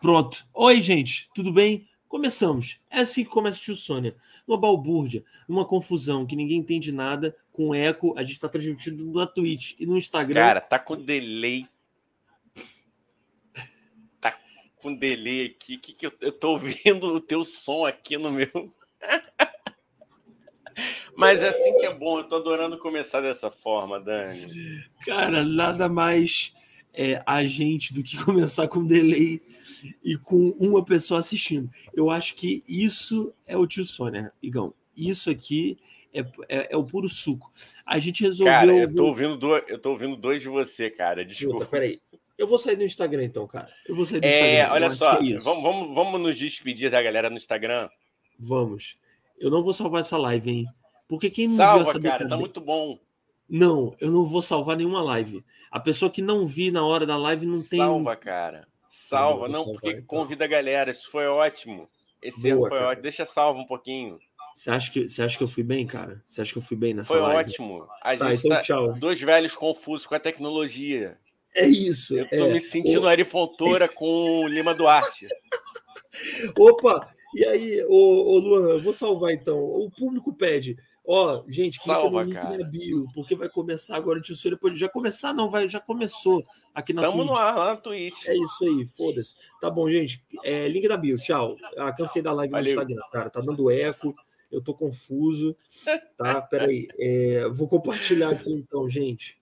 Pronto. Oi, gente, tudo bem? Começamos. É assim que começa o tio Sônia. Uma balbúrdia, uma confusão, que ninguém entende nada, com eco. A gente está transmitindo na Twitch e no Instagram. Cara, tá com delay. Tá com delay aqui. Que que eu, eu tô ouvindo o teu som aqui no meu. Mas é assim que é bom. Eu tô adorando começar dessa forma, Dani. Cara, nada mais é, agente do que começar com delay e com uma pessoa assistindo. Eu acho que isso é o tio Sônia, Igão. Isso aqui é, é, é, o puro suco. A gente resolveu. Cara, eu tô ouvindo dois, eu tô ouvindo dois de você, cara. Desculpa. Puta, peraí. Eu vou sair do Instagram, então, cara. Eu vou sair do é, Instagram. Olha só, é vamos, vamos, vamos nos despedir da galera no Instagram. Vamos. Eu não vou salvar essa live, hein? Porque quem não Salva, viu essa cara, tá muito bom. Não, eu não vou salvar nenhuma live. A pessoa que não vi na hora da live não tem. Salva, cara. Salva, não, porque então. convida a galera. Isso foi ótimo. Esse Boa, erro foi cara. ótimo. Deixa salvo um pouquinho. Você acha, que, você acha que eu fui bem, cara? Você acha que eu fui bem nessa foi live? Foi ótimo. A tá, gente então, tá tchau. dois velhos confusos com a tecnologia. É isso. Eu tô é. me sentindo Ari Fontoura com o Lima Duarte. Opa! E aí, ô, ô Luan, eu vou salvar então. O público pede. Ó, gente, clica Salva, no link cara. na bio, porque vai começar agora o Tio pode já começar, não, vai, já começou aqui na Tamo Twitch. no ar, lá na Twitch. É isso aí, foda-se. Tá bom, gente. É, link da bio, tchau. Ah, cansei da live Valeu. no Instagram, cara. Tá dando eco, eu tô confuso. Tá, peraí. É, vou compartilhar aqui então, gente.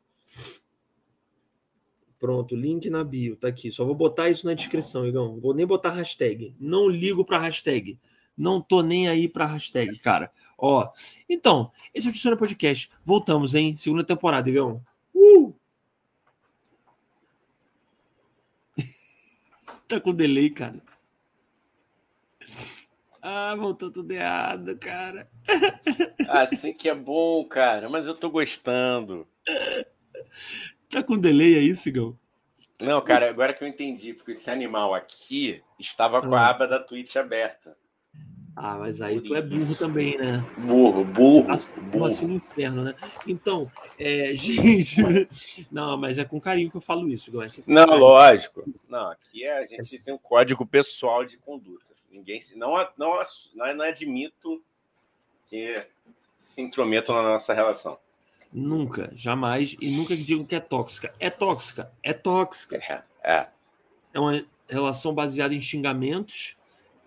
Pronto, link na bio, tá aqui. Só vou botar isso na descrição, Igão. Vou nem botar hashtag. Não ligo pra hashtag. Não tô nem aí pra hashtag, cara. Ó, então, esse é o Funciona Podcast. Voltamos, hein? Segunda temporada, Igão. Uh! tá com delay, cara. Ah, voltou tudo errado, cara. Assim que é bom, cara. Mas eu tô gostando. Tá com delay aí, Igão? Não, cara, agora que eu entendi, porque esse animal aqui estava com a Ah. aba da Twitch aberta. Ah, mas aí tu é burro também, né? Burro, burro, Assim, burro. assim no inferno, né? Então, é, gente. Não, mas é com carinho que eu falo isso, Igão. É Não, lógico. Não, aqui é- a gente tem um código pessoal de conduta. Ninguém não, não, não, não admito que se intrometam na nossa relação. Nunca, jamais, e nunca digam que é tóxica. É tóxica, é tóxica. É, é. É uma relação baseada em xingamentos,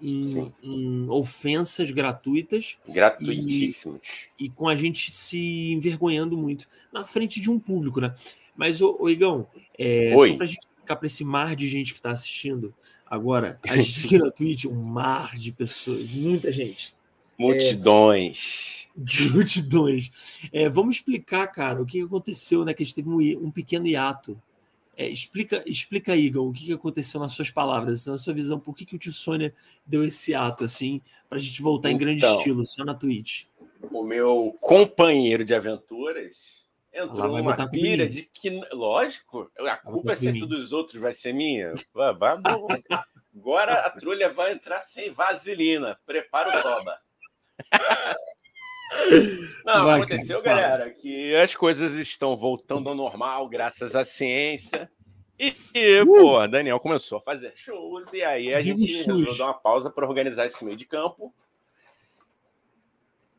em, em ofensas gratuitas gratuitíssimos. e com a gente se envergonhando muito na frente de um público, né? Mas, ô, ô Igão, é, Oi. só pra gente ficar pra esse mar de gente que está assistindo agora, a gente aqui na Twitch, um mar de pessoas, muita gente. Multidões. de multidões. É, vamos explicar, cara, o que aconteceu, né? Que a gente teve um, um pequeno hiato. É, explica, explica aí, Igor, o que aconteceu nas suas palavras, na sua visão, por que, que o tio Sônia deu esse ato, assim, pra gente voltar em grande Então. estilo, só na Twitch? O meu companheiro de aventuras entrou numa a pira de que, lógico, a culpa é tudo dos outros, vai ser minha. Agora a trulha vai entrar sem vaselina. Prepara o toba. Não, Vai, aconteceu, cara, galera, que as coisas estão voltando ao normal graças à ciência. E, e, pô, Daniel começou a fazer shows e aí a Uh! Viva gente SUS. resolveu dar uma pausa para organizar esse meio de campo.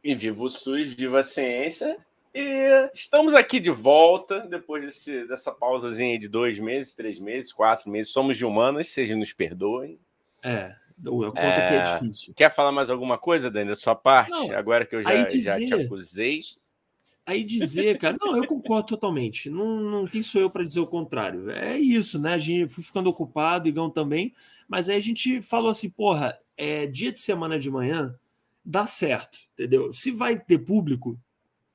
E viva o SUS, viva a ciência. E estamos aqui de volta, depois desse, dessa pausazinha de dois meses, três meses, quatro meses. Somos de humanas, vocês nos perdoem. É, a conta que é É, difícil. Quer falar mais alguma coisa, Dani, da sua parte? Não, Agora que eu já, aí já te dizer- acusei. Aí dizer, cara, não, eu concordo totalmente. Não, não quem sou eu para dizer o contrário. É isso, né? A gente fui ficando ocupado, Igão também, mas aí a gente falou assim, porra, é dia de semana de manhã, dá certo, entendeu? Se vai ter público,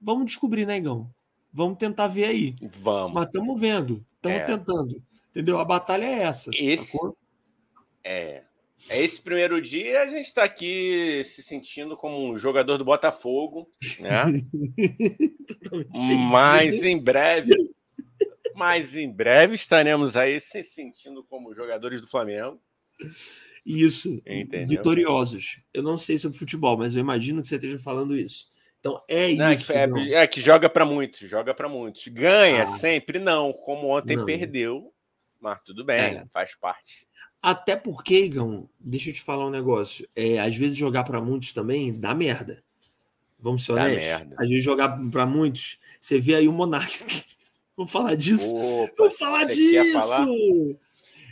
vamos descobrir, né, Igão? Vamos tentar ver aí. Vamos. Mas estamos vendo, estamos É. tentando. Entendeu? A batalha é essa. Esse- sacou? É. É esse primeiro dia, a gente está aqui se sentindo como um jogador do Botafogo, né? Mas em breve, mas em breve estaremos aí se sentindo como jogadores do Flamengo. Isso, Entendeu? vitoriosos. Eu não sei sobre futebol, mas eu imagino que você esteja falando isso. Então é Não, é, isso. que, é- é que joga para muitos, joga para muitos. Ganha Ah. sempre, não. Como ontem Não. perdeu, mas tudo bem, É. faz parte. Até porque, Igão, deixa eu te falar um negócio. É, às vezes jogar para muitos também dá merda. Vamos ser honestos. Às vezes jogar para muitos, você vê aí o Monark. Vamos falar disso? Opa, Vamos falar disso! Falar?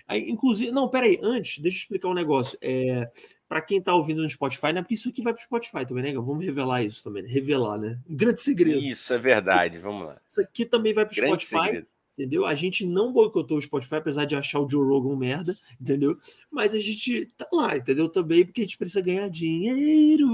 Aí, inclusive, não, peraí, antes, deixa eu explicar um negócio. É, para quem tá ouvindo no Spotify, né? Porque isso aqui vai pro Spotify também, né? Vamos revelar isso também, né? Revelar, né? Um grande segredo. Isso é verdade, vamos lá. Isso aqui também vai pro grande Spotify. Segredo entendeu? A gente não boicotou o Spotify, apesar de achar o Joe Rogan um merda, entendeu? Mas a gente tá lá, entendeu? Também porque a gente precisa ganhar dinheiro.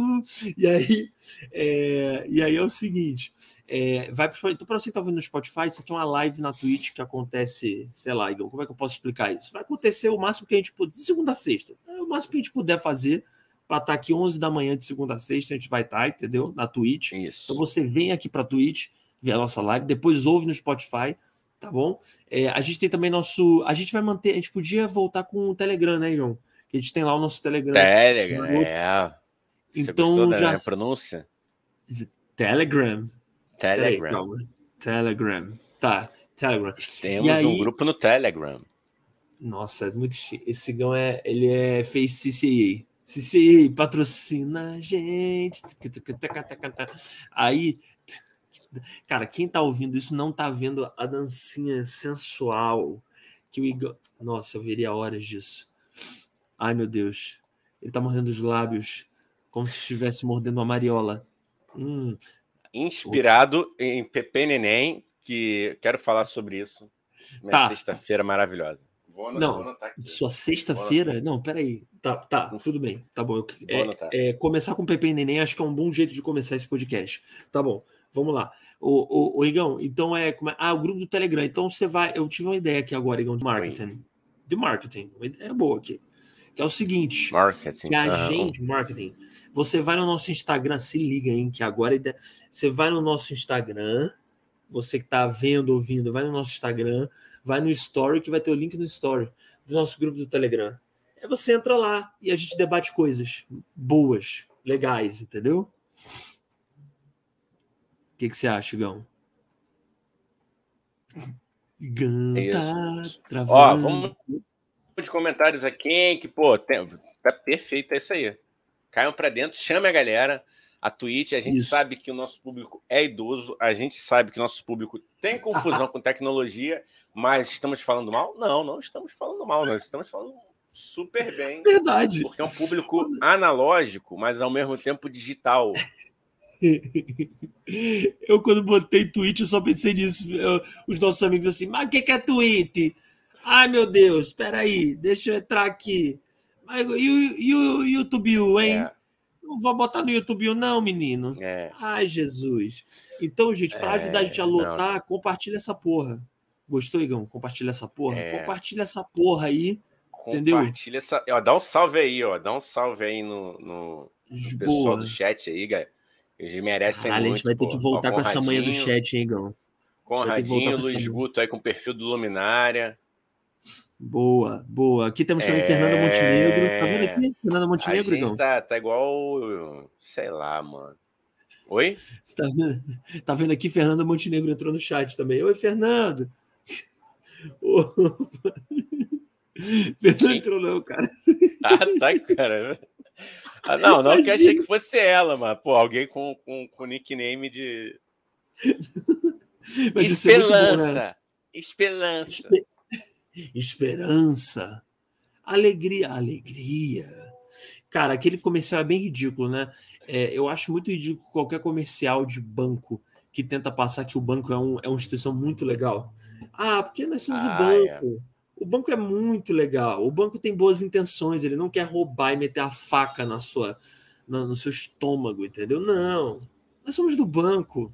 E aí, é, e aí é o seguinte, é, vai pro, então para você que tá vendo no Spotify, isso aqui é uma live na Twitch que acontece, sei lá, Igor, como é que eu posso explicar isso? Vai acontecer o máximo que a gente puder, de segunda a sexta, é o máximo que a gente puder fazer para estar tá aqui 11 da manhã de segunda a sexta, a gente vai estar, tá, entendeu? Na Twitch. Isso. Então você vem aqui para Twitch, ver a nossa live, depois ouve no Spotify, tá bom? É, a gente tem também nosso. A gente vai manter. A gente podia voltar com o Telegram, né, João? Que a gente tem lá o nosso Telegram. Telegram, é. então gostou já. pronúncia? Telegram. Telegram. Telegram. Tá, Telegram. Temos aí... um grupo no Telegram. Nossa, é muito esse gão é, ele é fez CCA. CCA patrocina a gente. Aí Cara, quem tá ouvindo isso não tá vendo a dancinha sensual que o Igor. Nossa, eu veria horas disso. Ai, meu Deus. Ele tá mordendo os lábios como se estivesse mordendo uma mariola. Hum. Inspirado em Pepe Neném, que quero falar sobre isso. Minha tá. sexta-feira maravilhosa. Não, vou sua sexta-feira? Não, peraí. Tá, tá, tudo bem. Tá bom. Eu, é, é, começar com Pepe e Neném acho que é um bom jeito de começar esse podcast. Tá bom. Vamos lá. O, o, o Igão, então é, é, Ah, o grupo do Telegram. Então você vai. Eu tive uma ideia aqui agora, Igão, de marketing. De marketing. Uma ideia boa aqui. Que é o seguinte: marketing. que a gente, marketing, você vai no nosso Instagram, se liga, hein? Que agora você vai no nosso Instagram, você que tá vendo, ouvindo, vai no nosso Instagram, vai no Story, que vai ter o link no Story do nosso grupo do Telegram. Aí você entra lá e a gente debate coisas boas, legais, entendeu? que, que você acha, Gão? Gão é tá travando. Ó, vamos de comentários aqui, que, pô, tem, tá perfeito, é isso aí. Caiam para dentro, chame a galera. A Twitch, a gente isso. sabe que o nosso público é idoso, a gente sabe que o nosso público tem confusão com tecnologia, mas estamos falando mal? Não, não estamos falando mal, nós estamos falando super bem. Verdade. Porque é um público analógico, mas ao mesmo tempo digital. Eu, quando botei tweet, eu só pensei nisso. Eu, os nossos amigos assim, mas o que, que é tweet? Ai, meu Deus, espera aí, deixa eu entrar aqui. Mas, e, o, e o YouTube, hein? É. Não vou botar no YouTube, não, menino. É. Ai, Jesus. Então, gente, para ajudar a gente a é, lotar, não. compartilha essa porra. Gostou, Igão? Compartilha essa porra? É. Compartilha essa porra aí. Entendeu? Compartilha essa. Ó, dá um salve aí, ó. Dá um salve aí no, no, no pessoal do chat aí, galera. Eles merecem Caralho, muito. a gente vai ter que voltar com essa manhã do chat, hein, Gão? Conradinho, Luiz Guto aí com o perfil do Luminária. Boa, boa. Aqui temos também é... Fernanda Montenegro. Tá vendo aqui? Fernanda Montenegro, Gão? Tá, tá igual. Sei lá, mano. Oi? Você tá vendo? Tá vendo aqui? Fernanda Montenegro entrou no chat também. Oi, Fernando. Fernando entrou, não, cara. Ah, tá, cara. Ah, não, não Imagina. que achei que fosse ela, mas, pô, alguém com, com, com nickname de. Mas Esperança. Bom, né? Esperança. Esper... Esperança. Alegria, alegria. Cara, aquele comercial é bem ridículo, né? É, eu acho muito ridículo qualquer comercial de banco que tenta passar que o banco é, um, é uma instituição muito legal. Ah, porque nós somos ah, o banco. É. O banco é muito legal. O banco tem boas intenções. Ele não quer roubar e meter a faca na sua, no, no seu estômago, entendeu? Não. Nós somos do banco.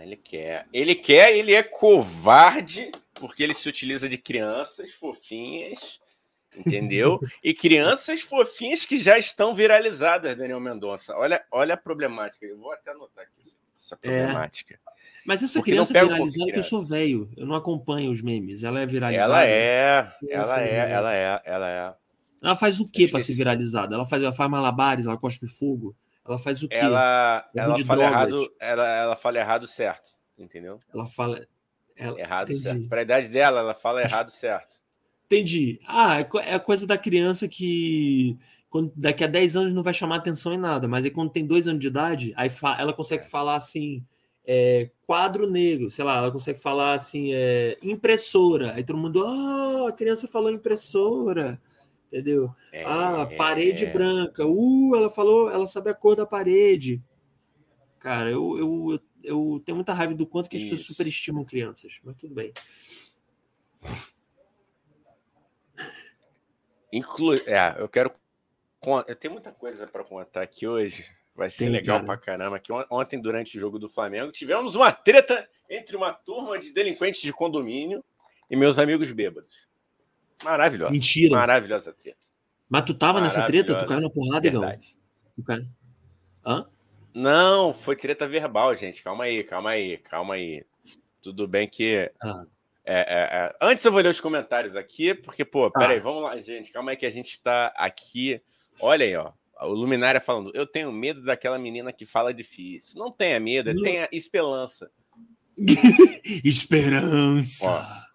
Ah, ele quer. Ele quer, ele é covarde, porque ele se utiliza de crianças fofinhas, entendeu? e crianças fofinhas que já estão viralizadas, Daniel Mendonça. Olha, olha a problemática. Eu vou até anotar aqui essa é. problemática. É. Mas essa Porque criança viralizada que eu sou velho, eu não acompanho os memes. Ela é viralizada. Ela é, ela é, ela é, ela é. Ela faz o que para ser viralizada? Ela faz, ela faz malabares, ela cospe fogo. Ela faz o quê? Ela, ela fala errado, ela, ela fala errado certo, entendeu? Ela fala ela, errado entendi. certo. Para a idade dela, ela fala errado certo. Entendi. Ah, é, é a coisa da criança que quando, daqui a 10 anos não vai chamar atenção em nada, mas aí quando tem dois anos de idade, aí ela consegue falar assim, é, quadro negro, sei lá, ela consegue falar assim, é, impressora. Aí todo mundo, oh, a criança falou impressora, entendeu? É, ah, parede é. branca. Uh, ela falou, ela sabe a cor da parede. Cara, eu, eu, eu, tenho muita raiva do quanto que as pessoas superestimam crianças, mas tudo bem. Inclui, é, eu quero. Eu tenho muita coisa para contar aqui hoje. Vai ser Tem, legal cara. pra caramba. Que ontem, durante o jogo do Flamengo, tivemos uma treta entre uma turma de delinquentes de condomínio e meus amigos bêbados. Maravilhosa. Mentira. Maravilhosa treta. Mas tu tava nessa treta? Tu caiu na porrada, Verdade. Igão? Hã? Não, foi treta verbal, gente. Calma aí, calma aí, calma aí. Tudo bem que. Ah. É, é, é. Antes eu vou ler os comentários aqui, porque, pô, peraí, ah. vamos lá, gente. Calma aí que a gente está aqui. Olha aí, ó. O Luminária falando, eu tenho medo daquela menina que fala difícil. Não tenha medo, tenha esperança. esperança.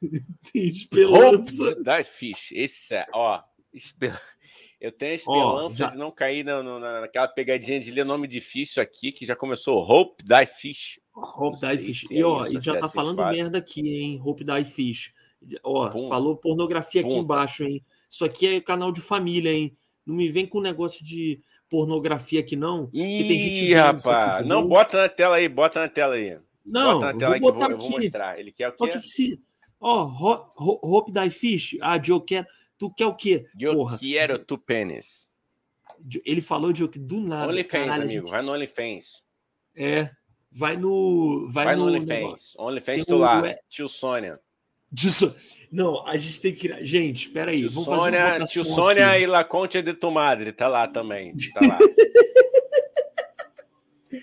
Tem esperança. Da fish. Esse é, ó. Esper... Eu tenho a esperança já... de não cair na, na, naquela pegadinha de ler nome difícil aqui, que já começou. Hope Die Fish. Hope Die Fish. E, ó, e já tá falando merda aqui, hein? Hope Die Fish. Ó, Pum. falou pornografia Pum. aqui embaixo, hein? Isso aqui é canal de família, hein? Não me vem com negócio de pornografia aqui, não. Ih, tem gente rapaz. Não, bota na tela aí, bota na tela aí. Não, bota na tela vou botar aqui. Eu vou mostrar. Ele quer o quê? Que se... Ó, oh, Hope Die Fish. Ah, Joe quer... Tu quer o quê? Eu Porra. quero tu pênis. Ele falou de do nada. OnlyFans, amigo. Gente... Vai no OnlyFans. É. Vai no. Vai, vai no, no OnlyFans. OnlyFans, tu lá. É... Tio Sônia. Não, a gente tem que. Gente, espera aí. Tio Sônia, tio Sônia aqui. e La Conte de tu madre, tá lá também. Tá lá.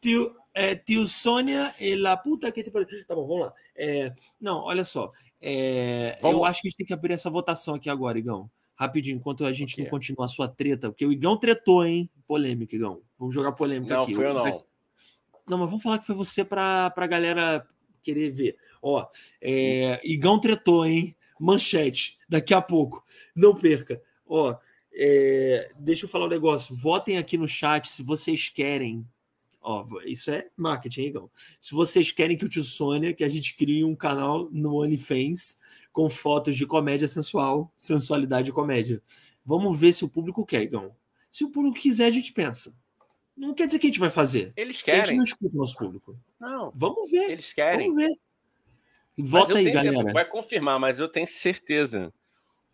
tio, é, tio Sônia e La puta que te. Tá bom, vamos lá. É, não, olha só. É, eu acho que a gente tem que abrir essa votação aqui agora, Igão. Rapidinho, enquanto a gente não continua a sua treta, porque o Igão tretou, hein? Polêmica, Igão. Vamos jogar polêmica não, aqui. Não, foi eu não. Não, mas vamos falar que foi você para a galera querer ver. Ó, é, Igão tretou, hein? Manchete, daqui a pouco. Não perca. Ó, é, deixa eu falar um negócio. Votem aqui no chat se vocês querem. Ó, isso é marketing, Igão. Se vocês querem que o Tio Sônia, que a gente crie um canal no OnlyFans com fotos de comédia sensual, sensualidade e comédia. Vamos ver se o público quer, Igão. Se o público quiser, a gente pensa. Não quer dizer que a gente vai fazer. Eles querem. A gente não escuta o nosso público. Não. Vamos ver. Eles querem. Vamos ver. Vota aí, galera. Vai confirmar, mas eu tenho certeza.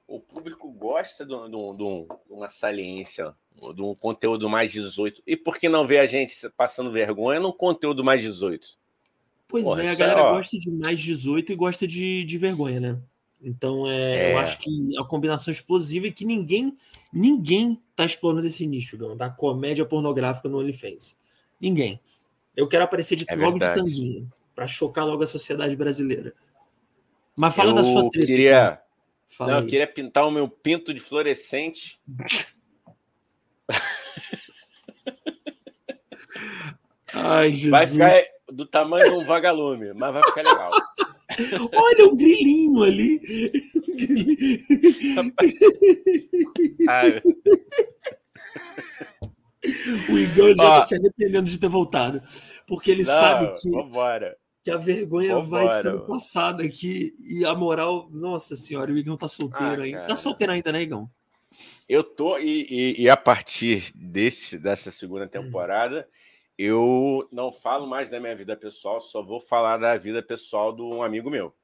O público gosta de, uma saliência, de um conteúdo mais 18. E por que não ver a gente passando vergonha num conteúdo mais 18? Pois Porra, é, a galera é, gosta de mais 18 e gosta de, de vergonha, né? Então é, é, eu acho que é uma combinação explosiva e que ninguém ninguém tá explorando esse nicho, não, da comédia pornográfica no OnlyFans. Ninguém. Eu quero aparecer de, é logo de tanguinha, para chocar logo a sociedade brasileira. Mas fala eu da sua treta. Queria... Fala não, eu queria pintar o meu pinto de fluorescente. Ai, Jesus. Vai ficar do tamanho de um vagalume, mas vai ficar legal. Olha um grilinho ali. o Igor já está se arrependendo de ter voltado. Porque ele Não, sabe que, que a vergonha vambora. vai sendo passada aqui e a moral. Nossa senhora, o Igão tá solteiro ah, ainda. Tá solteiro ainda, né, Igão? Eu tô, e, e, e a partir desse, dessa segunda temporada. Hum eu não falo mais da minha vida pessoal, só vou falar da vida pessoal de um amigo meu.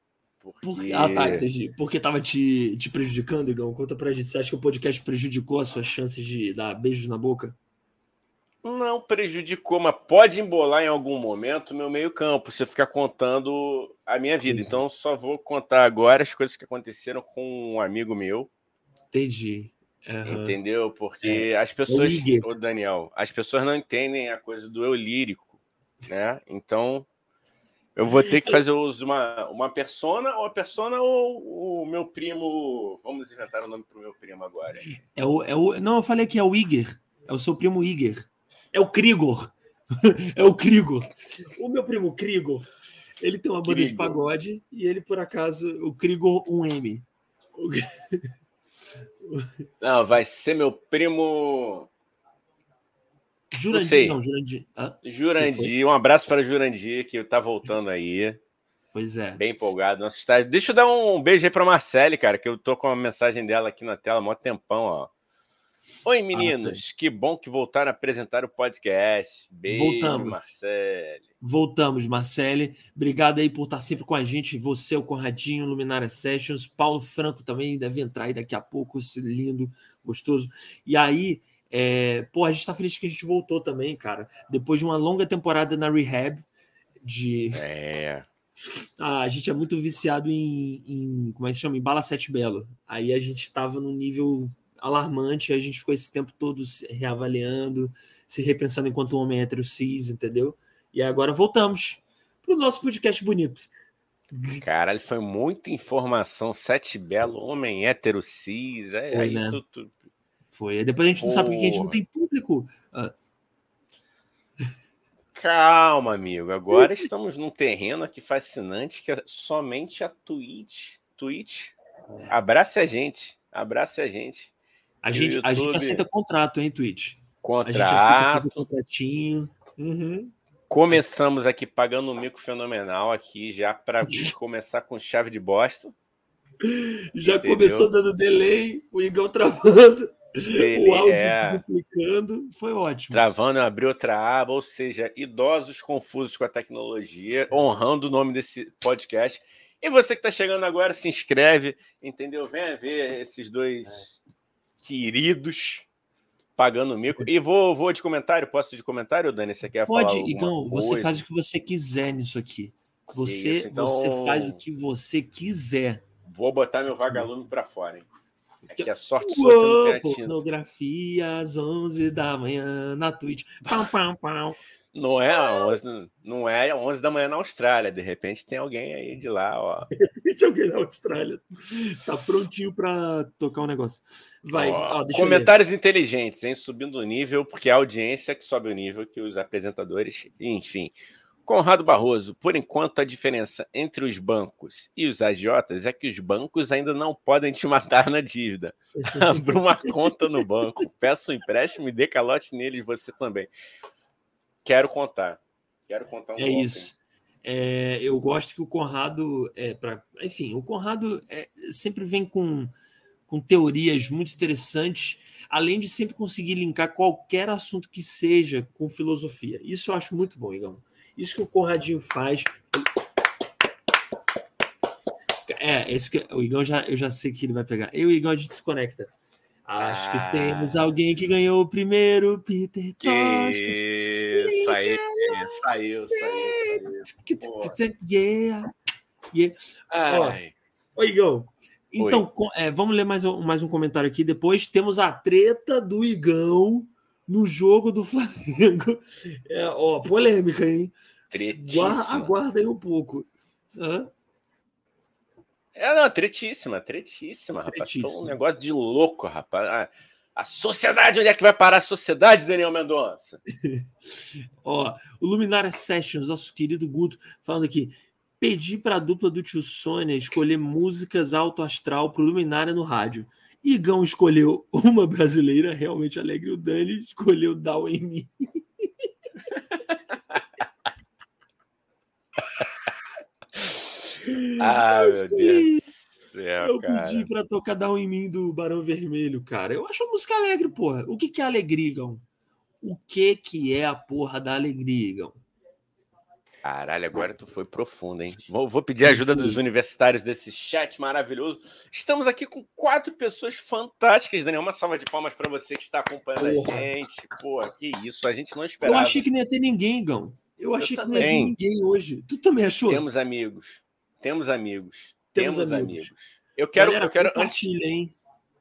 Porque... Ah, tá, entendi. Porque tava te, te prejudicando, Igão? Conta pra gente. Você acha que o podcast prejudicou as suas chances de dar beijos na boca? Não prejudicou, mas pode embolar em algum momento meu meio-campo, se eu ficar contando a minha vida. Entendi. Então, só vou contar agora as coisas que aconteceram com um amigo meu. Entendi. Uhum. Entendeu? Porque é. as pessoas, o Daniel, as pessoas não entendem a coisa do eu lírico, né? Então, eu vou ter que fazer uso de uma, uma persona, ou a persona ou o meu primo. Vamos inventar o nome pro meu primo agora. É o, é o, não, eu falei que é o Iger. É o seu primo Iger. É o Krigor. é o Krigor. O meu primo Krigor. Ele tem uma banda Krigor. de pagode e ele, por acaso, o Krigor 1M. Não, vai ser meu primo. Jurandir, não, não Jurandir. Hã? Jurandir, um abraço para Jurandir, que tá voltando aí. Pois é. Bem empolgado. Nosso estádio. Deixa eu dar um beijo aí para Marcele, cara, que eu tô com a mensagem dela aqui na tela há mó tempão, ó. Oi, meninos. Ah, que bom que voltaram a apresentar o podcast. Beijo, Voltamos. Marcele. Voltamos, Marcele. Obrigado aí por estar sempre com a gente. Você, o Conradinho, Luminária Sessions. Paulo Franco também deve entrar aí daqui a pouco. Esse lindo, gostoso. E aí, é... pô, a gente tá feliz que a gente voltou também, cara. Depois de uma longa temporada na Rehab. De. É. Ah, a gente é muito viciado em, em, como é que se chama? Em Bala Sete Belo. Aí a gente tava no nível alarmante, a gente ficou esse tempo todo se reavaliando, se repensando enquanto homem hétero cis, entendeu? E agora voltamos pro nosso podcast bonito. Caralho, foi muita informação. Sete belo, homem hétero cis. É, foi, aí né? tu, tu... Foi. Depois a gente não Porra. sabe porque a gente não tem público. Ah. Calma, amigo. Agora estamos num terreno aqui fascinante que é somente a Twitch. Twitch. Abrace a gente. Abrace a gente. A gente, YouTube... a gente aceita contrato, hein, Twitch? Contrato. A gente aceita fazer contratinho. Uhum. Começamos aqui pagando um mico fenomenal aqui já para começar com chave de bosta. Já Entendeu? começou dando delay, o Igão travando, o áudio é... duplicando, foi ótimo. Travando, abriu outra aba, ou seja, idosos confusos com a tecnologia, honrando o nome desse podcast. E você que está chegando agora, se inscreve, entendeu? Venha ver esses dois é queridos pagando mico. E vou, vou de comentário, posso de comentário, Dani? Você quer Pode, falar Igão, você faz o que você quiser nisso aqui. Você, então... você faz o que você quiser. Vou botar meu vagalume para fora, hein? É que a sorte Uou, sua que não tem Pornografia às 11 da manhã na Twitch. Pau, pau, pau. Não é 11, não é 11 da manhã na Austrália. De repente tem alguém aí de lá, ó. De repente alguém na Austrália tá prontinho para tocar um negócio. Vai. Ó, ó, comentários inteligentes, hein? Subindo o nível, porque é a audiência que sobe o nível que os apresentadores, enfim. Conrado Barroso, por enquanto a diferença entre os bancos e os agiotas é que os bancos ainda não podem te matar na dívida. Abra uma conta no banco, peça um empréstimo e dê calote neles você também. Quero contar. Quero contar um É isso. É, eu gosto que o Conrado, é, pra, enfim, o Conrado é, sempre vem com, com teorias muito interessantes, além de sempre conseguir linkar qualquer assunto que seja com filosofia. Isso eu acho muito bom, Igão. Isso que o Conradinho faz. É, esse que, o Igão já, eu já sei que ele vai pegar. Eu e o Igão a gente se conecta. Acho ah. que temos alguém que ganhou o primeiro Peter que... Saiu, saiu, saiu. Yeah. yeah. Ai. Ó, Igão, então é, vamos ler mais um, mais um comentário aqui. Depois temos a treta do Igão no jogo do Flamengo. É, ó, polêmica, hein? Guarda, aguarda aí um pouco. Hã? É, não, tretíssima, tretíssima, rapaz. Tretíssima. um negócio de louco, rapaz. A, a, sociedade, onde é que vai parar a sociedade, Daniel Mendonça? Ó, o Luminária Sessions, nosso querido Guto, falando aqui. Pedi para a dupla do tio Sônia escolher músicas alto astral para Luminária no rádio. Igão escolheu uma brasileira realmente alegre. O Dani escolheu Down em mim. Ah, meu Deus. Céu, eu cara. pedi pra tocar Down em mim do Barão Vermelho, cara. Eu acho a música alegre, porra. O que, que é alegria, Igão? O que, que é a porra da alegria, Igão? Caralho, agora tu foi profundo, hein? Vou, vou pedir a ajuda dos universitários desse chat maravilhoso. Estamos aqui com quatro pessoas fantásticas, Daniel. Uma salva de palmas para você que está acompanhando Porra. a gente. Pô, que isso, a gente não esperava. Eu achei que não ia ter ninguém, Gão. Eu achei Eu que não ia ter ninguém hoje. Tu também achou? Temos amigos. Temos amigos. Temos, Temos amigos. amigos. Eu quero, Galera, eu quero compartilha, hein?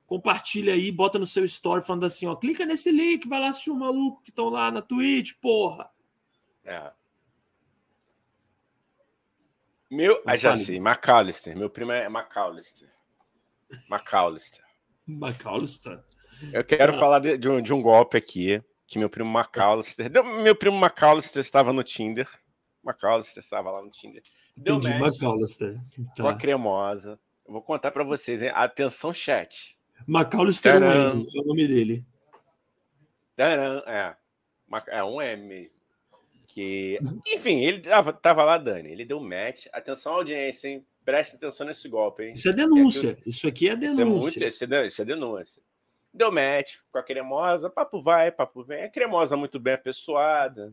Compartilha aí, bota no seu story falando assim, ó, clica nesse link, vai lá assistir o um maluco que estão lá na Twitch, porra. É. Meu, ah, já sei, McAllister. Meu primo é McAllister. McAllister. McAllister. Eu quero ah. falar de, de, um, de um golpe aqui, que meu primo McAllister... Meu primo McAllister estava no Tinder. McAllister estava lá no Tinder Entendi, match McAllister. Tá. Com a cremosa. Eu vou contar para vocês, hein? Atenção, chat. McAllister é um M, é o nome dele. Taran, é. É um M. Que... Enfim, ele tava, tava lá, Dani. Ele deu match. Atenção, audiência, hein? Presta atenção nesse golpe, hein? Isso é denúncia. É isso aqui é denúncia. Isso é, muito, isso é, isso é denúncia. Deu match com a cremosa, papo vai, papo vem. A cremosa muito bem apessoada,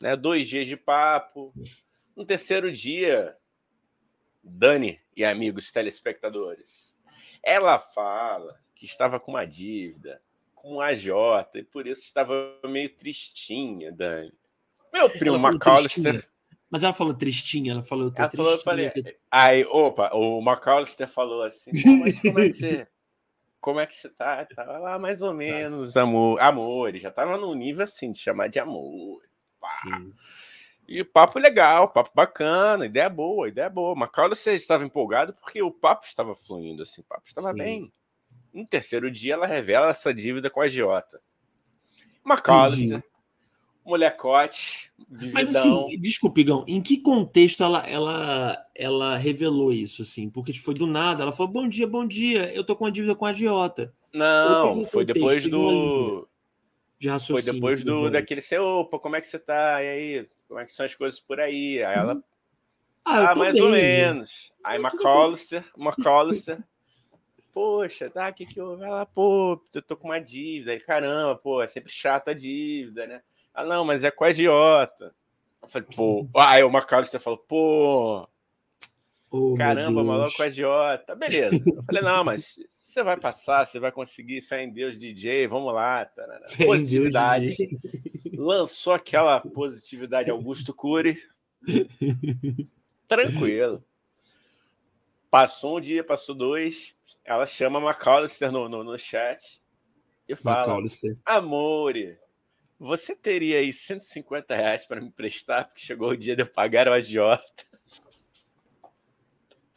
né? Dois dias de papo. No terceiro dia, Dani e amigos telespectadores, ela fala que estava com uma dívida com a Jota e por isso estava meio tristinha, Dani. Meu primo McAllister. Mas ela falou tristinha, ela falou. Ela falou, falei, que... Aí, opa, o McAllister falou assim: mas como é que você. Como é que você tá? Tava lá mais ou tá. menos, amor, amor, já tava num nível assim de chamar de amor. Pá. Sim. E papo legal, papo bacana, ideia boa, ideia boa. McAllister estava empolgado porque o papo estava fluindo, assim, o papo estava Sim. bem. No terceiro dia, ela revela essa dívida com a agiota. McAllister, molecote, vividão. Mas assim, desculpa, Igão, em que contexto ela, ela, ela revelou isso, assim? Porque foi do nada, ela falou, bom dia, bom dia, eu tô com uma dívida com a agiota. Não, foi depois do... De raciocínio. Foi depois do, daquele seu, opa, como é que você tá? E aí, como é que são as coisas por aí? Aí ela... Ah, ah mais bem, ou menos. Aí McAllister, McAllister poxa, tá, o que que eu... Ela, pô, eu tô com uma dívida. Aí, caramba, pô, é sempre chata a dívida, né? Ah, não, mas é com a agiota. Eu falei, pô... Aí o McAllister falou, pô... Oh, caramba, maluco com a agiota. Beleza. Eu falei, não, mas você vai passar, você vai conseguir, fé em Deus, DJ, vamos lá. Tarana. Positividade. Lançou aquela positividade Augusto Cury. Tranquilo. Passou um dia, passou dois, ela chama McAllister no, no, no chat e fala: Amore, você teria aí 150 reais para me prestar, porque chegou o dia de eu pagar o agiota.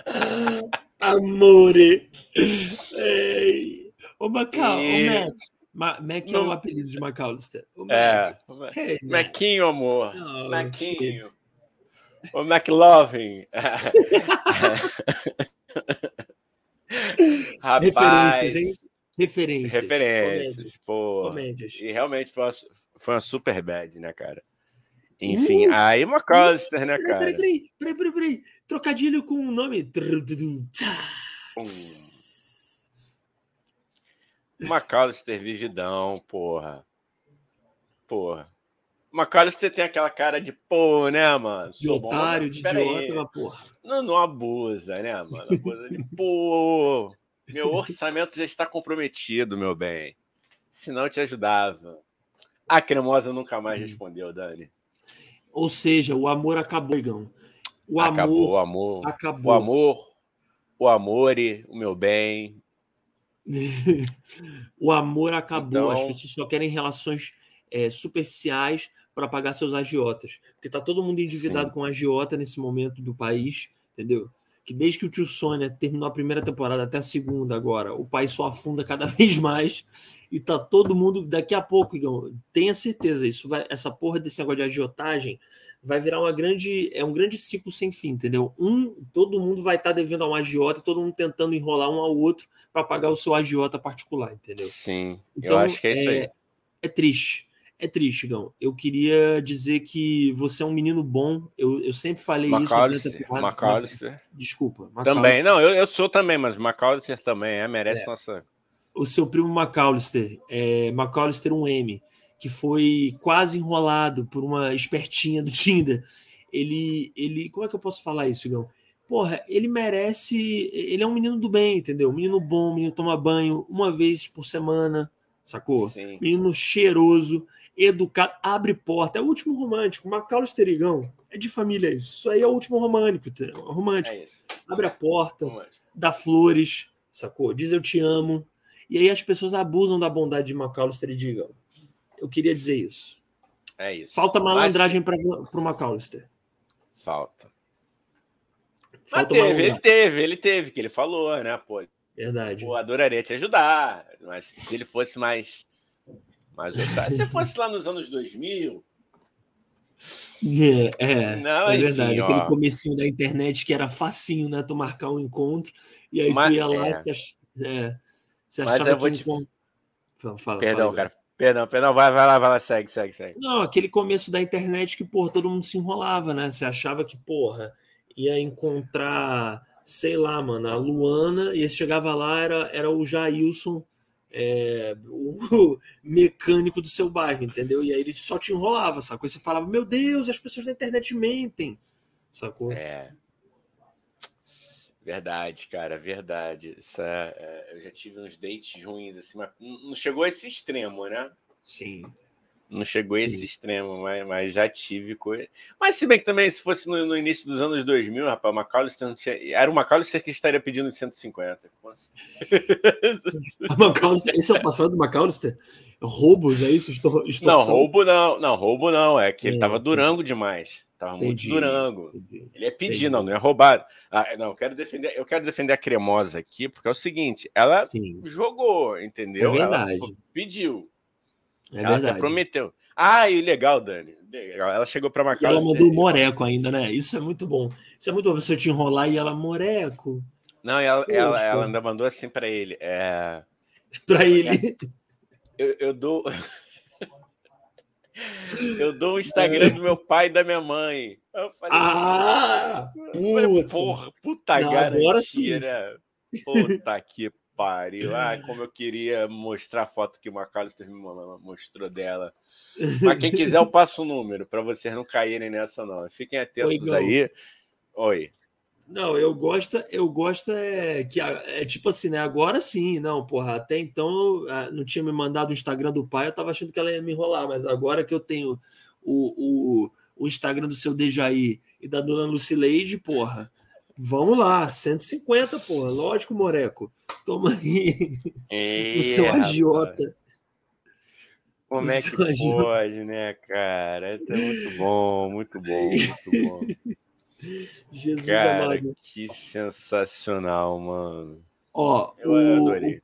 Amore! Ei. Ô, Macau, e... o Mac. Ma Mac é o apelido de McAllister. O Mac. É, hey, Macinho, amor. Oh, Macinho. O McLovin. Rapaz, Referências, hein? Referências. Referências, pô. Comédias. E realmente foi uma, foi uma super bad, né, cara? Enfim, uh, aí uh, né, cara? Peraí, peraí, peraí, peraí. Trocadilho com o nome. Hum. McAllister vividão, porra. Porra. McAllister tem aquela cara de pô, né, mano? De otário, de idiota, mas porra. Não, não abusa, né, mano? Abusa de pô. Meu orçamento já está comprometido, meu bem. Se não, te ajudava. A cremosa nunca mais hum. respondeu, Dani. Ou seja, o amor acabou, Igão. O acabou, amor, o amor. Acabou. O amor, o amor, o meu bem. o amor acabou. Então... As pessoas só querem relações é, superficiais para pagar seus agiotas. Porque tá todo mundo endividado Sim. com agiota nesse momento do país, entendeu? Que desde que o tio Sônia terminou a primeira temporada até a segunda agora, o país só afunda cada vez mais e tá todo mundo daqui a pouco, Igor, tenha certeza, isso vai essa porra desse negócio de agiotagem vai virar uma grande é um grande ciclo sem fim, entendeu? Um, todo mundo vai estar tá devendo a um agiota, todo mundo tentando enrolar um ao outro para pagar o seu agiota particular, entendeu? Sim. Então, eu acho que é isso aí. É, é triste é triste, Gão. Eu queria dizer que você é um menino bom. Eu, eu sempre falei isso. McAllister. Desculpa. McAllister. Também, não, eu, eu sou também, mas McAllister também é, merece é. nossa. O seu primo McAllister, é, um M, que foi quase enrolado por uma espertinha do Tinder. Ele, ele, como é que eu posso falar isso, Gão? Porra, ele merece. Ele é um menino do bem, entendeu? Um menino bom, um menino toma banho uma vez por semana, sacou? Sim. Menino cheiroso educado, abre porta. É o último romântico. Macaulo Esterigão é de família isso. Isso aí é o último romântico. romântico. É abre a porta, romântico. dá flores, sacou? Diz eu te amo. E aí as pessoas abusam da bondade de Macaulo Esterigão. Eu queria dizer isso. É isso. Falta malandragem para o McAllister. Falta. Falta mas teve, ele teve, ele teve, que ele falou, né? Pô, Verdade. Pô, adoraria te ajudar, mas se ele fosse mais mas se fosse lá nos anos 2000, É, é, não, é verdade. Aquele comecinho da internet que era facinho, né? Tu marcar um encontro e aí Mas, tu ia lá é. e você, é, você achava que... Te... Fala, fala, Perdão, fala, cara. Perdão, perdão, vai, vai lá, vai lá, segue, segue, segue. Não, aquele começo da internet que, porra, todo mundo se enrolava, né? Você achava que, porra, ia encontrar, sei lá, mano, a Luana, e chegava lá, era, era o Jailson, é, o mecânico do seu bairro, entendeu? E aí ele só te enrolava, sacou? E você falava, meu Deus, as pessoas da internet mentem, sacou? É. Verdade, cara, verdade. Isso é, é, eu já tive uns dates ruins, assim, mas não chegou a esse extremo, né? Sim. Não chegou Sim. a esse extremo, mas, mas já tive coisa. Mas se bem que também, se fosse no, no início dos anos 2000, rapaz, o McAllister não tinha... Era o McAllister que estaria pedindo 150. McAllister, esse é o passado do McAllister? Roubos, é isso? Estou, não, roubo não. Não, roubo não. É que ele estava é, durango demais. Tava entendi, muito durango. Entendi, ele é pedir, não, não é roubado. Ah, não, eu quero defender, eu quero defender a cremosa aqui, porque é o seguinte: ela Sim. jogou, entendeu? É verdade. Ela pediu. É ela verdade. prometeu. Ah, e legal, Dani. Legal. Ela chegou para marcar. E ela mandou o moreco ainda, né? Isso é muito bom. Isso é muito bom pessoa te enrolar e ela, moreco. Não, ela, ela, ela, ainda mandou assim para ele. É... para ele. Eu, eu dou. Eu dou o Instagram do meu pai e da minha mãe. Eu falei, ah! Puta, porra, puta Não, Agora sim. Né? Puta que pariu. Ah, como eu queria mostrar a foto que o McAllister me mostrou dela. Mas quem quiser, eu passo o número para vocês não caírem nessa, não. Fiquem atentos Oi, aí. Oi. Não, eu gosto, eu gosto é que é tipo assim, né? Agora sim, não, porra, até então ah, não tinha me mandado o Instagram do pai, eu tava achando que ela ia me enrolar, mas agora que eu tenho o, o, o Instagram do seu Dejaí e da dona Lucileide, porra, vamos lá, 150, porra, lógico, Moreco. Toma aí Ei, o seu agiota. Como é que pode, né, cara? É muito bom, muito bom, muito bom. Jesus Cara, amado. Que sensacional, mano. Ó, eu o, adorei.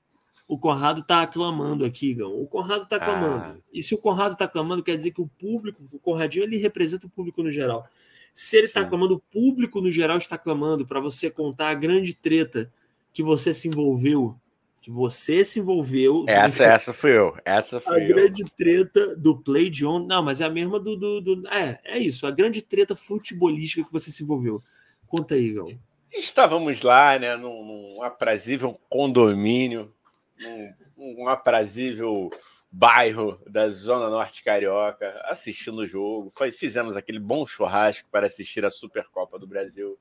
O, o Conrado tá aclamando aqui, Gão. O Conrado tá aclamando. Ah. E se o Conrado tá aclamando, quer dizer que o público, o Conradinho, ele representa o público no geral. Se ele tá Sim. tá aclamando, o público no geral está aclamando para você contar a grande treta que você se envolveu que você se envolveu. Essa, essa fui eu. Essa foi a eu. grande treta do play de ontem. Não, mas é a mesma do, do, do, É, é isso. A grande treta futebolística que você se envolveu. Conta aí, Gal. Estávamos lá, né, num, num aprazível condomínio, num, num aprazível bairro da Zona Norte Carioca, assistindo o jogo. Foi, fizemos aquele bom churrasco para assistir a Supercopa do Brasil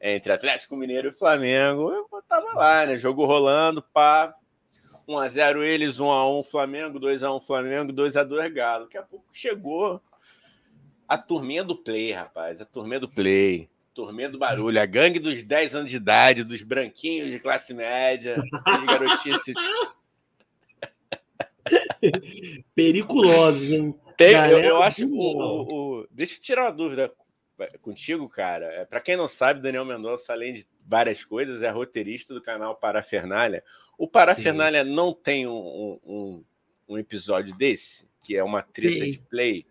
entre Atlético Mineiro e Flamengo. Eu tava lá, né? Jogo rolando, pá. 1x0 eles, 1x1 Flamengo, 2x1 Flamengo, 2x2 Galo. Daqui a pouco chegou a turminha do Play, rapaz. A turminha do Play. Turminha do barulho. A gangue dos 10 anos de idade, dos branquinhos de classe média, de garotice. Periculosos, hein? Tem, eu, eu, acho. O, o, o, deixa eu tirar uma dúvida contigo, cara. É, Para quem não sabe, Daniel Mendonça, além de várias coisas, é roteirista do canal Parafernália. O Parafernália Sim. não tem um, um, um, episódio desse, que é uma treta tem. de play?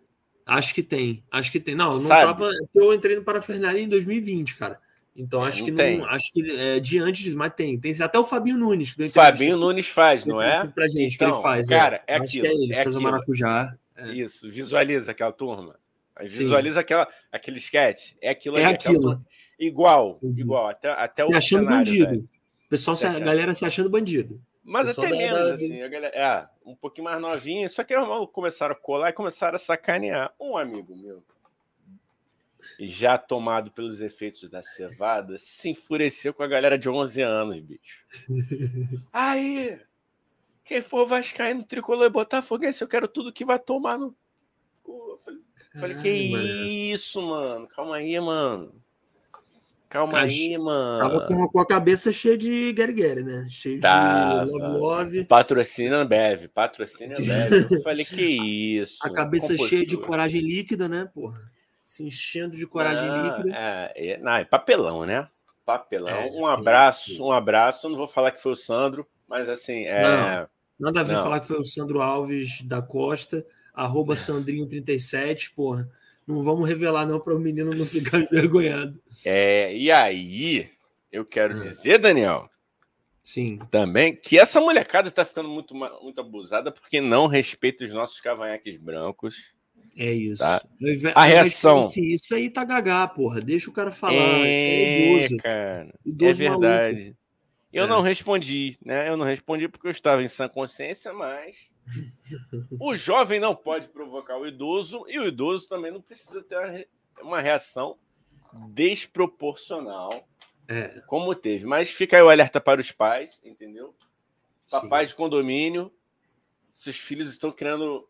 Acho que tem, acho que tem. Não, não tava. Eu entrei no Parafernália em 2020, cara. Então acho não que tem. não. Acho que é, de antes, mas tem. Tem até o Fabinho Nunes. Que Fabinho Nunes faz, não é? Pra gente, então, que ele então, faz. É. Cara, é, é aquilo. é ele, é César Maracujá. É. Isso, visualiza aquela turma. Visualiza aquela, aquele sketch. É aquilo É aquilo. Aquela... Igual, uhum. igual. Até, até se o achando cenário, bandido. O pessoal, se, a galera se achando bandido. Mas até menos, da... assim. A galera, é, um pouquinho mais novinha. Só que irmão, começaram a colar e começaram a sacanear. Um amigo meu, já tomado pelos efeitos da cevada, se enfureceu com a galera de 11 anos, bicho. Aí, quem for Vascaíno, Tricolor e Botafoguense, eu quero tudo que vai tomar no Falei, que mano. isso, mano? Calma aí, mano. Calma aí, mano. Tava com, com, a cabeça cheia de Gary né? Cheio tá, de Love Love. Patrocina Bev, patrocina Bev. Eu falei, que isso. A cabeça cheia de coragem líquida, né, porra? Se enchendo de coragem não, líquida. É, é, não, é papelão, né? Papelão. É, um abraço, sim. um abraço. Eu não vou falar que foi o Sandro, mas assim, é. Não, nada a ver não. falar que foi o Sandro Alves da Costa arroba Sandrinho37, porra. Não vamos revelar, não, para o menino não ficar envergonhado. É, e aí, eu quero é. dizer, Daniel. Sim. Também que essa molecada está ficando muito, muito abusada porque não respeita os nossos cavanhaques brancos. É isso. Tá? A reação. Assim, isso aí tá gagá, porra. Deixa o cara falar. É, isso é idoso. Cara, idoso é verdade. Maluco. Eu é. não respondi, né? Eu não respondi porque eu estava em sã consciência, mas o jovem não pode provocar o idoso e o idoso também não precisa ter uma reação desproporcional, é. como teve. Mas fica aí o alerta para os pais, entendeu? Papais de condomínio, seus filhos estão criando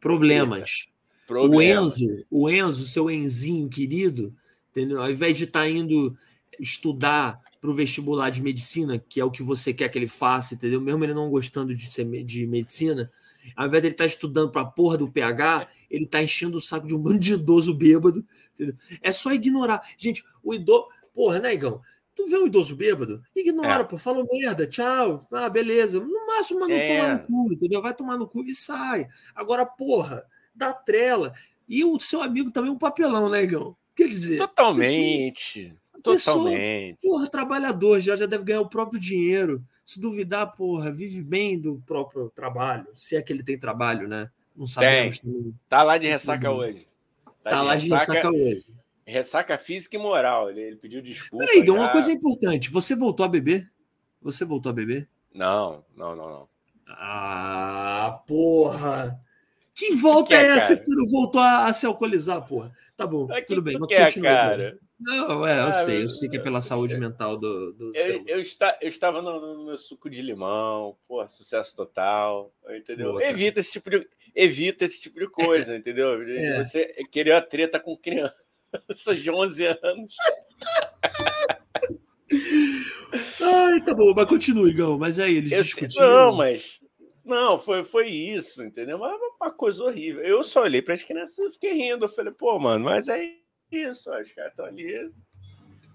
problemas. O Enzo, o Enzo, seu Enzinho querido, entendeu? Ao invés de estar tá indo estudar para o vestibular de medicina, que é o que você quer que ele faça, entendeu? Mesmo ele não gostando de ser de medicina, ao invés de ele estar tá estudando para a porra do PH, ele está enchendo o saco de um bando de idoso bêbado. Entendeu? É só ignorar. Gente, o idoso. Porra, né, Igão? Tu vê um idoso bêbado? Ignora, é. pô, fala merda, tchau. Ah, beleza. No máximo, mano, é. tomar no cu, entendeu? Vai tomar no cu e sai. Agora, porra, dá trela. E o seu amigo também é um papelão, né, Igão? Quer dizer. Totalmente. Totalmente. Pessoa, porra, trabalhador, já, já deve ganhar o próprio dinheiro. Se duvidar, porra, vive bem do próprio trabalho. Se é que ele tem trabalho, né? Não sabemos. Tem. Tá lá de ressaca hoje. Tá, tá de lá ressaca, de ressaca hoje. Ressaca física e moral. Ele, ele pediu desculpa. Peraí, já... uma coisa importante. Você voltou a beber? Você voltou a beber? Não, não, não, não. Ah, porra! Que volta que é, é, essa cara? que você não voltou a, a, se alcoolizar, porra? Tá bom, é tudo bem. Mas quer, continua, cara? Não, é, eu ah, sei, eu sei que é pela saúde mental do, do eu, seu... eu, está, eu estava no, no, meu suco de limão, pô, sucesso total, entendeu? Boa, evita esse tipo de evita esse tipo de coisa, entendeu? É. Você querer a treta com crianças de 11 anos. Ai, tá bom, mas continue, Igão. Mas aí eles discutiram. Não, mas não, foi, foi isso, entendeu? Mas uma coisa horrível. Eu só olhei para as crianças e fiquei rindo. Eu falei, pô, mano, mas é isso, os caras estão ali.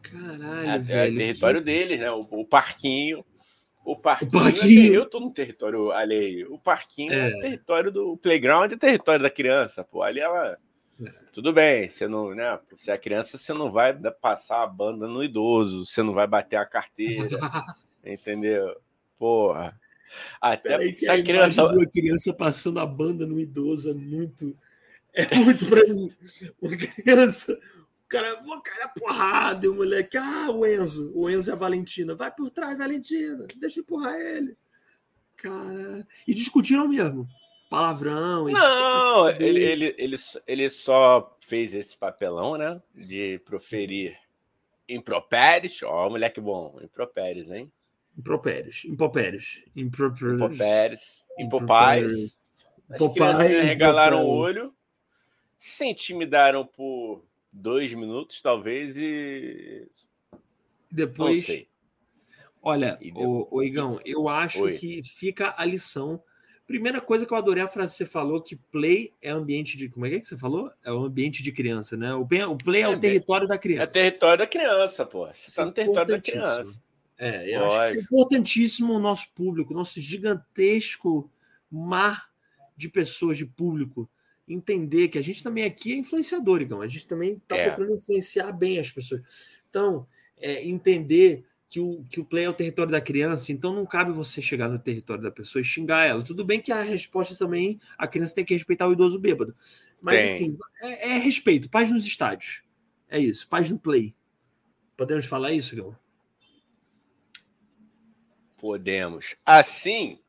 Caralho, é, velho. É o território que... deles, né? O, o, parquinho. O parquinho. O parquinho. Eu tô no território alheio. O parquinho é, é território do playground, é território da criança. Pô, ali ela. É. Tudo bem, você não, né? Se é criança, você não vai passar a banda no idoso, você não vai bater a carteira, entendeu? Porra. Até Peraí, que a criança... criança passando a banda no idoso é muito é muito pra mim. Uma criança, o cara, vou cair a porrada, e o moleque, ah, o Enzo, o Enzo e a Valentina, vai por trás, Valentina, deixa eu empurrar ele. Cara, e discutiram mesmo. Palavrão. Não, ele, ele, ele, ele só fez esse papelão, né? De proferir impropérios. Ó, oh, moleque bom, impropérios, hein? Impropérios, impropérios, impropérios, impropérios, impopais. As regalaram o olho se intimidaram por dois minutos, talvez, e. Depois. Olha, o, o Igão, eu acho Oi. que fica a lição. Primeira coisa que eu adorei a frase que você falou, que play é ambiente de. Como é que, é você falou? É o ambiente de criança, né? O, o play é, é o território da criança. É território da criança, pô. Você está no território da criança. É, eu Lógico. acho que é importantíssimo o nosso público, nosso gigantesco mar de pessoas, de público entender que a gente também aqui é influenciador, Igão. A gente também está é. procurando influenciar bem as pessoas. Então, é, entender que o, que o play é o território da criança, então não cabe você chegar no território da pessoa e xingar ela. Tudo bem que a resposta também, a criança tem que respeitar o idoso bêbado. Mas, bem. enfim, é, é, respeito. Paz nos estádios. É isso, paz no play. Podemos falar isso, Igão? Podemos. Assim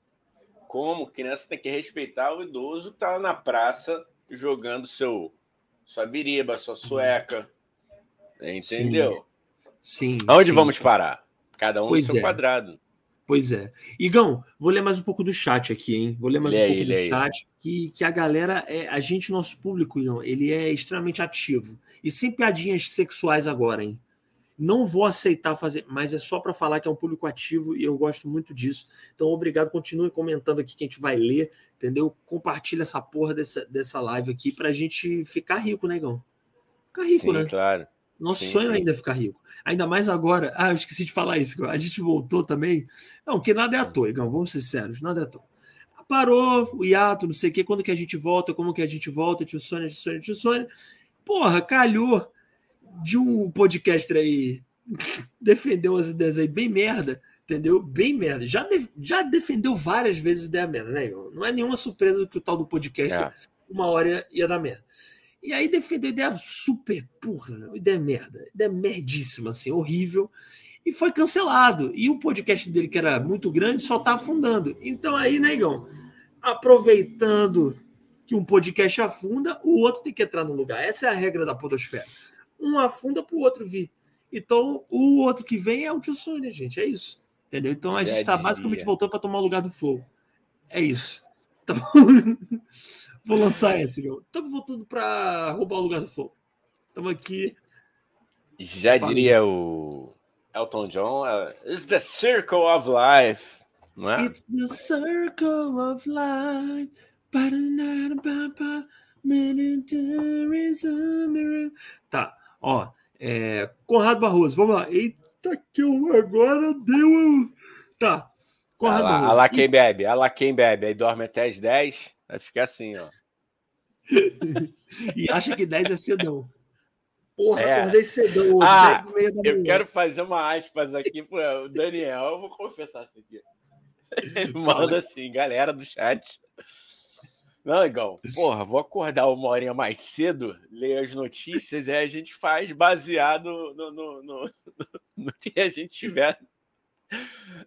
como criança tem que respeitar o idoso que está na praça jogando seu sua biriba, sua sueca. Entendeu? Sim. Onde sim. vamos parar? Cada um pois no seu é. quadrado. Pois é. Igão, vou ler mais um pouco do chat aqui, hein? Vou ler mais lê um pouco aí, do chat. Que, que a galera, é, a gente, nosso público, Igão, ele é extremamente ativo. E sem piadinhas sexuais agora, hein? Não vou aceitar fazer, mas é só para falar que é um público ativo e eu gosto muito disso. Então, obrigado. Continue comentando aqui que a gente vai ler, entendeu? Compartilha essa porra dessa, dessa live aqui para a gente ficar rico, negão. Né, ficar rico, sim, né? claro. Nosso sim, sonho sim. ainda é ficar rico. Ainda mais agora. Ah, eu esqueci de falar isso. A gente voltou também. Não, que nada é à toa, Igão. Vamos ser sérios, nada é à toa. parou o hiato, não sei o quê, quando que a gente volta, como que a gente volta, tio Sônia, tio Sônia, tio Sônia. Porra, calhou de um podcaster aí defendeu as ideias aí bem merda, entendeu? Bem merda. Já, de, já defendeu várias vezes ideia merda, né? Não é nenhuma surpresa que o tal do podcast é. uma hora ia dar merda. E aí defendeu ideia super, porra, ideia merda, ideia merdíssima, assim, horrível. E foi cancelado. E o podcast dele, que era muito grande, só tá afundando. Então aí, negão, aproveitando que um podcast afunda, o outro tem que entrar no lugar. Essa é a regra da podosfera. Um afunda para o outro vir. Então, o outro que vem é o tio Sônia, gente. É isso. Entendeu? Então, a gente está basicamente voltando para tomar o lugar do Flow. É isso. Então, vou lançar esse, meu. Estamos voltando para roubar o lugar do Flow. Estamos aqui. Já diria o Elton John, uh, It's the circle of life. Não é? It's the circle of life. Tá, ó. É, Conrado Barroso, vamos lá. Eita, que eu agora deu. Tá. Conrado Barroso. Olha lá quem bebe, olha lá quem bebe. Aí dorme até as 10, vai ficar assim, ó. e acha que 10 é cedão. Porra, é. acordei cedão hoje, ah, 10 e meia da manhã. Eu quero fazer uma aspas aqui para o Daniel. Eu vou confessar isso aqui. Ele manda assim, galera do chat. Não, igual, porra, vou acordar uma horinha mais cedo, ler as notícias e a gente faz baseado no, no, no, no que a gente tiver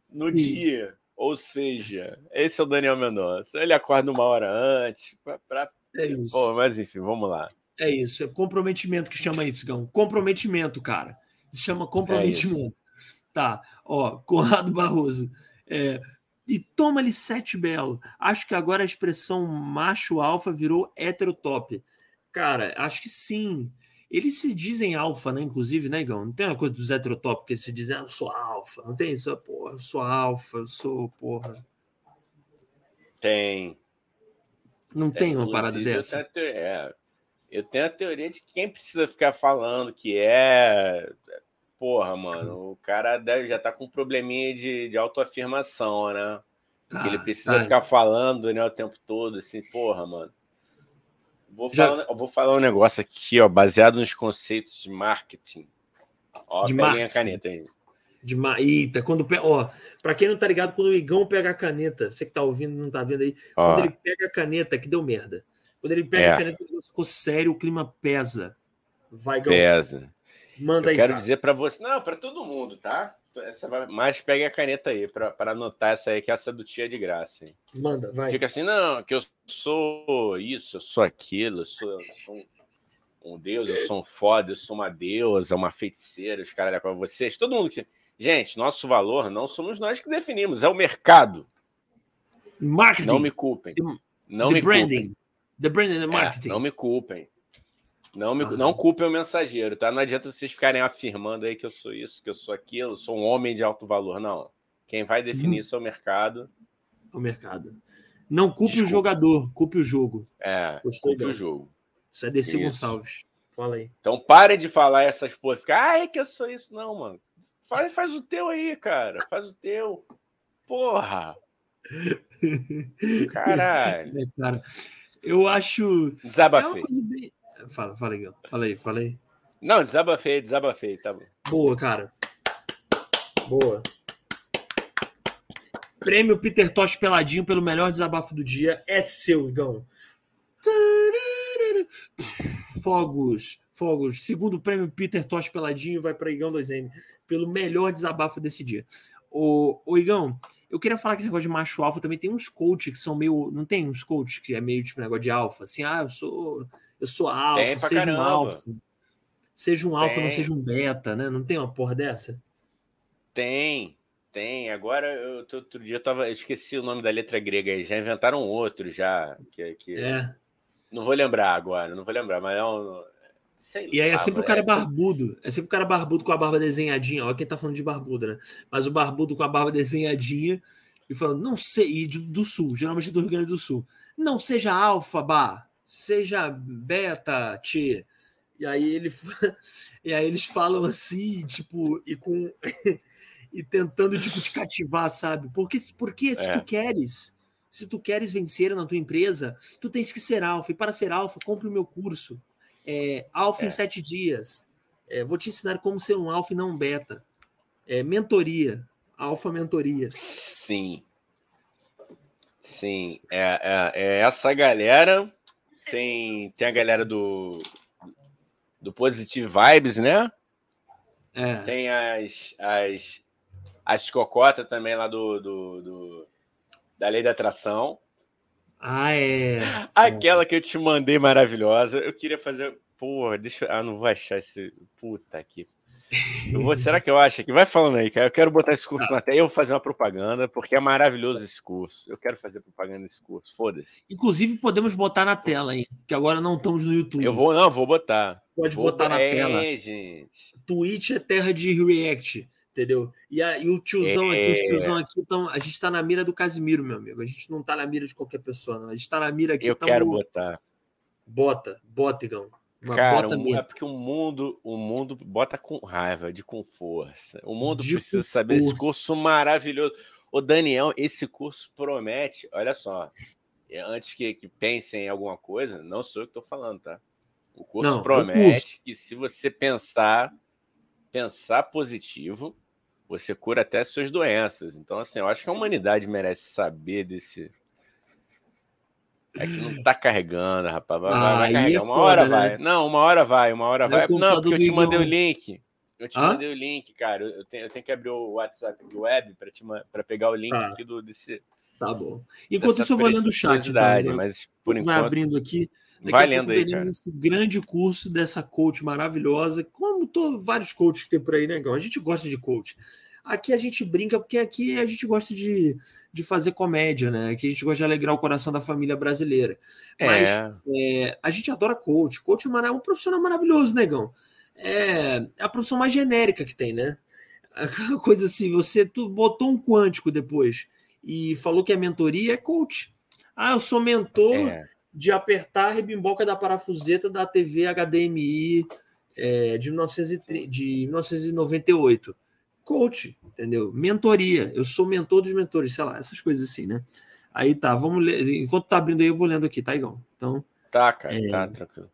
no Sim. dia. Ou seja, esse é o Daniel Mendonça. Ele acorda uma hora antes. Pra, pra... É isso. Pô, mas enfim, vamos lá. É isso, é comprometimento que chama isso, Gão. Comprometimento, cara. Se chama comprometimento. É tá, ó, Conrado Barroso. É, e toma-lhe sete belo. Acho que agora a expressão macho alfa virou heterotop. Cara, acho que sim. Eles se dizem alfa, né? Inclusive, né, Igão? Não tem uma coisa dos heterotop que eles se dizem, ah, eu sou alfa. Não tem isso? Porra, eu sou alfa, eu sou, porra. Tem. Não tem, tem uma parada dessa? Eu tenho, é, eu tenho a teoria de que quem precisa ficar falando que é porra, mano, o cara deve, já tá com um probleminha de, de autoafirmação, né? Tá, que ele precisa tá. ficar falando né, o tempo todo, assim, porra, mano. Vou, já... falar, vou falar um negócio aqui, ó, baseado nos conceitos de marketing. Ó, de marketing. a caneta aí. De ma... Eita, quando. Ó, pra quem não tá ligado, quando o Igão pega a caneta, você que tá ouvindo, não tá vendo aí, ó. quando ele pega a caneta, que deu merda. Quando ele pega é. a caneta, ficou sério, o clima pesa. Vai, Igão. Pesa. Manda Eu aí. Quero cara. dizer para você, não, para todo mundo, tá? Essa vai... Mas pegue a caneta aí para anotar essa aí, que essa do tia é de graça. Hein? Manda, vai. Fica assim, não, que eu sou isso, eu sou aquilo, eu sou, eu sou um, deus, eu sou um foda, eu sou uma deusa, uma feiticeira, os caras com vocês, todo mundo que. Gente, nosso valor não somos nós que definimos, é o mercado. Marketing. Não me culpem. Não the me branding. culpem. The branding the marketing. É, não me culpem. Não, me, não culpem o mensageiro, tá? Não adianta vocês ficarem afirmando aí que eu sou isso, que eu sou aquilo, eu sou um homem de alto valor. Não. Quem vai definir isso é o mercado. O mercado. Não culpe Desculpa. o jogador, culpe o jogo. É, culpe o jogo. Isso é DC Gonçalves. Fala aí. Então pare de falar essas porra. Ficar, ah, é que eu sou isso. Não, mano. Faz, faz o teu aí, cara. Faz o teu. Porra. Caralho. É, cara, eu acho. Desabafei. É bem... Fala, fala aí, fala aí, fala aí. Não, desabafei, desabafei, tá bom. Boa, cara. Boa. Prêmio Peter Tosh peladinho pelo melhor desabafo do dia é seu, Igão. Fogos, fogos. Segundo prêmio Peter Tosh peladinho vai para Igão 2M pelo melhor desabafo desse dia. O, o Igão, eu queria falar que esse negócio de macho alfa também tem uns coaches que são meio. Não tem uns coaches que é meio tipo negócio de alfa, assim, ah, eu sou eu sou alfa, seja caramba. um alfa. Seja um alfa, não seja um beta, né? Não tem uma porra dessa? Tem, tem. Agora, eu, outro dia eu tava. Eu esqueci o nome da letra grega aí. Já inventaram outro já. Que, que... É. Não vou lembrar agora, não vou lembrar, mas é um. Sei e aí é sempre o cara é... barbudo. É sempre o cara barbudo com a barba desenhadinha. Olha quem tá falando de barbudo, né? Mas o barbudo com a barba desenhadinha e falando, não sei, e do sul, geralmente do Rio Grande do Sul. Não seja alfa, bar seja beta, T. E aí ele e aí eles falam assim, tipo, e com e tentando tipo te cativar, sabe? Porque porque se é. tu queres, Se tu queres vencer na tua empresa, tu tens que ser alfa. E para ser alfa, compre o meu curso. É, alfa é. em sete dias. É, vou te ensinar como ser um alfa e não um beta. É, mentoria. Alfa mentoria. Sim. Sim. É, é, é essa galera. Tem, tem a galera do, do Positive Vibes, né? É. Tem as, as, as cocotas também lá do, do, do, da Lei da Atração. Ah, é. Aquela que eu te mandei maravilhosa. Eu queria fazer. Porra, deixa eu. Ah, não vou achar esse. Puta aqui. Vou... Será que eu acho aqui? Vai falando aí, cara. Eu quero botar esse curso na tela. Eu vou fazer uma propaganda, porque é maravilhoso esse curso. Eu quero fazer propaganda nesse curso. Foda-se. Inclusive, podemos botar na tela, hein? Que agora não estamos no YouTube. Eu vou, não, vou botar. Pode vou botar na é, tela. gente. Twitch é terra de React, entendeu? E, a, e o tiozão é. aqui, os tiozão aqui, então, a gente tá na mira do Casimiro, meu amigo. A gente não tá na mira de qualquer pessoa, não. A gente tá na mira aqui. Eu quero botar. Bota, bota, Igão. Cara, é porque o mundo, o mundo bota com raiva, de com força. O mundo de precisa saber esse curso maravilhoso. O Daniel, esse curso promete, olha só, é, antes que, que pensem em alguma coisa, não sou eu que estou falando, tá? O curso não, promete o curso. que se você pensar, pensar positivo, você cura até suas doenças. Então, assim, eu acho que a humanidade merece saber desse, é que não tá carregando, rapaz. Vai, ah, vai carregar. É uma foda, hora né? vai. Não, uma hora vai, uma hora vai. Não, porque eu te mandei o link. Eu te Hã? mandei o link, cara. Eu tenho, eu tenho que abrir o WhatsApp web para te para pegar o link ah. aqui do desse. Tá bom. Enquanto isso, eu vou lendo o chat. Tá, mas por enquanto. Vai abrindo aqui. Daqui vai lendo aí, cara. esse grande curso dessa coach maravilhosa, como tô, vários coaches que tem por aí, né? A gente gosta de coach. Aqui a gente brinca porque aqui a gente gosta de, de fazer comédia, né? Aqui a gente gosta de alegrar o coração da família brasileira. Mas é. É, a gente adora coach. Coach é um profissional maravilhoso, negão. É, é a profissão mais genérica que tem, né? Aquela coisa assim, você tu botou um quântico depois e falou que a mentoria é coach. Ah, eu sou mentor é. de apertar a rebimboca da parafuseta da TV HDMI é, de, 1930, de 1998 coach, entendeu? Mentoria. Eu sou mentor dos mentores, sei lá, essas coisas assim, né? Aí tá, vamos ler. Enquanto tá abrindo aí, eu vou lendo aqui, tá, Igão? Então. Tá, cara, é... tá, tranquilo.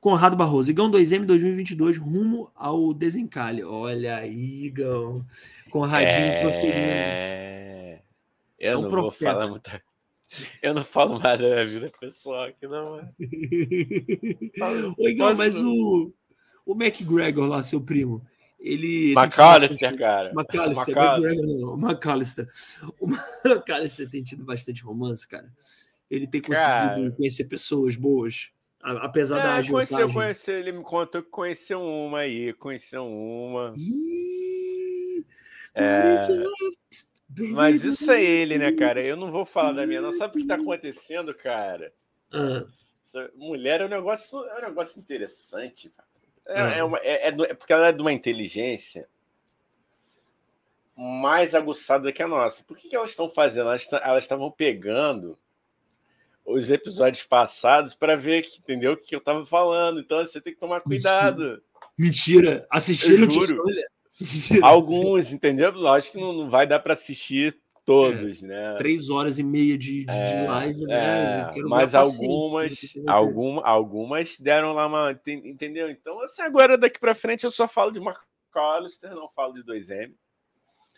Conrado Barroso, Igão 2M 2022, rumo ao desencalhe. Olha aí, Igão. Conradinho é... proferindo. Eu é um não profeta. vou falar muita... Eu não falo mais da minha vida pessoal aqui, não. Ô, Igão, mas o, o McGregor lá, seu primo, ele. McAllister, cara. McAllister, McAllister. McAllister. O McAllister tem tido bastante romance, cara. Ele tem conseguido cara... conhecer pessoas boas. Apesar é, da. Conheci, ele me contou que conheceu uma aí, conheceu uma. é... Mas isso é ele, né, cara? Eu não vou falar da minha, não. Sabe o que tá acontecendo, cara? Ah. Mulher é um negócio, é um negócio interessante, cara. É, é. é, uma, é, é, porque ela é de uma inteligência mais aguçada que a nossa. Por que, que elas estão fazendo? Elas estavam pegando os episódios passados para ver que, entendeu o que eu estava falando. Então você tem que tomar cuidado. Mentira, assistiram Alguns, entendeu? Lógico que não, não vai dar para assistir todos, é, né? Três horas e meia de, de, é, de live, né? É, mas algumas, alguma, algumas deram lá uma. Entendeu? Então, assim, agora daqui para frente eu só falo de Hollister, não falo de 2M.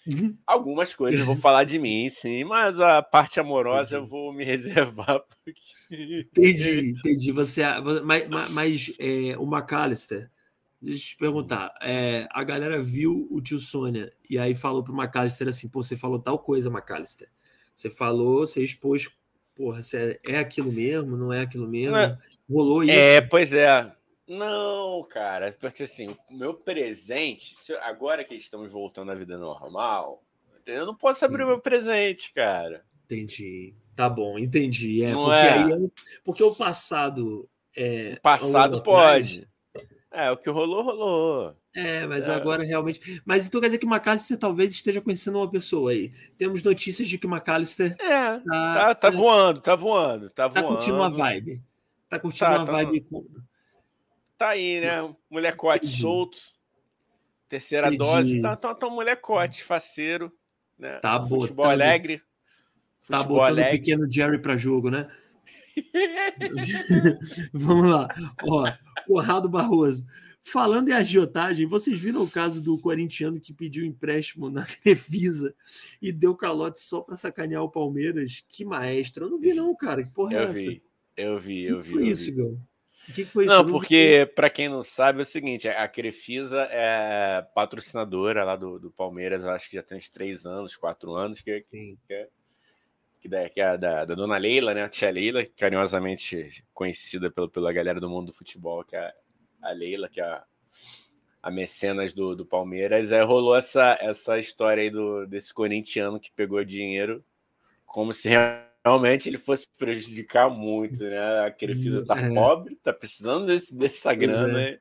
Uhum. Algumas coisas eu vou falar de mim, sim, mas a parte amorosa entendi. eu vou me reservar. Porque... Entendi, entendi. Você, mas mas é, o McAllister, Deixa eu te perguntar. É, a galera viu o tio Sônia e aí falou pro McAllister assim: pô, você falou tal coisa, McAllister. Você falou, você expôs, porra, você é, é aquilo mesmo, não é aquilo mesmo? É, Rolou isso? É, pois é. Não, cara, porque assim, o meu presente, agora que estamos voltando à vida normal, eu não posso abrir o meu presente, cara. Entendi. Tá bom, entendi. É, porque, é? Aí, é porque o passado. É, o passado pode. Atrás, é, o que rolou, rolou. É, mas é. agora realmente. Mas então quer dizer que o McAllister talvez esteja conhecendo uma pessoa aí. Temos notícias de que o McAllister. É, tá, tá, tá voando, tá voando, tá, tá voando. curtindo uma vibe. Tá curtindo tá, uma tá, vibe. Com... Tá aí, né? Molecote solto. Terceira Entendi. dose. Tá, tá, tá um molecote, faceiro. Né? Tá bom. Futebol tá alegre. Tá botando o pequeno Jerry para jogo, né? Vamos lá. Ó, Corrado Barroso. Falando em agiotagem, vocês viram o caso do corintiano que pediu empréstimo na Crefisa e deu calote só para sacanear o Palmeiras? Que maestro. Eu não vi, não, cara. Que porra é eu essa? Vi, eu vi, eu que vi. Foi eu isso, vi. O que, que foi não, isso? porque, para quem não sabe, é o seguinte: a Crefisa é patrocinadora lá do, do Palmeiras, acho que já tem uns três anos, quatro anos, que, que, é, que, é, que é da, da, dona Leila, né? A tia Leila, carinhosamente conhecida pelo, pela galera do mundo do futebol, que é a Leila, que é a, a mecenas do, do Palmeiras. Aí rolou essa, essa história aí do, desse corintiano que pegou dinheiro como se realmente ele fosse prejudicar muito, né? A Crefisa tá é. pobre, tá precisando desse, dessa grana, é.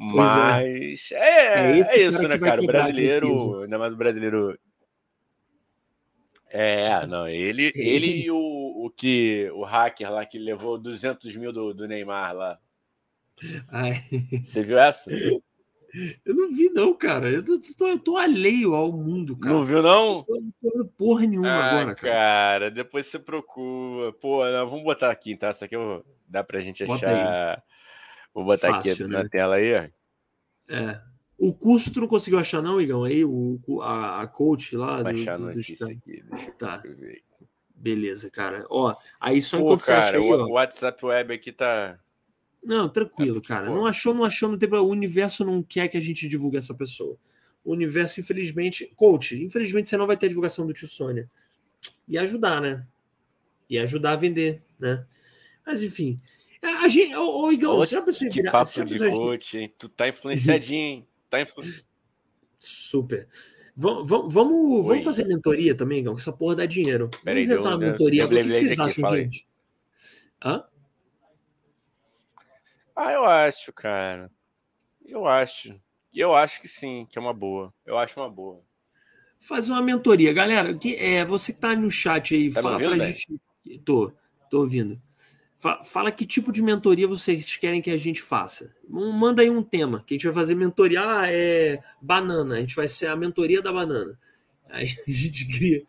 Mas é, é, é, é isso, né, cara? O brasileiro, ainda mais o brasileiro. É, não, ele, ele e o, o que o hacker lá que levou 200 mil do, do Neymar lá. Ai. Você viu essa? Eu não vi, não, cara. Eu tô, tô, eu tô alheio ao mundo, cara. Não viu, não? Eu não tô porra nenhuma ah, agora, cara. Cara, depois você procura. Pô, não, vamos botar aqui, tá? Isso aqui eu... dá pra gente Bota achar. aí. Vou botar Fácil, aqui né? na tela aí, ó. É. O curso tu não conseguiu achar, não, Igão? Aí, o, a, a coach lá. Vou do, do, do notícia stand. aqui. Deixa Tá. eu ver. aqui. Beleza, cara. Ó, aí só Pô, enquanto você acha cara, aí, o ó. o WhatsApp Web aqui tá. Não, tranquilo, É cara. Não achou, não achou, não tem. O universo não quer que a gente divulgue essa pessoa. O universo, infelizmente. Coach, infelizmente você não vai ter a divulgação do tio Sônia. E ajudar, né? E ajudar a vender, né? Mas enfim. A gente, ô, ô, Igão, você já pensou em Que virar- papo você já de coach, hein? Tu tá influenciadinho, hein? Tá influ... Super. Vam- vam- Vamos, vamos fazer mentoria também, Igão? que Essa porra dá dinheiro. Peraí, vamos inventar uma mentoria. O que, vocês acham, gente? Hã? Ah, eu acho, cara. Eu acho. Eu acho que sim, que é uma boa. Eu acho uma boa. fazer uma mentoria. Galera, que, é, você que tá no chat aí, Tá fala ouvindo, pra Ben? gente. Tô, tô ouvindo. Fa- fala que tipo de mentoria vocês querem que a gente faça. Manda aí um tema, que a gente vai fazer mentoria. Ah, é banana. A gente vai ser a mentoria da banana. Aí a gente cria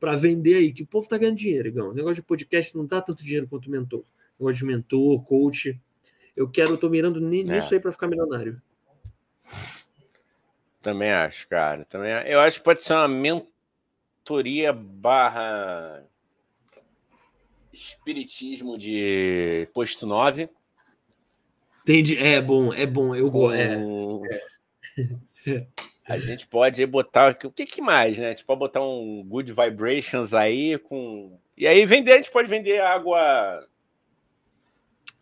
para vender aí, que o povo tá ganhando dinheiro, Igão. O negócio de podcast não dá tanto dinheiro quanto mentor. O negócio de mentor, coach. Eu quero, eu tô mirando É. nisso aí para ficar milionário. Também acho, cara. Também eu acho que pode ser uma mentoria barra espiritismo de posto 9. Entendi. É bom, é bom. Eu gosto. É. com- A gente pode botar. O que, que mais, né? A gente pode botar um Good Vibrations aí com. E aí vender, a gente pode vender água.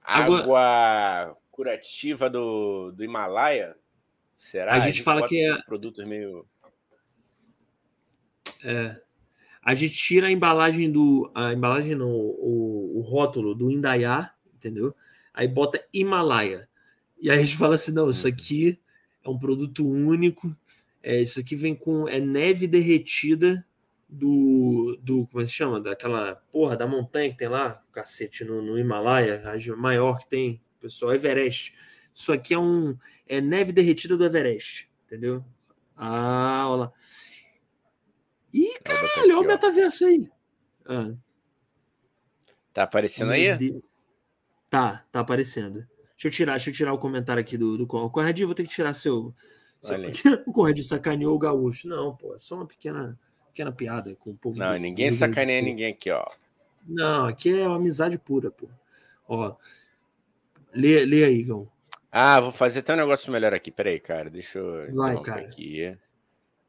Água- Água, curativa do, do Himalaia. Será? A gente fala bota que é- produtos meio. É. A gente tira a embalagem do. A embalagem não, o, o rótulo do Indaiá, entendeu? Aí bota Himalaia. E aí a gente fala assim: não, isso aqui é um produto único. É, isso aqui vem com. É neve derretida do. do como é que se chama? Daquela porra da montanha que tem lá, cacete, no, no Himalaia, a maior que tem, pessoal, Everest. Isso aqui é um. É neve derretida do Everest, entendeu? Ah, olha lá. Ih, botar caralho, olha o metaverso aí. Ah, Tá aparecendo meu aí? Deus. Tá, tá aparecendo. Deixa eu tirar, deixa eu tirar o comentário aqui do, do Con- o Conradinho, vou ter que tirar seu. seu... O Conradinho sacaneou o gaúcho. Não, pô, é só uma pequena, pequena piada com o povo. Não, do- ninguém sacaneia ninguém aqui, ó. Não, aqui é uma amizade pura, pô. Ó. Lê, lê aí, Gão. Ah, vou fazer até um negócio melhor aqui. Peraí, cara. Deixa eu Vai, cara. aqui.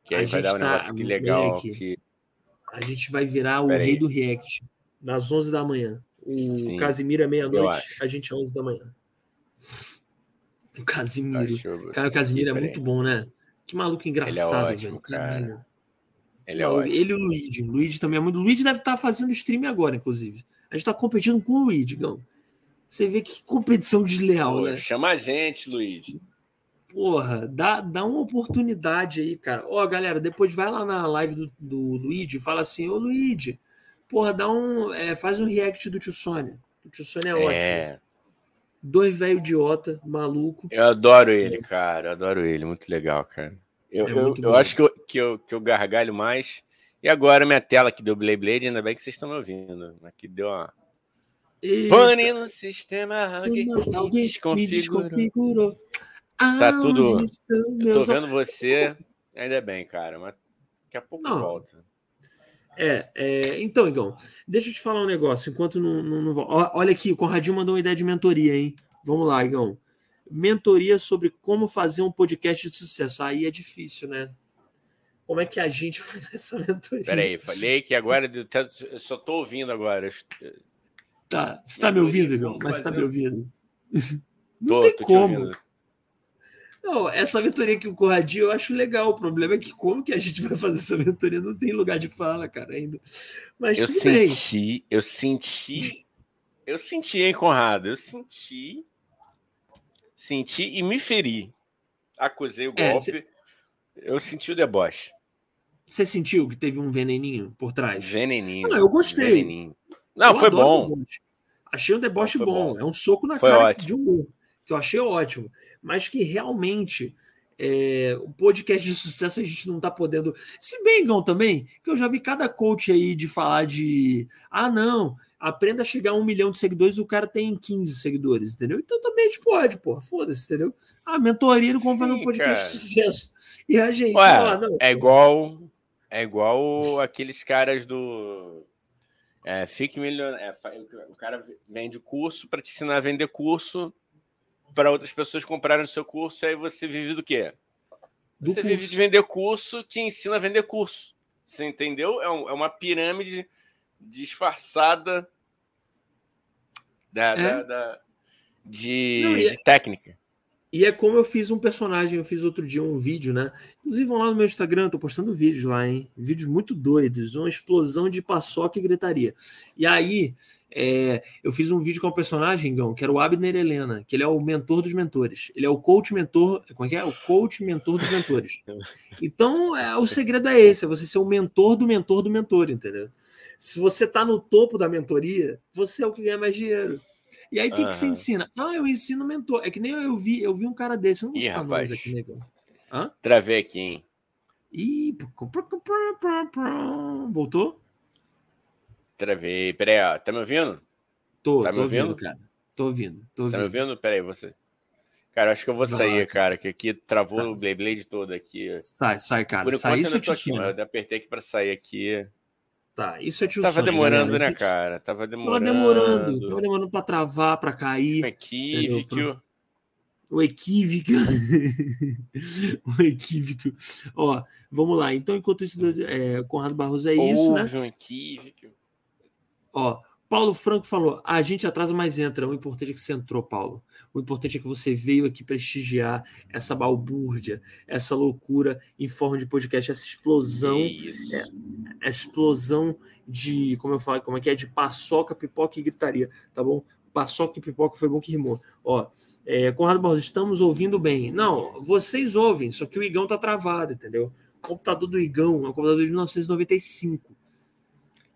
Que A aí vai gente dar um tá- negócio lê legal. aqui. Que... A gente vai virar o Pera aí. rei do React nas 11 da manhã. O Sim, Casimiro é meia-noite, a gente é 11 da manhã. O Casimiro. Cara, o Casimiro é muito bom, né? Que maluco engraçado, ótimo, velho. cara. Caralho. Ele é Maluco. ótimo. Ele e o Luigi. O Luigi também é muito. O Luigi deve estar fazendo stream agora, inclusive. A gente tá competindo com o Luigi, Gão. Você vê que competição desleal, Pô, né? Chama a gente, Luiz. Porra, dá, dá uma oportunidade aí, cara. Ó, galera, depois vai lá na live do, do Luigi e fala assim: Ô Luigi, porra, dá um. é, faz um react do tio Sônia. O tio Sônia é, ótimo. É, Dois velho idiota, maluco. eu adoro ele, cara. Eu adoro ele. Muito legal, cara. Eu, É eu, eu acho que eu, que, eu, que eu gargalho mais E agora minha tela aqui do Blade Blade, ainda bem que vocês estão me ouvindo. Aqui deu uma. Pane no sistema, alguém, alguém desconfigurou. desconfigurou. Tá tudo. Eu tô vendo você, ainda bem, cara. Mas daqui a pouco Não. volta. É, é, então, Igão, deixa eu te falar um negócio. Enquanto não, não, não. Olha aqui, o Conradinho mandou uma ideia de mentoria, hein? Vamos lá, Igão. Mentoria sobre como fazer um podcast de sucesso. Aí é difícil, né? Como é que a gente faz essa mentoria? Peraí, falei que agora eu só estou ouvindo agora. Tá, você está me ouvindo, Igão? Mas você está me ouvindo? Não tô, tem como. Não, essa mentoria que o Corradinho eu acho legal. O problema é que como que a gente vai fazer essa mentoria? Não tem lugar de fala, cara, ainda. Mas eu senti, bem. eu senti, eu senti, hein, Conrado? Eu senti, senti e me feri. Acusei o é, golpe. É, cê... Eu senti o deboche. Você sentiu que teve um veneninho por trás? Veneninho. Não, eu gostei. Veneninho. Não, eu foi bom. Achei um deboche bom. bom. É um soco na foi cara ótimo. de humor que eu achei ótimo, mas que realmente é, o podcast de sucesso a gente não está podendo. Se bem, Gão, também, que eu já vi cada coach aí de falar de ah, não, aprenda a chegar a um milhão de seguidores, o cara tem 15 seguidores, entendeu? Então também a gente pode, pô, foda-se, entendeu? A mentoria como fazer um podcast cara. de sucesso. E a gente, Ué, ó, não, é igual. É igual aqueles caras do. É, fique milionário. É, o cara vende curso para te ensinar a vender curso para outras pessoas comprarem o seu curso, aí você vive do quê? Do você curso. vive de vender curso que ensina a vender curso. Você entendeu? É, um, é uma pirâmide disfarçada da, é. da, da de, Não, é... de técnica. E é como eu fiz um personagem, eu fiz outro dia um vídeo, né? Inclusive vão lá no meu Instagram, tô postando vídeos lá, hein? Vídeos muito doidos, uma explosão de paçoca e gritaria. E aí, é, eu fiz um vídeo com um personagem, Gão, que era o Abner Helena, que ele é o mentor dos mentores. Ele é o coach mentor, como é que é? O coach mentor dos mentores. Então, é, o segredo é esse, é você ser o mentor do mentor do mentor, entendeu? Se você tá no topo da mentoria, você é o que ganha mais dinheiro. E aí, o que, uhum. que você ensina? Ah, eu ensino mentor. É que nem eu vi, eu vi um cara desse. Eu não vou citar nomes aqui, negão. Hã? Travei aqui, hein? Ih, voltou? Travei. Peraí, ó. Tá me ouvindo? Tô, tá tô me ouvindo? ouvindo, cara. Tô ouvindo. Tô ouvindo. Tá me ouvindo? Peraí, você. Cara, acho que eu vou sair, cara, que aqui travou sai. o Blade todo aqui. Sai, sai, cara. Por sai, isso eu tô aqui, eu apertei aqui para sair aqui. Tá, isso é tio Tava demorando, né, cara? Tava demorando. Tava demorando, tava demorando para travar, para cair. Equívoco. O equívoco. o equívoco. Ó, vamos lá. Então, enquanto isso, é, Conrado Barroso é isso, né? Um equívoco. Ó, Paulo Franco falou: a gente atrasa, mas entra. O importante é que você entrou, Paulo. O importante é que você veio aqui prestigiar essa balbúrdia, essa loucura em forma de podcast, essa explosão, é, essa explosão de, como eu falo, como é que é, de paçoca, pipoca e gritaria, tá bom? Paçoca e pipoca foi bom que rimou. Ó, é, Conrado Barros, estamos ouvindo bem. Não, vocês ouvem, só que o Igão tá travado, entendeu? O computador do Igão é um computador de 1995.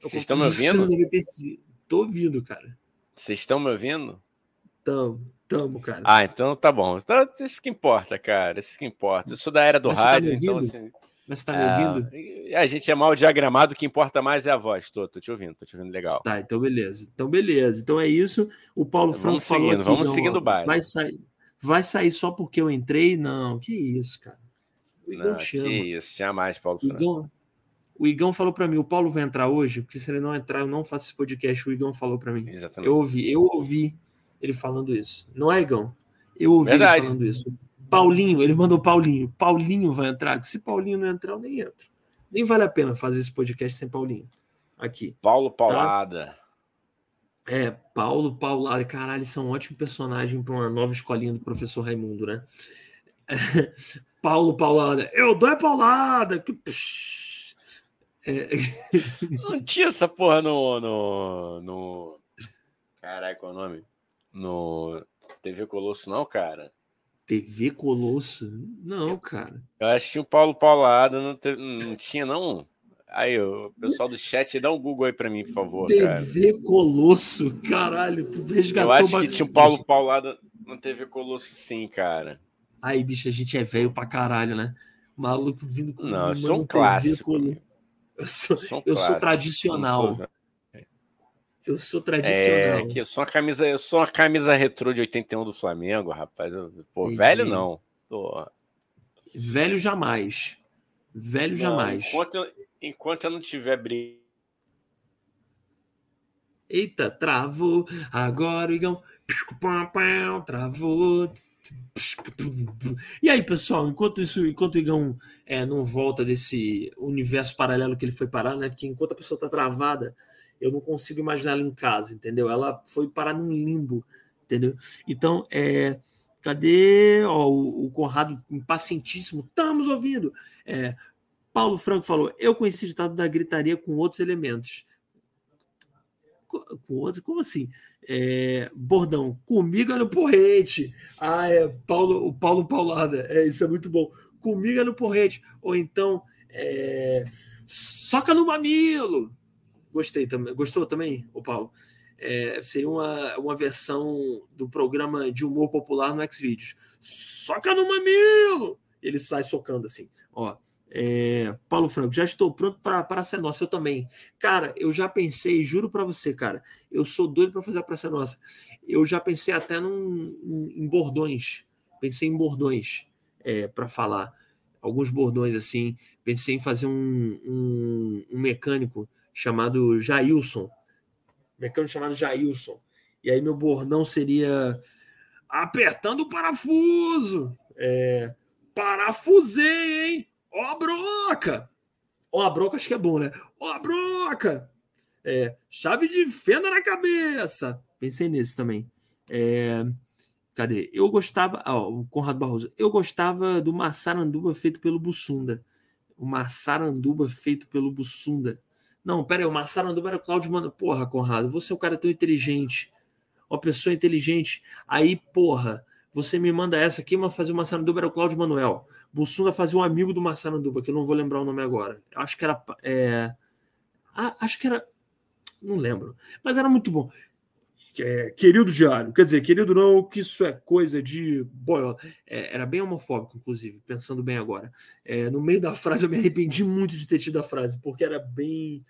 Vocês estão me ouvindo? Tô ouvindo, cara. Vocês estão me ouvindo? Tamo. Tamo, cara. Ah, então tá bom. Então, isso que importa, cara. Isso que importa. Eu sou da era do Mas rádio, tá então assim. Mas você tá me é, ouvindo? A gente é mal diagramado, o que importa mais é a voz. Tô, tô te ouvindo, tô te ouvindo legal. Tá, então beleza. Então beleza. Então é isso. O Paulo então, Franco falou seguindo, aqui, Vamos não, seguindo o baile. Vai sair, vai sair só porque eu entrei? Não, que isso, cara. O Igão não, te ama. Que isso, jamais, Paulo Franco. Igão, o Igão falou para mim, o Paulo vai entrar hoje, porque se ele não entrar, eu não faço esse podcast. O Igão falou para mim. Exatamente. Eu ouvi, eu ouvi ele falando isso. Não é, Igão? Eu ouvi Verdade. ele falando isso. Paulinho, ele mandou Paulinho. Paulinho vai entrar. Se Paulinho não entrar, eu nem entro. Nem vale a pena fazer esse podcast sem Paulinho. Aqui. Paulo tá? Paulada. Tá? É, Paulo Paulada. Caralho, são é um ótimo personagem para uma nova escolinha do professor Raimundo, né? Paulo Paulada. Eu dou é Paulada. Que... É... Não tinha essa porra no. no, no... Caralho, qual é o nome? No TV Colosso, não, cara? TV Colosso? Não, cara. Eu acho que o Paulo Paulada não, te... não tinha, não. Aí, o pessoal do chat, dá um Google aí pra mim, por favor. TV cara. Colosso? Caralho, tu resgatou Eu acho que tinha o Paulo Paulada no TV Colosso, sim, cara. Aí, bicho, a gente é velho pra caralho, né? Maluco vindo com Não, isso é um clássico. Eu sou, eu sou tradicional. Sou... Eu sou tradicional. É, que eu sou uma camisa, eu sou uma camisa retrô de 81 do Flamengo, rapaz. Pô, Entendi. velho não. Pô. Velho jamais. Velho não, jamais. Enquanto eu, enquanto eu não tiver briga. Eita, travou. Agora o Igão. Travou. E aí, pessoal, enquanto isso, enquanto o Igão é, não volta desse universo paralelo que ele foi parar, né? Porque enquanto a pessoa tá travada, eu não consigo imaginar ela em casa, entendeu? Ela foi parar num limbo, entendeu? Então, é, cadê ó, o, o Conrado impacientíssimo? Estamos ouvindo. É, Paulo Franco falou: Eu conheci o ditado da gritaria com outros elementos. Com, outros? Como assim? É, bordão, comigo é no porrete. Ah, é Paulo, o Paulo Paulada. É, isso é muito bom. Comigo é no porrete. Ou então, é, soca no mamilo. Gostei também. Gostou também, o Paulo? É, seria uma, uma versão do programa de humor popular no Xvideos. Soca no mamilo! Ele sai socando assim. Ó, é, Paulo Franco, já estou pronto para ser nossa. Eu também. Cara, eu já pensei, juro para você, cara, eu sou doido para fazer a Praça Nossa. Eu já pensei até num, em bordões. Pensei em bordões é, para falar. Alguns bordões assim. Pensei em fazer um, um, um mecânico chamado Jailson. Mecânico chamado Jailson. E aí meu bordão seria apertando o parafuso. É, parafusei, hein? Ó a broca! Ó a broca acho que é bom, né? Ó a broca! É, chave de fenda na cabeça. Pensei nesse também. É, cadê? Eu gostava. Ó, o Conrado Barroso. Eu gostava do Massaranduba feito pelo Bussunda. O Massaranduba feito pelo Bussunda. Não, pera aí, o Massaranduba era o Cláudio Mano. Porra, Conrado, você é um cara tão inteligente. Uma pessoa inteligente. Aí, porra, você me manda essa aqui, mas fazer o Massaranduba era o Cláudio Manuel. Bussunda fazia um amigo do Massaranduba, que eu não vou lembrar o nome agora. Acho que era. É... Ah, acho que era. Não lembro. Mas era muito bom. É, querido diário, quer dizer, querido não, que isso é coisa de boiola. É, era bem homofóbico, inclusive, pensando bem agora. É, no meio da frase, eu me arrependi muito de ter tido a frase, porque era bem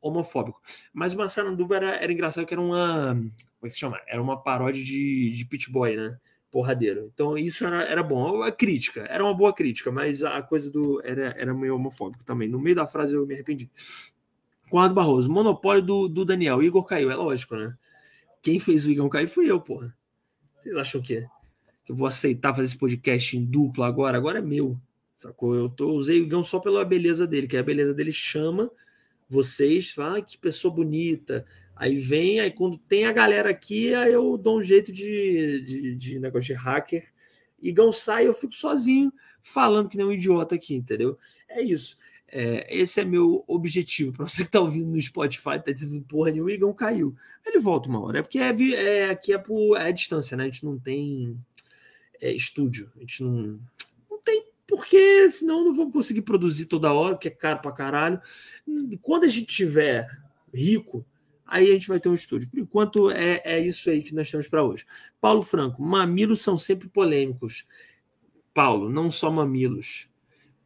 homofóbico. Mas o Massaranduba era, era engraçado, que era uma. Como é que se chama? Era uma paródia de, de Pit Boy, né? Porradeiro. Então isso era, era bom. A crítica, era uma boa crítica, mas a coisa do. Era, era meio homofóbico também. No meio da frase eu me arrependi. Conrado Barroso, monopólio do, do Daniel. Igor caiu, é lógico, né? Quem fez o Igor cair foi eu, porra. Vocês acham que, que eu vou aceitar fazer esse podcast em dupla agora? Agora é meu. Sacou? Eu tô, usei o Igão só pela beleza dele, que a beleza dele chama vocês, fala, ah, que pessoa bonita. Aí vem, aí quando tem a galera aqui, aí eu dou um jeito de, de, de negócio de hacker. Igão sai, eu fico sozinho falando que nem um idiota aqui, entendeu? É isso. É, esse é meu objetivo. Para você que está ouvindo no Spotify, tá dizendo porra o Igão caiu. Ele volta uma hora. É porque é, é, aqui é, por, é a distância, né? A gente não tem é, estúdio. A gente não, não tem porque senão não vamos conseguir produzir toda hora, porque é caro pra caralho. Quando a gente tiver rico, aí a gente vai ter um estúdio. Por enquanto, é, é isso aí que nós temos para hoje. Paulo Franco, mamilos são sempre polêmicos. Paulo, não só mamilos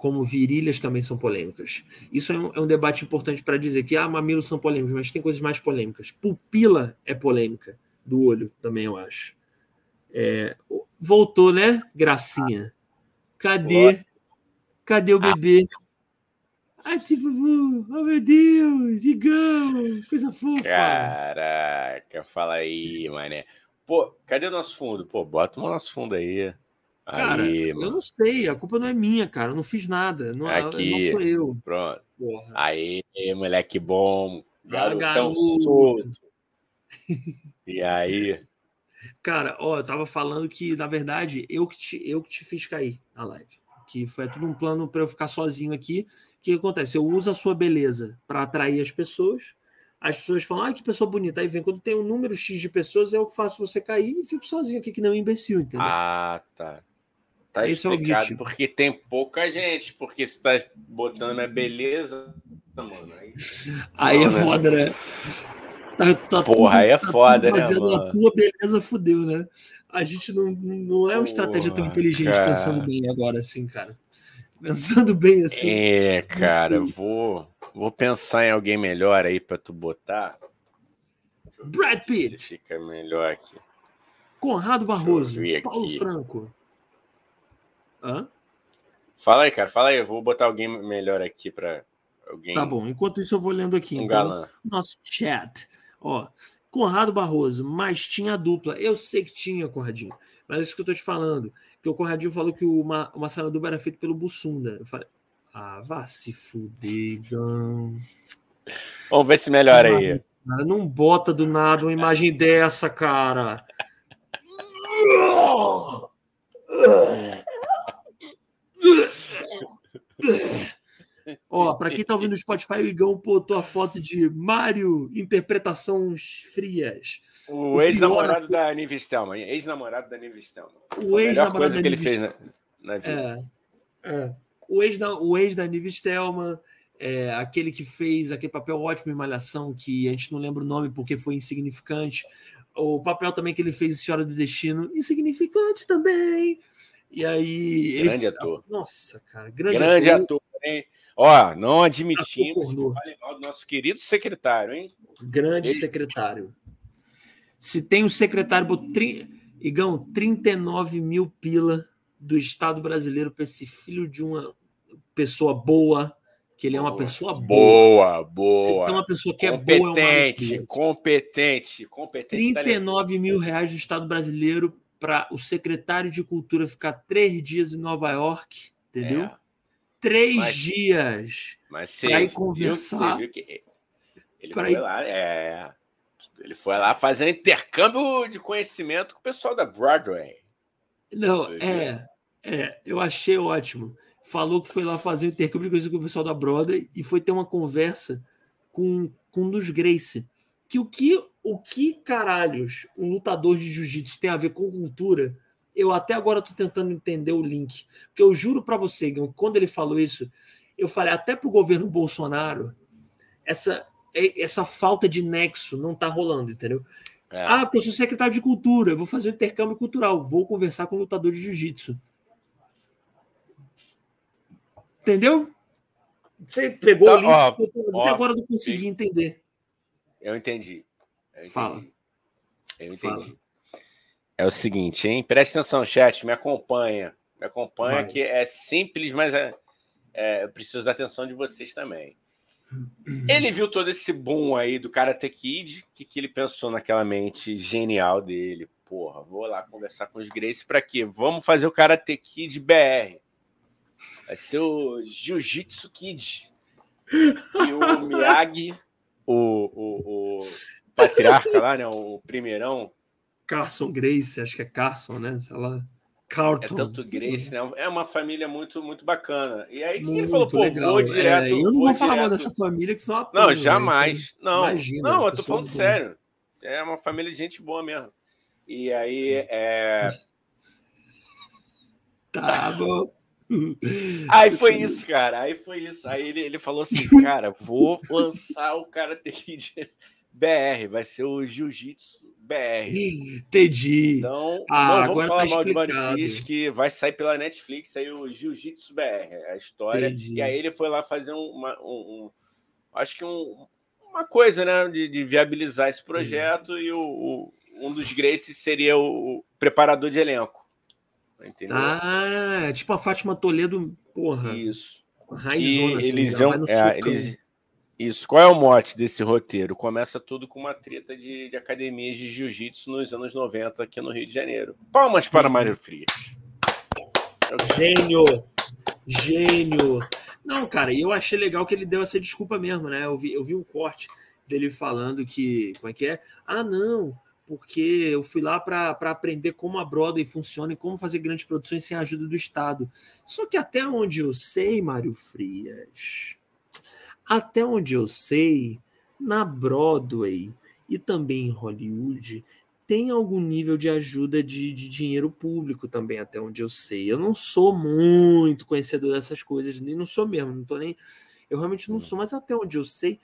como virilhas também são polêmicas. Isso é um, é um debate importante para dizer que ah, mamilos são polêmicos, mas tem coisas mais polêmicas. Pupila é polêmica do olho também, eu acho. É, voltou, né, Gracinha? Cadê? Cadê o bebê? Ai, tipo, oh meu Deus, Igão, coisa fofa. Caraca, fala aí, mané. Pô, cadê o nosso fundo? Pô, bota o nosso fundo aí. Cara, aí, eu não sei, a culpa não é minha, cara. Eu não fiz nada. Não, Aqui, não sou eu. Pronto. Porra. Aí, moleque bom. Garotão ah, solto. E aí? Cara, ó, eu tava falando que, na verdade, eu que te, eu que te fiz cair na live. Que foi tudo um plano para eu ficar sozinho aqui. O que acontece? Eu uso a sua beleza para atrair as pessoas. As pessoas falam, ah, que pessoa bonita. Aí vem, quando tem um número X de pessoas, eu faço você cair e fico sozinho aqui, que não um imbecil, entendeu? Ah, tá. Tá Esse explicado, é porque tem pouca gente, porque se tá botando minha beleza, mano. Aí, aí não, é né? foda, né? Tá, tá Porra, tudo, aí é tá foda, né? Fazendo a tua beleza fudeu, né? A gente não, não é uma estratégia tão inteligente cara. pensando bem agora, assim, cara. Pensando bem assim. É, cara, eu vou. vou pensar em alguém melhor aí para tu botar. Brad Pitt. fica melhor aqui. Conrado Barroso. Paulo Franco. Hã? Fala aí, cara. Fala aí. Eu vou botar alguém melhor aqui para alguém. Tá bom. Enquanto isso, eu vou lendo aqui. Um então, galã. Nosso chat. Ó, Conrado Barroso, mas tinha dupla. Eu sei que tinha, Conradinho. Mas é isso que eu tô te falando. Que o Conradinho falou que o, Ma o Marcelo Duba era feito pelo Bussunda. Eu falei, ah, vá se fuder, Gão. Vamos ver se melhora aí. Cara, não bota do nada uma imagem dessa, cara. Ó, para quem tá ouvindo no Spotify, o Igão botou a foto de Mário, interpretações frias. O, o ex-namorado da Nive Stelman. Ex-namorado da Nive Stelman. O ex-namorado da que ele fez na, na vida. É, é. O ex da, o ex da Nive Stelman, é, aquele que fez aquele papel ótimo em Malhação, que a gente não lembra o nome porque foi insignificante. O papel também que ele fez em Senhora do Destino, insignificante também. E aí. Grande ele... ator. Nossa, cara. Grande, grande ator. ator hein? Ó, não admitimos fale mal do nosso querido secretário, hein? Grande ele... secretário. Se tem um secretário, tri... Igão, 39 mil pila do Estado brasileiro para esse filho de uma pessoa boa, que ele é uma pessoa boa. Boa, boa. Se tem uma pessoa que é competente, boa, é uma competente, competente. 39 mil reais do Estado brasileiro para o secretário de Cultura ficar três dias em Nova York, entendeu? É. Três mas, dias para ir conversar. Ele foi ir... lá, é, ele foi lá fazer intercâmbio de conhecimento com o pessoal da Broadway. Não, é, é, eu achei ótimo. Falou que foi lá fazer intercâmbio com o pessoal da Broadway e foi ter uma conversa com, com um dos Grace. Que o que o que caralhos um lutador de jiu-jitsu tem a ver com cultura? Eu até agora estou tentando entender o link. Porque eu juro para você, quando ele falou isso, eu falei até para o governo Bolsonaro, essa, essa falta de nexo não está rolando, entendeu? É. Ah, porque eu sou secretário de cultura, eu vou fazer um intercâmbio cultural, vou conversar com o lutador de jiu-jitsu. Entendeu? Você pegou então, o link, ó, até ó, agora não consegui entender. Eu entendi. Eu entendi. Fala. Eu entendi. Fala. É o seguinte, hein? Preste atenção, chat, me acompanha. Me acompanha, Vai. que é simples, mas é, é, eu preciso da atenção de vocês também. Ele viu todo esse boom aí do Karate Kid, o que, que ele pensou naquela mente genial dele? Porra, vou lá conversar com os Grace para quê? Vamos fazer o Karate Kid BR. Vai ser o Jiu-Jitsu Kid. E o Miyagi, o, o, o patriarca lá, né? O primeirão. Carson Grace, acho que é Carson, né? Sei lá. Carlton. É tanto Grace, né? É uma família muito, muito bacana. E aí que ele falou, pô, legal. vou direto. É, eu não vou, falar mal dessa família que são uma Não, jamais. Né? Não, Imagina, não, eu tô falando boa. sério. É uma família de gente boa mesmo. E aí é. Tá bom. Aí foi isso, cara. Aí foi isso. Aí ele, ele falou assim, cara, vou lançar o cara de BR, vai ser o Jiu-Jitsu BR. Entendi. Então, ah, não agora falar tá mal explicado. de Money que vai sair pela Netflix aí o Jiu-Jitsu BR, a história. Entendi. E aí ele foi lá fazer uma, um, um acho que um, uma coisa, né, de, de viabilizar esse projeto Sim. e o, o, um dos Graces seria o, o preparador de elenco. Entendeu? Ah, tipo a Fátima Toledo, porra. Isso. Raizona, assim, eles iam, é, eles, isso. Qual é o mote desse roteiro? Começa tudo com uma treta de, de academias de jiu-jitsu nos anos 90 aqui no Rio de Janeiro. Palmas para Mário Frias. Gênio! Gênio! Não, cara, e eu achei legal que ele deu essa desculpa mesmo, né? Eu vi, eu vi um corte dele falando que. Como é que é? Ah, não, porque eu fui lá para aprender como a Broadway funciona e como fazer grandes produções sem a ajuda do Estado. Só que até onde eu sei, Mário Frias até onde eu sei, na Broadway e também em Hollywood, tem algum nível de ajuda de, de, dinheiro público também, até onde eu sei. Eu não sou muito conhecedor dessas coisas, nem não sou mesmo, não tô nem. Eu realmente não sou, mas até onde eu sei,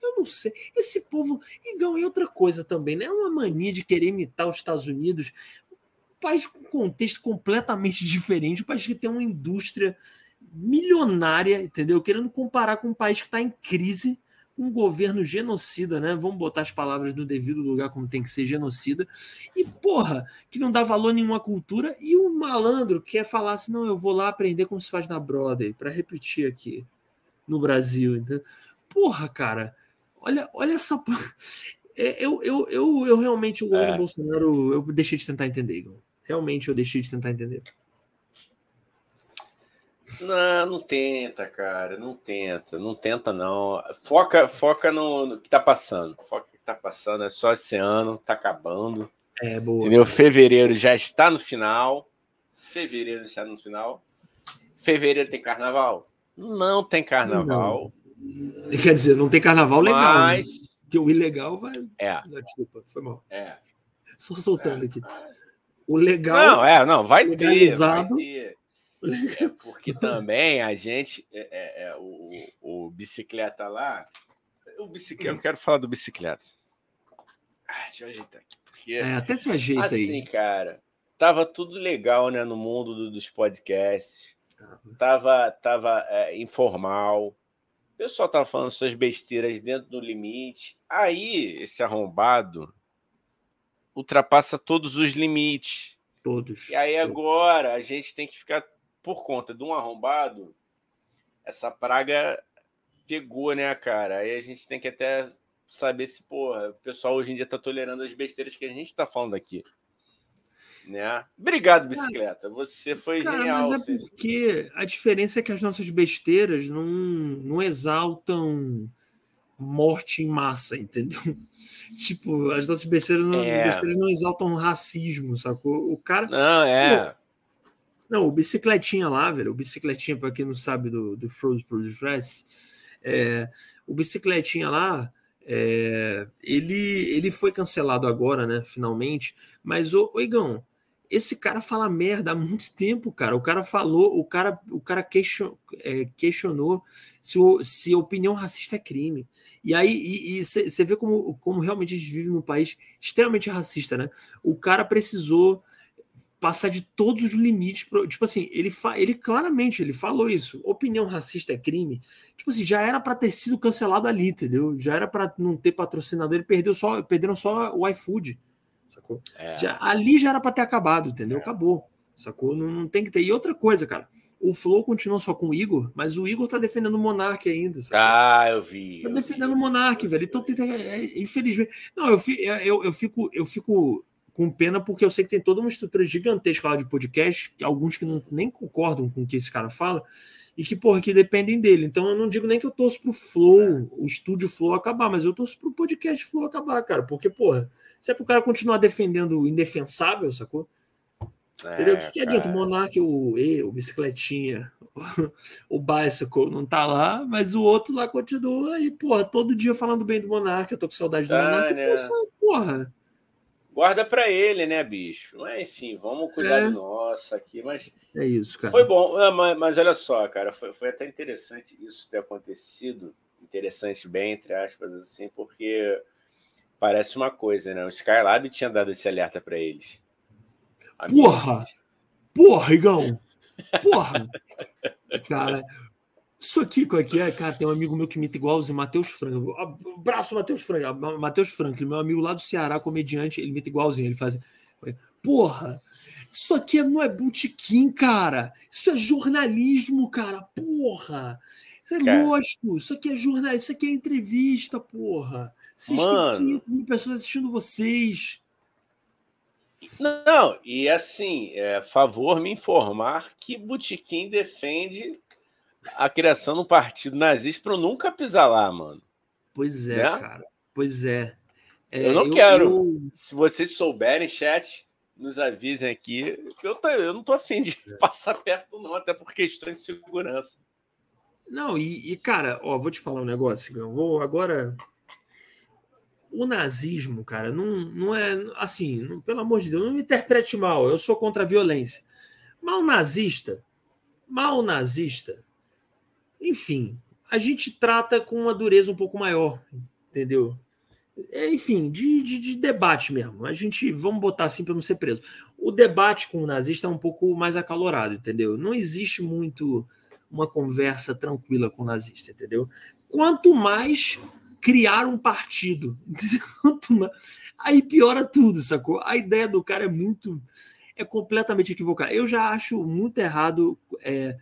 eu não sei. Esse povo. Igual e outra coisa também, né? É uma mania de querer imitar os Estados Unidos, um país com contexto completamente diferente, um país que tem uma indústria milionária, entendeu? Querendo comparar com um país que está em crise, um governo genocida, né? Vamos botar as palavras no devido lugar como tem que ser genocida. E, porra, que não dá valor nenhuma à cultura. E o malandro quer falar assim: não, eu vou lá aprender como se faz na Broadway, para repetir aqui no Brasil. Entendeu? Porra, cara, olha, olha essa. É, eu, eu, eu, eu realmente, o governo é. Bolsonaro, eu deixei de tentar entender, Igor. Realmente eu deixei de tentar entender. Não, não tenta, cara, não tenta, não tenta não. Foca, foca no, no que tá passando. Foca no que tá passando, é só esse ano, tá acabando. É, boa. Entendeu? Fevereiro já está no final. Fevereiro está no final. Fevereiro tem carnaval? Não tem carnaval. Não. Quer dizer, não tem carnaval legal. Né? Mas. Né? Porque o ilegal vai. É. desculpa, foi mal. É. Só soltando é. aqui. O legal. Não, é, não, vai legalizado, ter. Vai ter. É porque também a gente. É, é, é, o, o bicicleta lá. O bicicleta, eu quero falar do bicicleta. Ah, deixa eu ajeitar aqui. Porque, é, até se ajeita assim, aí. Assim, cara, tava tudo legal, né, no mundo do, dos podcasts. Tava, tava é, informal. O pessoal tava falando suas besteiras dentro do limite. Aí, esse arrombado ultrapassa todos os limites. Todos. E aí todos. agora a gente tem que ficar por conta de um arrombado. Essa praga pegou, né, cara? Aí a gente tem que até saber se, porra, o pessoal hoje em dia tá tolerando as besteiras que a gente tá falando aqui. Né? Obrigado, bicicleta. Você foi cara, genial. Mas é porque a diferença é que as nossas besteiras não, não exaltam morte em massa, entendeu? tipo, as nossas besteiras não, é. besteiras não exaltam racismo, sacou? O cara. Não, é. Pô, não, o bicicletinha lá, velho, o bicicletinha, para quem não sabe do, do Frozen Produce é, o bicicletinha lá, é, ele, ele foi cancelado agora, né? Finalmente. Mas, ô Igão, esse cara fala merda há muito tempo, cara. O cara falou, o cara, o cara question, é, questionou se, o, se opinião racista é crime. E aí você vê como, como realmente a gente vive num país extremamente racista, né? O cara precisou passar de todos os limites. Pro, tipo assim, ele, fa, ele claramente ele falou isso. Opinião racista é crime. Tipo assim, já era para ter sido cancelado ali, entendeu? Já era para não ter patrocinador. Ele perdeu só, perderam só o iFood sacou? É. Já, ali já era para ter acabado, entendeu? É. Acabou, sacou? Não, não, tem que ter. E outra coisa, cara, o Flow continua só com o Igor, mas o Igor tá defendendo o Monark ainda, sacou? Ah, eu vi. Tá eu defendendo vi. o Monark, velho. Então, tem, é, infelizmente. Não, eu, eu, eu, fico, eu fico com pena porque eu sei que tem toda uma estrutura gigantesca lá de podcast, alguns que não, nem concordam com o que esse cara fala, e que, porra, que dependem dele. Então eu não digo nem que eu torço pro Flow, é. o estúdio Flow acabar, mas eu torço pro podcast Flow acabar, cara, porque, porra, se é pro cara continuar defendendo o indefensável, sacou? É, Entendeu? O que, que adianta? O Monark, o E, o Bicicletinha, o, Bicycle não tá lá, mas o outro lá continua e, porra, todo dia falando bem do Monark. Eu tô com saudade do Monark. Porra. Guarda para ele, né, bicho? Enfim, vamos cuidar é. do nosso aqui, mas. É isso, cara. Foi bom, ah, mas, mas olha só, cara, foi, foi até interessante isso ter acontecido. Interessante, bem, entre aspas, assim, porque Parece uma coisa, né? O Skylab tinha dado esse alerta para eles. Porra! Porra, Igão! Porra! Cara, isso aqui, qual é que é? Cara, tem um amigo meu que imita igualzinho, Matheus Franco. Abraço, Matheus Franco. Matheus Franco, meu amigo lá do Ceará, comediante, ele imita igualzinho. Ele faz. Porra! Isso aqui não é botequim, cara. Isso é jornalismo, cara. Porra! Isso é cara. lógico. Isso aqui é jornalismo. Isso aqui é entrevista, porra. Vocês Mano. têm 500 mil pessoas assistindo vocês. Não, e assim, é, favor me informar que Butiquim defende a criação do partido nazista para nunca pisar lá, mano. Pois é, né? cara. Pois é. é eu não eu, quero. Eu... Se vocês souberem, chat, nos avisem aqui. Eu, tô, eu não tô afim de é. passar perto, não, até por questões de segurança. Não, e, e, cara, ó, vou te falar um negócio. Eu vou agora o nazismo, cara, não, não é assim, não, pelo amor de Deus, não me interprete mal, eu sou contra a violência. Mal nazista, mal nazista, enfim, a gente trata com uma dureza um pouco maior, entendeu? É, enfim, de, de, de, debate mesmo. A gente, vamos botar assim para não ser preso. O debate com o nazista é um pouco mais acalorado, entendeu? Não existe muito uma conversa tranquila com o nazista, entendeu? Quanto mais criar um partido, aí piora tudo, sacou? A ideia do cara é muito, é completamente equivocada. Eu já acho muito errado, é,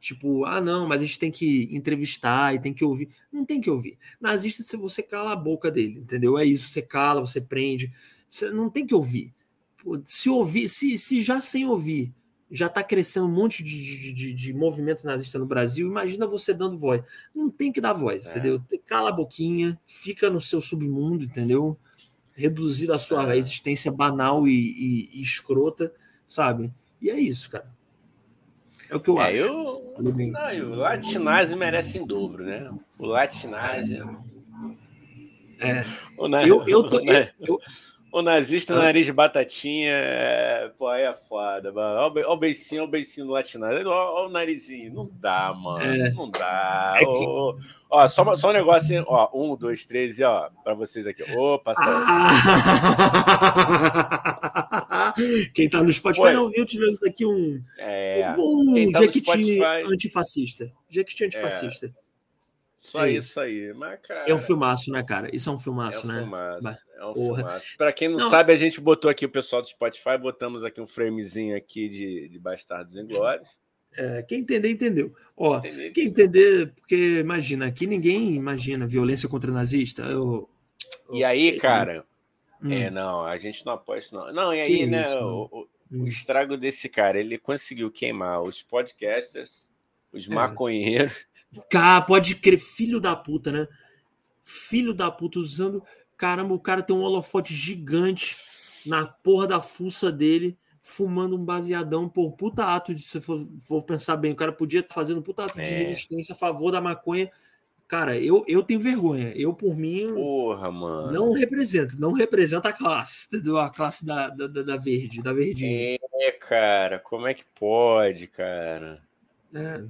tipo, ah, não, mas a gente tem que entrevistar e tem que ouvir. Não tem que ouvir. Nazista, se você cala a boca dele, entendeu? É isso, você cala, você prende. Você não tem que ouvir. Se ouvir, se, se já sem ouvir já está crescendo um monte de, de, de, movimento nazista no Brasil. Imagina você dando voz. Não tem que dar voz, é. entendeu? Cala a boquinha, fica no seu submundo, entendeu? Reduzir a sua é. existência banal e, e, e, escrota, sabe? E é isso, cara. É o que eu é, acho. Eu... Não, o Latinase merece em dobro, né? O Latinase. É. O na... eu, eu, tô, eu, o nazista ah. nariz de batatinha, é... pô, aí é foda, mano. Olha o beicinho, olha o beicinho do latinado. Olha o narizinho. Não dá, mano. É. Não dá. É que... oh, Ó, só, só um negócio? Ó, um, dois, três e ó, pra vocês aqui. Opa, ah. Quem tá no Spotify Foi. não viu, tivemos aqui um, é. um tá Jequiti antifascista. Jequiti antifascista. É. Só é isso. isso aí. Mas, cara... É um filmaço, né, cara? Isso é um filmaço, é um né? Filmaço, é um filmaço. Pra quem não, não, sabe, a gente botou aqui o pessoal do Spotify, botamos aqui um framezinho aqui de, de Bastardos em Glórias. É, quem entender, entendeu. Ó, entender. quem entender, porque imagina, aqui ninguém imagina violência contra nazista. Eu, eu, e aí, cara, hum. é, não, a gente não apoia isso, não. Não, e aí, né, isso, o, o, hum. o, estrago desse cara, ele conseguiu queimar os podcasters, os é. maconheiros Cara, pode crer, filho da puta, né? Filho da puta usando. Caramba, o cara tem um holofote gigante na porra da fuça dele, fumando um baseadão por puta ato de se for, for pensar bem. O cara podia estar fazendo um puta ato é. de resistência a favor da maconha. Cara, eu, eu tenho vergonha. Eu, por mim, Porra, mano. não representa, não representa a classe, entendeu? A classe da, da, da verde, da verdinha. É, cara, como é que pode, cara? É.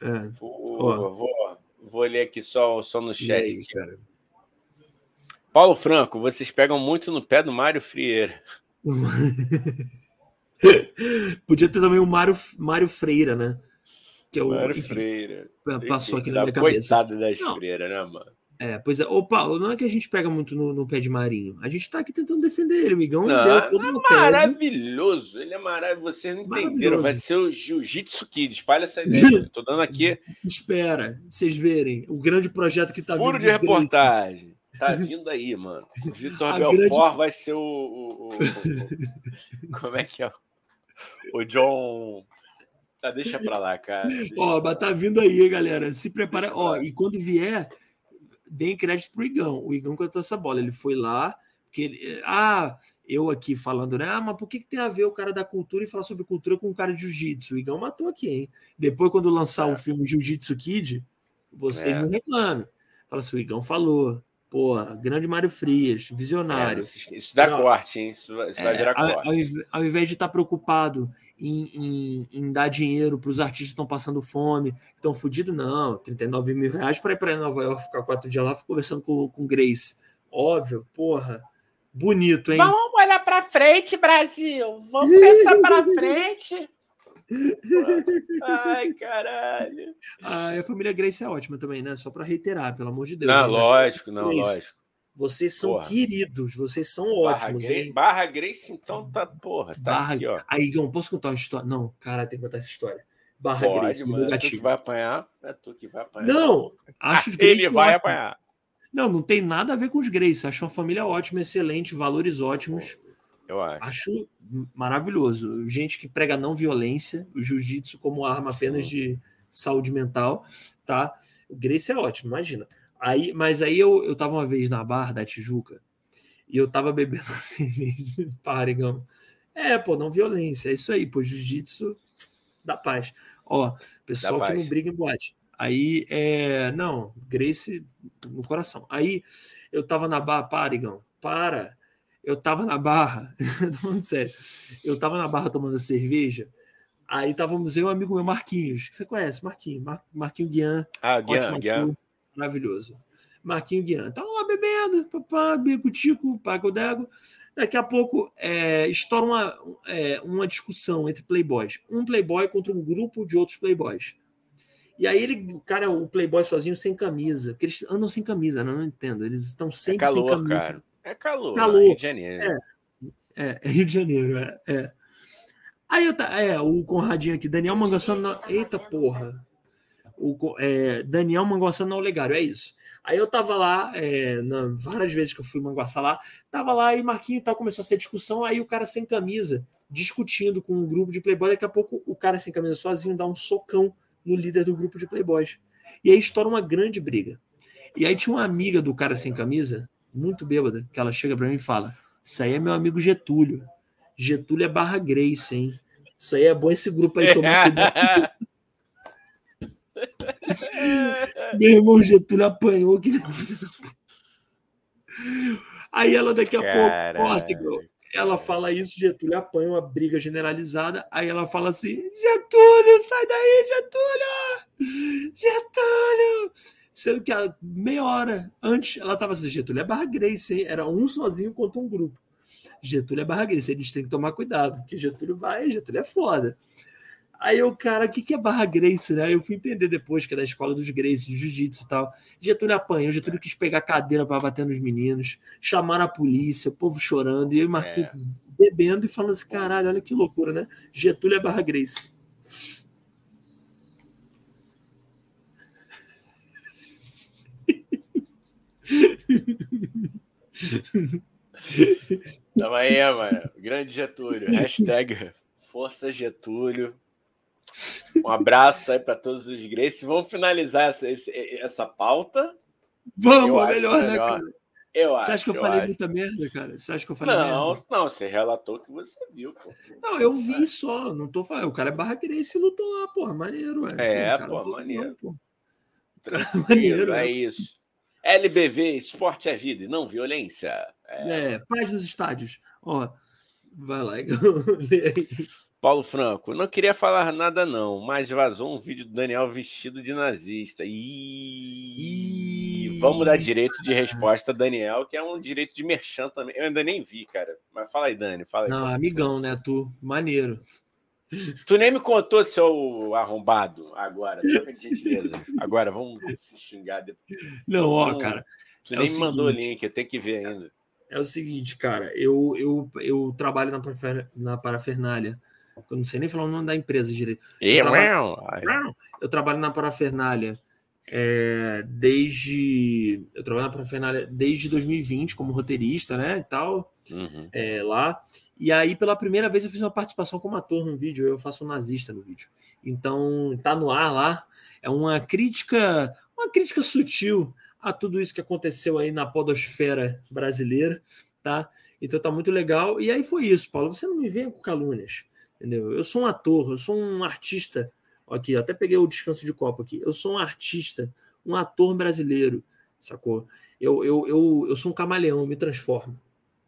É. vou, vou ler aqui só, só no chat. Aí, cara? Paulo Franco, vocês pegam muito no pé do Mário Frieira. Podia ter também o Mário, Mário Freira, né? Que é o, Mário enfim, Freira. Passou aqui na minha cabeça. Coitado das freiras, né, mano? É, pois é. Ô, Paulo, não é que a gente pega muito no, no pé de Marinho. A gente tá aqui tentando defender ele. O Igão não, deu toda uma é maravilhoso. Ele é maravilhoso. Vocês não entenderam. Vai ser o Jiu-Jitsu Kid. Espalha essa ideia. Tô dando aqui. Espera, vocês verem. O grande projeto que tá Furo vindo. Furo de reportagem. Tá vindo aí, mano. O Vitor Belfort grande... vai ser o, o, o, o, Como é que é? O John. Ah, deixa pra lá, cara. Deixa Ó, mas tá vindo aí, galera. Se prepara. Ó, e quando vier deem crédito pro Igão. O Igão cantou essa bola. Ele foi lá, porque ele, ah, eu aqui falando, né? Ah, mas por que, que tem a ver o cara da cultura e falar sobre cultura com o cara de jiu-jitsu? O Igão matou aqui, hein? Depois, quando lançar é. o filme Jiu-Jitsu Kid, vocês é. não reclamem. Fala assim, o Igão falou. Porra, grande Mário Frias, visionário. É, isso dá corte, hein? Isso, isso vai é, virar corte. Ao, ao invés de estar preocupado em, em, em dar dinheiro para os artistas que estão passando fome, que estão fodidos, não. 39 mil reais para ir para Nova York ficar quatro dias lá conversando com, com Grace. Óbvio, porra. Bonito, hein? Vamos olhar para frente, Brasil. Vamos pensar para frente. Ai, caralho. Ah, a família Grace é ótima também, né? Só para reiterar, pelo amor de Deus. Não, né? lógico, não, Grace. lógico. Vocês são porra. queridos, vocês são barra ótimos. Grace, barra Grace, então tá, porra, tá barra... aqui, ó. Aí, Igão, posso contar uma história? Não, cara, tem que contar essa história. Barra Pode, Grace, mano, é tu que vai apanhar, é tu que vai apanhar. Não, acho os Grace Ele vai ótimo. apanhar. Não, não tem nada a ver com os Grace. Acho uma família ótima, excelente, valores ótimos. Eu acho. Acho maravilhoso. Gente que prega não violência, o jiu-jitsu como arma apenas Sim. de saúde mental, tá? O Grace é ótimo, imagina. Aí, mas aí eu, eu tava uma vez na barra da Tijuca e eu tava bebendo cerveja. Parigão. É, pô, não violência. É isso aí, pô. Jiu-jitsu dá paz. Ó, pessoal que não briga em boate. Aí, é. Não, Grace no coração. Aí eu tava na barra, Parigão, para. Eu tava na barra, tô falando sério. Eu tava na barra tomando cerveja. Aí estávamos eu e um amigo meu, Marquinhos, que você conhece, Marquinhos, Mar Marquinhos Guian. Ah, Guian, Guian maravilhoso. Marquinho Guiana. Estavam lá bebendo, papá, bico, tico, pago dego. Daqui a pouco é, estoura uma, é, uma discussão entre playboys. Um playboy contra um grupo de outros playboys. E aí ele, o cara, o Playboy sozinho sem camisa, porque eles andam sem camisa, não, não entendo. Eles estão sempre é calor, sem camisa. Cara. É calor, calor. Rio de Janeiro. É, é, é Rio de Janeiro, é. é. Aí eu tá, é, o Conradinho aqui, Daniel Mangassano. Eita porra! O, é, Daniel Manguaçano não Olegário, é isso. Aí eu tava lá, é, na, várias vezes que eu fui manguaçar lá, tava lá e Marquinho e tal, começou a ser discussão, aí o cara sem camisa, discutindo com um grupo de playboy, daqui a pouco o cara sem camisa sozinho dá um socão no líder do grupo de playboys. E aí estoura uma grande briga. E aí tinha uma amiga do cara sem camisa, muito bêbada, que ela chega para mim e fala: Isso aí é meu amigo Getúlio. Getúlio é barra Grace, hein? Isso aí é bom esse grupo aí tomar cuidado. Meu irmão Getúlio apanhou que Aí ela daqui a Caralho. pouco corta, ela fala isso, Getúlio apanha uma briga generalizada, aí ela fala assim: Getúlio, sai daí, Getúlio! Getúlio! Sendo que a meia hora antes ela estava assim: Getúlio é barra Grace, hein? era um sozinho contra um grupo. Getúlio é barra Grace, eles têm que tomar cuidado, porque Getúlio vai, Getúlio é foda. Aí o cara, o que, que é barra Grace, né? Eu fui entender depois que é da escola dos Grace, de jiu-jitsu e tal. Getúlio apanhou, Getúlio quis pegar cadeira para bater nos meninos, chamaram a polícia, o povo chorando, e eu e Marquinhos é. bebendo e falando assim: caralho, olha que loucura, né? Getúlio é barra Grace. Tamo aí, mano. Grande Getúlio. Hashtag Força Getúlio. Um abraço aí para todos os Grace. Vamos finalizar essa, essa pauta. Vamos, eu melhor, né, cara? Eu você acha acho, que eu, eu falei acho. muita merda, cara? Você acha que eu falei não, merda? Não, você relatou que você viu, pô. Não, eu vi é. só, não tô falando. O cara é barra Grace e lutou lá, porra, maneiro, ué. É, pô, maneiro. Não, pô. maneiro, é, é isso. LBV, esporte é vida e não violência. É, é paz nos estádios. Ó, vai lá. Paulo Franco, não queria falar nada não, mas vazou um vídeo do Daniel vestido de nazista. E vamos dar direito de resposta Daniel, que é um direito de merchan também. Eu ainda nem vi, cara. Mas fala aí, Dani, fala aí. Não, amigão, né, tu? Maneiro. Tu nem me contou, seu arrombado, agora. Agora, vamos se xingar depois. Não, ó, cara. Tu é nem me mandou o link, eu tenho que ver ainda. É o seguinte, cara, eu, eu, eu trabalho na, na parafernália eu não sei nem falar o nome da empresa direito. Eu, trabalho, eu trabalho na parafernália é, desde. Eu trabalho na parafernália desde 2020 como roteirista, né? E tal, uhum. é, lá. E aí, pela primeira vez, eu fiz uma participação como ator no vídeo. Eu faço um nazista no vídeo. Então, tá no ar lá. É uma crítica, uma crítica sutil a tudo isso que aconteceu aí na podosfera brasileira, tá? Então tá muito legal. E aí foi isso, Paulo. Você não me venha com calúnias. Entendeu? Eu sou um ator, eu sou um artista. Aqui, até peguei o descanso de copo aqui. Eu sou um artista, um ator brasileiro, sacou? Eu, eu, eu, eu sou um camaleão, eu me transformo.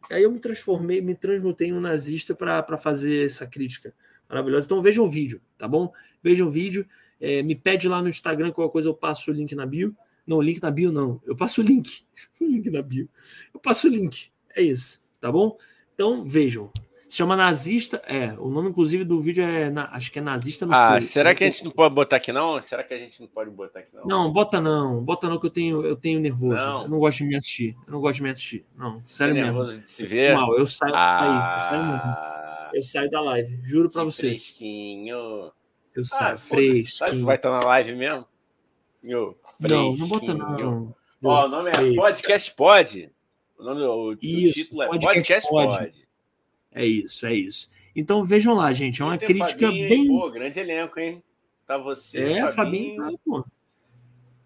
Aí eu me transformei, me transmutei em um nazista para fazer essa crítica maravilhosa. Então vejam o vídeo, tá bom? Vejam o vídeo. É, me pede lá no Instagram qualquer coisa, eu passo o link na bio. Não, link na bio não. Eu passo o link. o link na bio. Eu passo o link. É isso, tá bom? Então vejam. Se chama Nazista. É, o nome, inclusive, do vídeo é. Acho que é Nazista no Ah, será que a gente não pode botar aqui, não? Será que a gente não pode botar aqui, não? Não, bota não. Bota não, que eu tenho, eu tenho nervoso. Não. Eu não gosto de me assistir. Eu não gosto de me assistir. Não, sério é mesmo. De se ver? Mal, eu saio ah... eu saio mesmo. Eu saio da live, juro pra você. Fresquinho. Eu saio, ah, fresquinho. Vai estar na live mesmo? Não, não bota não. Ó, o nome é Podcast Pod. O nome o, Isso, o título é Podcast, Podcast Pod. É isso, é isso. Então vejam lá, gente. É uma crítica Fabinho, bem. Pô, grande elenco, hein? Tá você. É, Fabinho, Fabinho tá, pô.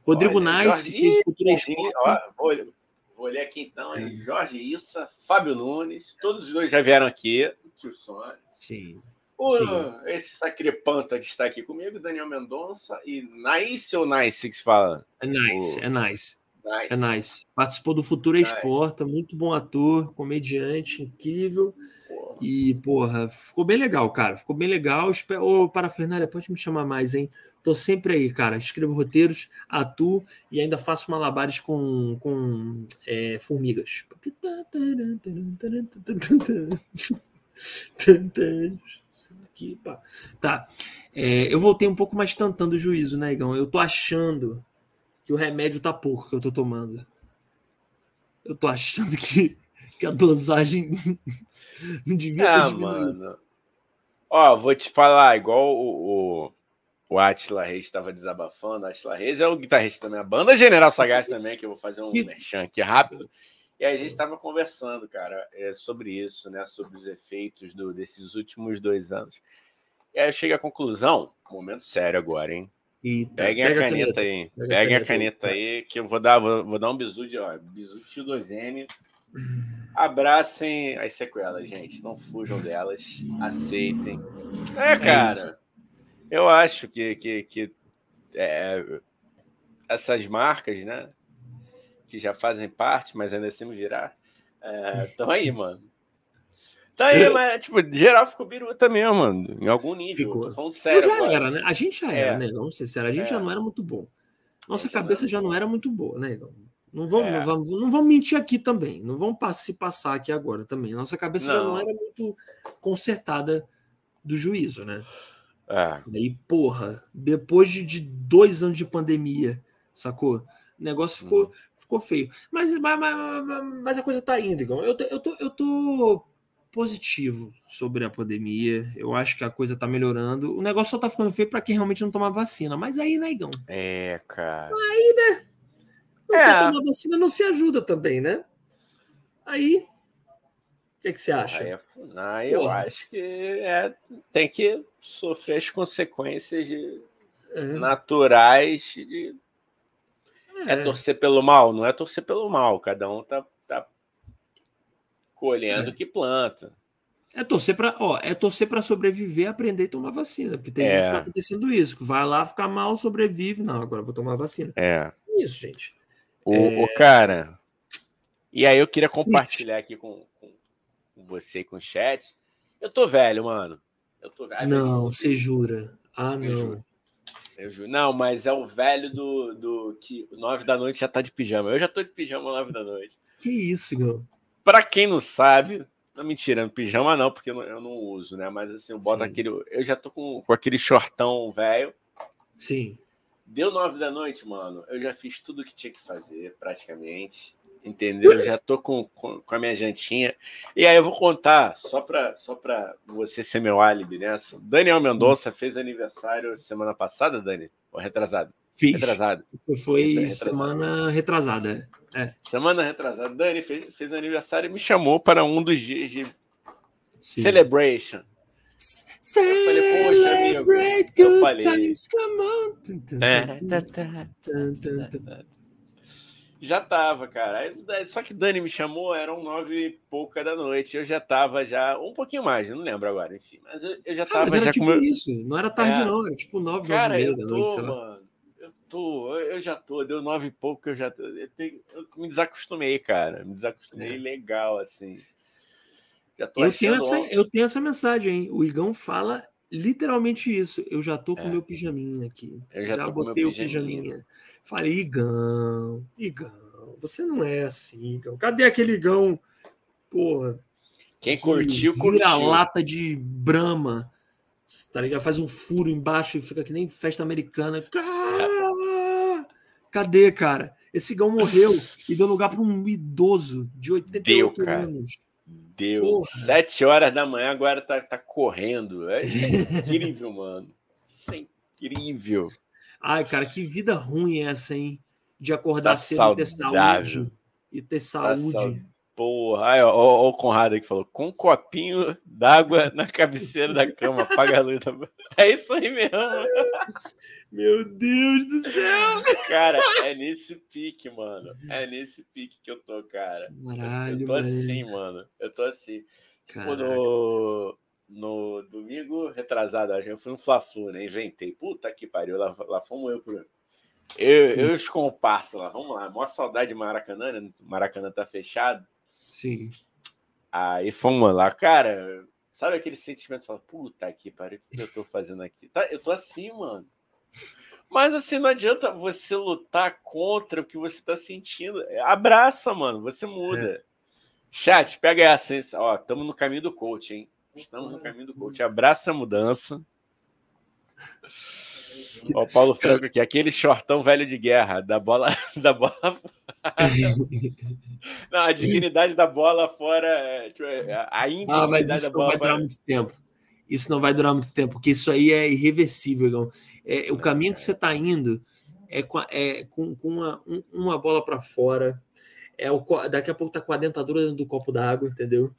Rodrigo Nais, que fez Futura Esporte. Vou, vou ler aqui então, hein? Jorge Issa, Fábio Nunes, todos os dois já vieram aqui. Tio Sônia. Sim. O, Sim. Esse sacripanta que está aqui comigo, Daniel Mendonça e Nice ou Nice que se fala? É nice, o... é nice. Nice. É nice. Participou do Futuro nice. Esporta, muito bom ator, comediante, incrível. E, porra, ficou bem legal, cara. Ficou bem legal. Ô, Parafernália, pode me chamar mais, hein? Tô sempre aí, cara. Escrevo roteiros, atuo e ainda faço malabares com, com é, formigas. Tá. É, eu voltei um pouco mais tentando o juízo, né, Igão? Eu tô achando que o remédio tá pouco que eu tô tomando. Eu tô achando que, que a dosagem não devia ah, ter mano. Ó, vou te falar, igual o, o, o Atila Reis estava desabafando. Atila Reis é o guitarrista da minha banda, General Sagaz também, que eu vou fazer um e... merchan aqui rápido. E a gente estava conversando, cara, é, sobre isso, né? Sobre os efeitos do, desses últimos dois anos. E aí eu cheguei à conclusão, momento sério agora, hein? Eita, Peguem pega a caneta, caneta aí. Pega Peguem a caneta, aí, aí, que eu vou dar, vou, vou dar um bisu de, ó, bisu de X2M. Abracem as sequelas, gente. Não fujam delas. Aceitem. É, é cara. É eu acho que, que, que é, essas marcas, né? Que já fazem parte, mas ainda assim virar. Estão é, aí, mano. Tá aí, mas, tipo, geral ficou biruta mesmo, mano. Em algum nível. Ficou. Tô falando sério. já agora. era, né? A gente já era, é. né? Vamos ser sério. A gente é. já não era muito bom. Nossa cabeça já não era muito boa, né? Não vamos, é. não, vamos, não vamos mentir aqui também. Não vamos se passar aqui agora também. Nossa cabeça não. já não era muito consertada do juízo, né? É. Aí, porra, depois de, dois anos de pandemia, sacou? O negócio ficou, hum. ficou feio. Mas, mas, mas, mas, a coisa tá indo, Igor. Eu, eu, tô, eu tô positivo sobre a pandemia. Eu acho que a coisa tá melhorando. O negócio só tá ficando feio para quem realmente não toma vacina. Mas aí, né, Igão? É, cara. Aí, né? Não é. tomar vacina não se ajuda também, né? Aí. O que, é que você acha? Aí, aí eu acho que é, tem que sofrer as consequências de, é. naturais de. É. é. torcer pelo mal, não é torcer pelo mal. Cada um tá, tá colhendo o que planta. É torcer para, ó, é torcer para sobreviver, aprender e tomar vacina, porque tem é. gente que tá acontecendo isso, que vai lá ficar mal, sobrevive, não, agora vou tomar vacina. É. Isso, gente. O, é... o cara. E aí eu queria compartilhar aqui com, com, você e com o chat. Eu tô velho, mano. Eu tô velho. Não, você jura? Ah, não. Eu juro. Eu juro. Não, mas é o velho do, do que nove da noite já tá de pijama. Eu já tô de pijama nove da noite. Que isso, Gão? Pra quem não sabe, não mentira, pijama não, porque eu não, eu não uso, né? Mas assim, eu boto Sim. aquele. Eu já tô com, com aquele shortão velho. Sim. Deu nove da noite, mano. Eu já fiz tudo o que tinha que fazer, praticamente. Entendeu? Eu já tô com, com, com, a minha jantinha. E aí eu vou contar, só para só pra você ser meu álibi nessa. Daniel Mendonça fez aniversário semana passada, Dani? Ou retrasado? Fiz. Retrasado. Foi retrasado. semana retrasada. É. Semana retrasada. Dani fez, fez aniversário e me chamou para um dos dias de Sim. celebration. Celebrate good times, come on. É. Já tava, cara. Só que Dani me chamou, eram nove e pouca da noite. Eu já tava já um pouquinho mais, não lembro agora, enfim. Mas eu, eu já tava ah, já tipo isso. Não era tarde é. não, era tipo nove, cara, nove e meia da noite. Mano, eu tô, eu já tô, deu nove e pouco, eu já tô, eu, tenho, eu me desacostumei, cara. Me desacostumei é. legal assim eu, tenho essa, eu tenho essa mensagem, hein? O Igão fala literalmente isso. Eu já tô com é. meu pijaminha aqui. Eu já, já botei o pijaminha. pijaminha. Falei, Igão, Igão, você não é assim, Igão. Cadê aquele Igão, porra? Quem que curtiu, vira curtiu. lata de brama, tá ligado? Faz um furo embaixo e fica que nem festa americana. Cadê, cara? Esse Igão morreu e deu lugar para um idoso de 88 Deu, anos. Deus. Porra. Sete horas da manhã, agora tá, tá correndo. É, incrível, mano. Isso é incrível. Ai, cara, que vida ruim essa, hein? De acordar tá cedo saudável. e ter saúde. E ter tá saúde. Tá Porra, aí, ó, ó, ó, o Conrado aí que falou: com um copinho d'água na cabeceira da cama, apaga a luz. Da... É isso aí mesmo. Meu Deus do céu! Cara, é nesse pique, mano. É nesse pique que eu tô, cara. Caralho, eu tô mano. assim, mano. Eu tô assim. Tipo, no, no domingo retrasado, eu fui no Fla-Flu, né? Inventei. Puta que pariu, lá, lá fomos eu pro. Eu, eu os comparsos lá, vamos lá. Mó saudade de Maracanã, né? Maracanã tá fechado. Sim. Aí fomos lá, cara. Sabe aquele sentimento de falar, puta que pariu, o que eu tô fazendo aqui? Tá, eu tô assim, mano. Mas assim, não adianta você lutar contra o que você tá sentindo. Abraça, mano, você muda. É. Chat, pega essa, hein? Ó, estamos no caminho do coach, hein? Estamos no caminho do coach. Abraça a mudança. Ó, Paulo Franco aqui, aquele shortão velho de guerra, da bola. Da bola não, a dignidade da bola fora. É, a indignidade ah, mas isso da bola não vai durar muito tempo. Isso não vai durar muito tempo, porque isso aí é irreversível, É, o caminho que você está indo é com, é com, com uma, um, uma bola para fora. É o, daqui a pouco tá com a dentadura dentro do copo d'água, entendeu?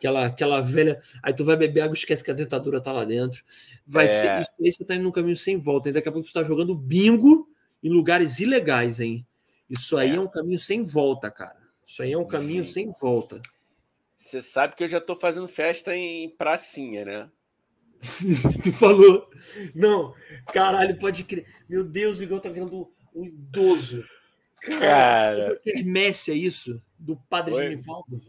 Aquela, aquela velha. Aí tu vai beber água, esquece que a dentadura tá lá dentro. Vai é. ser isso aí, você tá indo num caminho sem volta. E daqui a pouco tu tá jogando bingo em lugares ilegais, hein? Isso aí é, é um caminho sem volta, cara. Isso aí é um caminho Sim. sem volta. Você sabe que eu já tô fazendo festa em pracinha, né? tu falou. Não, caralho, pode crer. Meu Deus, o Igor tá vendo um idoso. Cara. Quermesse é isso? Do padre Oi. Genivaldo?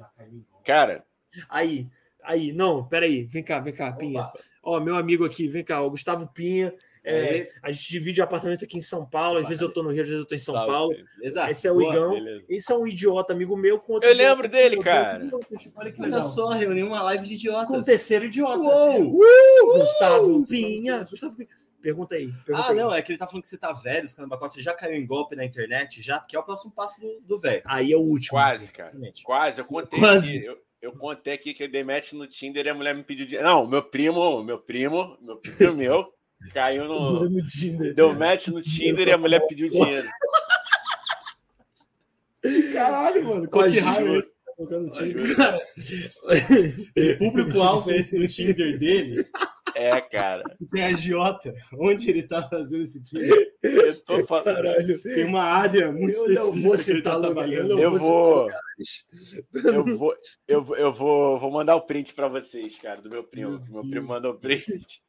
Cara, Aí, aí, não, peraí, vem cá, vem cá, Pinha. Ó, meu amigo aqui, vem cá, o Gustavo Pinha. É, a gente divide apartamento aqui em São Paulo. Às vezes eu tô no Rio, às vezes eu tô em São Paulo. Exato. Esse é o Boa, Igão. Beleza. Esse é um idiota, amigo meu. Com outro eu lembro dele, cara. Olha que legal. Olha só, reuniu uma live de idiotas. Com o terceiro idiota. Uou! Uh! Gustavo Pinha. Gustavo Pinha. Pergunta aí. Pergunta ah, aí. não, é que ele tá falando que você tá velho, Scanabacota, você já caiu em golpe na internet, já, porque é o próximo passo do, velho. Aí é o último. Quase, cara. Quase, eu contei Quase. Eu, eu contei aqui que eu dei match no Tinder e a mulher me pediu dinheiro. Não, meu primo, meu primo, meu primo meu, caiu no. no Tinder. Deu match no Tinder e a mulher pediu dinheiro. Caralho, mano. Qual que raio é esse? Tá o público-alvo é esse no Tinder dele. É, cara. Tem a Giota. Onde ele tá fazendo esse time? Eu tô falando. Caralho. Tem uma área muito eu específica. Não vou citar tá trabalhando. Eu, vou. Eu vou, eu, eu vou, vou mandar o print para vocês, cara, do meu primo. Meu, meu primo mandou o print.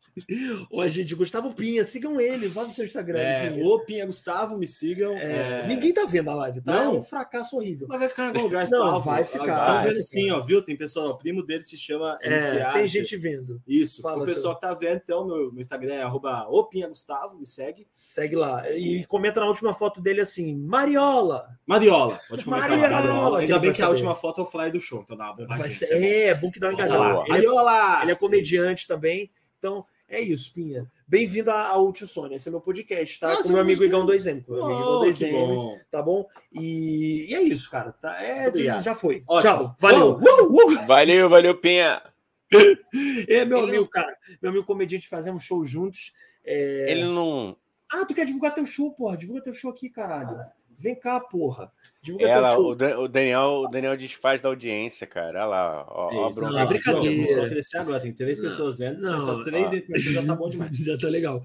Ô, gente, Gustavo Pinha, sigam ele, vá no seu Instagram. É, Pinha. O Pinha Gustavo, me sigam. É... É... Ninguém tá vendo a live, tá? Não. É um fracasso horrível. Mas vai ficar em algum lugar Não, salvo. vai ficar. Estão vendo sim, ó, viu? Tem pessoal, o primo dele se chama é, Tem gente vendo. Isso. Fala, o pessoal seu... que tá vendo, então, meu, meu Instagram é arroba Pinha Gustavo, me segue. Segue lá. E comenta na última foto dele assim, Mariola. Mariola. Pode comentar. Mariola. Mariola. Ainda bem que a última foto é o flyer do show, então dá uma bombadinha. É, é bom que dá um engajamento. Mariola! Ele é comediante também, então é isso, Pinha. Bem-vindo ao Ultisônia. Esse é meu podcast, tá? Nossa, Com meu amigo Igão 2M. Com meu amigo Igão 2M, bom. tá bom? E... e, é isso, cara. Tá? É, já foi. Ótimo. Tchau. Valeu. Uh, uh. Valeu, valeu, Pinha. é, meu Ele amigo, não... cara. Meu amigo comediante, fazemos show juntos. É... Ele não. Ah, tu quer divulgar teu show, porra? Divulga teu show aqui, caralho. Vem cá, porra. Divulga Ela, o, o, Daniel, o Daniel desfaz da audiência, cara. Olha lá. Ó, ó, Isso, não, é brincadeira. Começou a crescer agora, tem três não, pessoas vendo. Não, essas três já tá bom demais. Já tá legal.